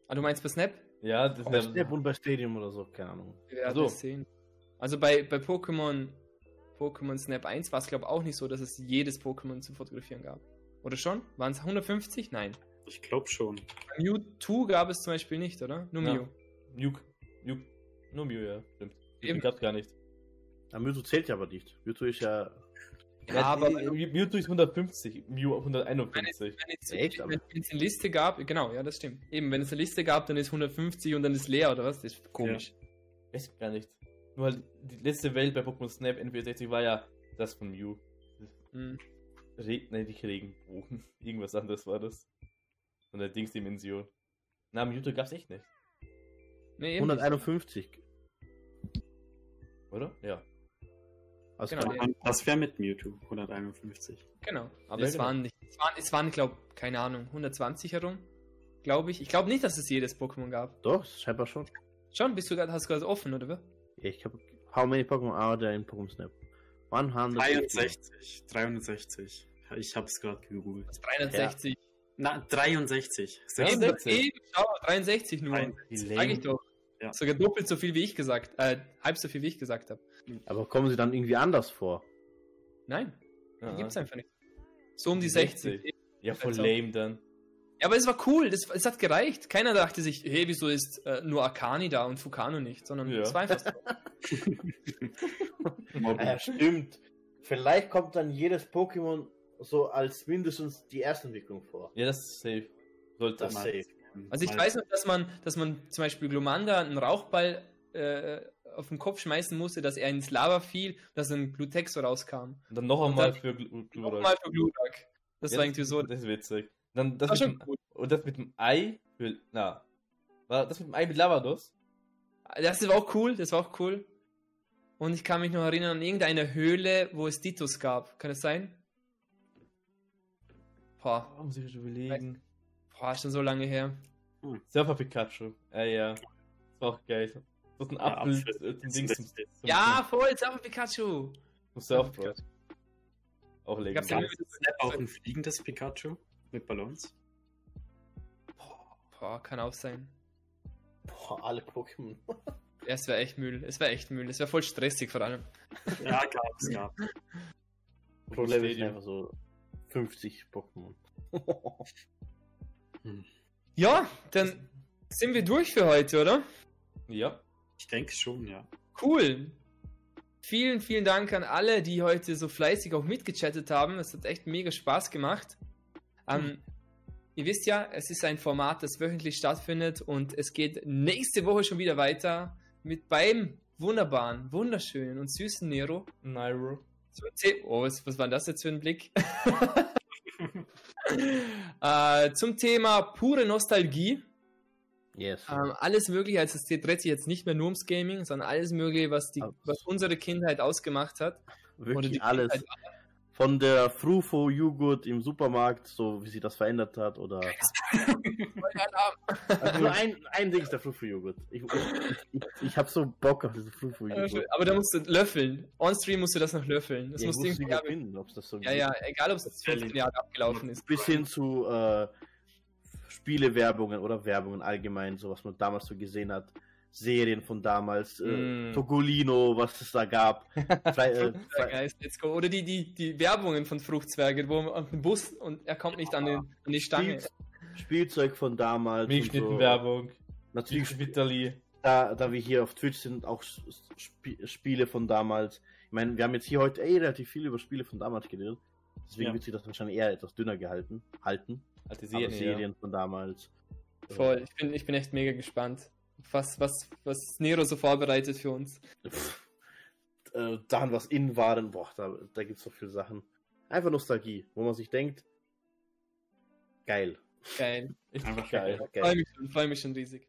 [SPEAKER 2] Ah, du meinst bei Snap?
[SPEAKER 1] Ja, das
[SPEAKER 4] Bei
[SPEAKER 1] ist
[SPEAKER 4] Snap und bei Stadium oder so, keine Ahnung.
[SPEAKER 2] Werden
[SPEAKER 1] so.
[SPEAKER 2] sehen. Also bei, bei Pokémon Pokémon Snap 1 war es glaube ich auch nicht so, dass es jedes Pokémon zu fotografieren gab. Oder schon? Waren es 150? Nein.
[SPEAKER 3] Ich glaube schon.
[SPEAKER 2] Bei Mewtwo gab es zum Beispiel nicht, oder? Nur
[SPEAKER 1] Ja.
[SPEAKER 2] Mew.
[SPEAKER 1] Mew. Nur Mew, ja, stimmt.
[SPEAKER 2] Eben.
[SPEAKER 1] Gab's gar nicht.
[SPEAKER 4] Aber Mewtwo zählt ja aber nicht. Mewtwo ist ja.
[SPEAKER 2] Ja, aber
[SPEAKER 1] äh, Mew Mewtwo ist 150, Mew 151.
[SPEAKER 2] wenn es, eine Liste gab, genau, ja, das stimmt. Eben, wenn es eine Liste gab, dann ist 150 und dann ist leer, oder was? Das ist komisch.
[SPEAKER 1] Weiß gar nicht. Nur halt, die letzte Welt bei Pokémon Snap N64 war ja das von Mew.
[SPEAKER 2] Hm.
[SPEAKER 1] Re ne, nicht Regenbogen. Irgendwas anderes war das. Von der Dingsdimension. Na, Mewtwo gab's echt nicht,
[SPEAKER 2] Nee, eben nicht.
[SPEAKER 4] 151.
[SPEAKER 1] oder? Ja.
[SPEAKER 4] Also
[SPEAKER 2] Genau, ja.
[SPEAKER 3] Das wäre mit Mewtwo, 151.
[SPEAKER 2] Genau. Aber
[SPEAKER 1] Ja,
[SPEAKER 2] es
[SPEAKER 1] genau.
[SPEAKER 2] waren nicht. Es waren, es waren glaube keine Ahnung, 120 herum. Glaube ich. Ich glaube nicht, dass es jedes Pokémon gab.
[SPEAKER 4] Doch, scheinbar schon.
[SPEAKER 2] Schon, bist du gerade, hast du gerade offen, oder? was?
[SPEAKER 4] Ich habe. How many Pokémon are there in Pokémon Snap? 100.
[SPEAKER 3] 63. 63. Ich hab's gerade gegoogelt.
[SPEAKER 2] 360.
[SPEAKER 3] Na, 63.
[SPEAKER 1] Ja,
[SPEAKER 2] Eben,
[SPEAKER 1] 63.
[SPEAKER 2] eben, schau, 63 nur.
[SPEAKER 3] 63.
[SPEAKER 2] Sag ich doch.
[SPEAKER 3] Ja.
[SPEAKER 2] Sogar doppelt so viel wie ich gesagt, äh, halb so viel wie ich gesagt habe.
[SPEAKER 4] Aber kommen sie dann irgendwie anders vor?
[SPEAKER 2] Nein, die
[SPEAKER 1] Ja.
[SPEAKER 2] gibt's einfach nicht. So um die 60.
[SPEAKER 1] 60. Ja, voll lame dann.
[SPEAKER 2] Ja, aber es war cool, das, es hat gereicht. Keiner dachte sich, hey, wieso ist äh, nur Akani da und Fukano nicht, sondern
[SPEAKER 1] Ja.
[SPEAKER 2] es war einfach so.
[SPEAKER 3] Mobbing.
[SPEAKER 4] Ja, stimmt. Vielleicht kommt dann jedes Pokémon so als mindestens die Erstentwicklung vor.
[SPEAKER 1] Ja, das ist safe. Sollte
[SPEAKER 4] Das
[SPEAKER 1] man.
[SPEAKER 4] safe.
[SPEAKER 2] Also ich weiß noch, dass man, dass man zum Beispiel Glumanda einen Rauchball äh, auf den Kopf schmeißen musste, dass er ins Lava fiel, dass ein Glutex so rauskam.
[SPEAKER 1] Und dann noch einmal
[SPEAKER 2] dann-
[SPEAKER 1] für Gl- Glurak.
[SPEAKER 2] Nochmal für Glurak. Das
[SPEAKER 1] Ja,
[SPEAKER 2] war irgendwie so.
[SPEAKER 1] Das ist witzig. Dann das mit
[SPEAKER 2] schon
[SPEAKER 1] dem, und das mit dem Ei für, na, war das mit dem Ei mit Lavados?
[SPEAKER 2] Das war auch cool, das war auch cool. Und ich kann mich noch erinnern an irgendeine Höhle, wo es Ditos gab. Kann es sein? Boah,
[SPEAKER 1] Oh, muss ich überlegen.
[SPEAKER 2] Boah, schon so lange her.
[SPEAKER 1] Surfer Pikachu. Ja, ja. Das war auch geil. Das ist ein
[SPEAKER 3] Ja,
[SPEAKER 1] Apfel
[SPEAKER 3] Apfel.
[SPEAKER 1] äh, Dings zum, zum,
[SPEAKER 2] Ja, voll, Surfer Pikachu.
[SPEAKER 1] zum Surfboard. Auch
[SPEAKER 2] Gab's
[SPEAKER 1] legendär.
[SPEAKER 2] ja-
[SPEAKER 3] Gab es Snap auch ein fliegendes Pikachu mit Ballons?
[SPEAKER 2] Boah, kann auch sein.
[SPEAKER 4] Boah, alle Pokémon.
[SPEAKER 2] Ja, es wäre echt Müll. Es wäre echt Müll. Es wäre voll stressig vor allem.
[SPEAKER 3] Ja, gab es, gab
[SPEAKER 4] Pro Level sind einfach so 50 Pokémon.
[SPEAKER 2] Ja, dann sind wir durch für heute, oder?
[SPEAKER 1] Ja.
[SPEAKER 3] Ich denke schon, ja.
[SPEAKER 2] Cool. Vielen, vielen Dank an alle, die heute so fleißig auch mitgechattet haben. Es hat echt mega Spaß gemacht. Ähm, ihr wisst ja, es ist ein Format, das wöchentlich stattfindet und es geht nächste Woche schon wieder weiter mit beim wunderbaren, wunderschönen und süßen Nero.
[SPEAKER 1] Nairo.
[SPEAKER 2] Oh, was, was war das jetzt für ein Blick? äh, zum Thema pure Nostalgie.
[SPEAKER 4] Yes.
[SPEAKER 2] Ähm, alles Mögliche, also es dreht sich jetzt nicht mehr nur ums Gaming, sondern alles Mögliche, was, die, was unsere Kindheit ausgemacht hat.
[SPEAKER 4] Wirklich alles.
[SPEAKER 2] Kindheit-
[SPEAKER 4] Von der Frufo-Joghurt im Supermarkt, so wie sich das verändert hat, oder. Also nur ein, ein Ding ist der Frufo-Joghurt. Ich, ich, ich, ich hab so Bock auf diese Frufo-Joghurt.
[SPEAKER 2] Aber da musst du löffeln. On-Stream musst du das noch löffeln. Das
[SPEAKER 4] Ja,
[SPEAKER 2] musst du
[SPEAKER 4] muss
[SPEAKER 2] irgendwie,
[SPEAKER 4] nicht finden, ob's das so
[SPEAKER 2] ja, ja, egal ob es
[SPEAKER 3] Das
[SPEAKER 2] 15
[SPEAKER 3] Selling.
[SPEAKER 2] Jahre abgelaufen ist.
[SPEAKER 4] Bis hin zu äh, Spielewerbungen oder Werbungen allgemein, so was man damals so gesehen hat. Serien von damals, äh,
[SPEAKER 1] Mm.
[SPEAKER 4] Togolino, was es da gab. Frei, äh,
[SPEAKER 2] Ja. Oder die, die, die Werbungen von Fruchtzwerge, wo man den Bus und er kommt nicht an, den, an die Stange.
[SPEAKER 4] Spiel, Spielzeug von damals. und so.
[SPEAKER 1] Milchschnittenwerbung.
[SPEAKER 4] Natürlich,
[SPEAKER 1] Vitali.
[SPEAKER 4] da, da wir hier auf Twitch sind, auch Sp Spiele von damals. Ich meine, wir haben jetzt hier heute eh relativ viel über Spiele von damals geredet. Deswegen
[SPEAKER 3] Ja.
[SPEAKER 4] wird sich das wahrscheinlich eher etwas dünner gehalten. Halten.
[SPEAKER 1] Alte
[SPEAKER 4] Aber
[SPEAKER 1] Serien.
[SPEAKER 4] Serien von damals.
[SPEAKER 2] Voll. Ich bin, ich bin echt mega gespannt, was, was, was Nero so vorbereitet für uns.
[SPEAKER 4] Äh, Sachen, was in waren, boah, da, da gibt es so viele Sachen. Einfach Nostalgie, wo man sich denkt, geil.
[SPEAKER 2] Geil.
[SPEAKER 1] Ja.
[SPEAKER 3] Einfach
[SPEAKER 1] geil.
[SPEAKER 2] Freue mich freue mich schon riesig.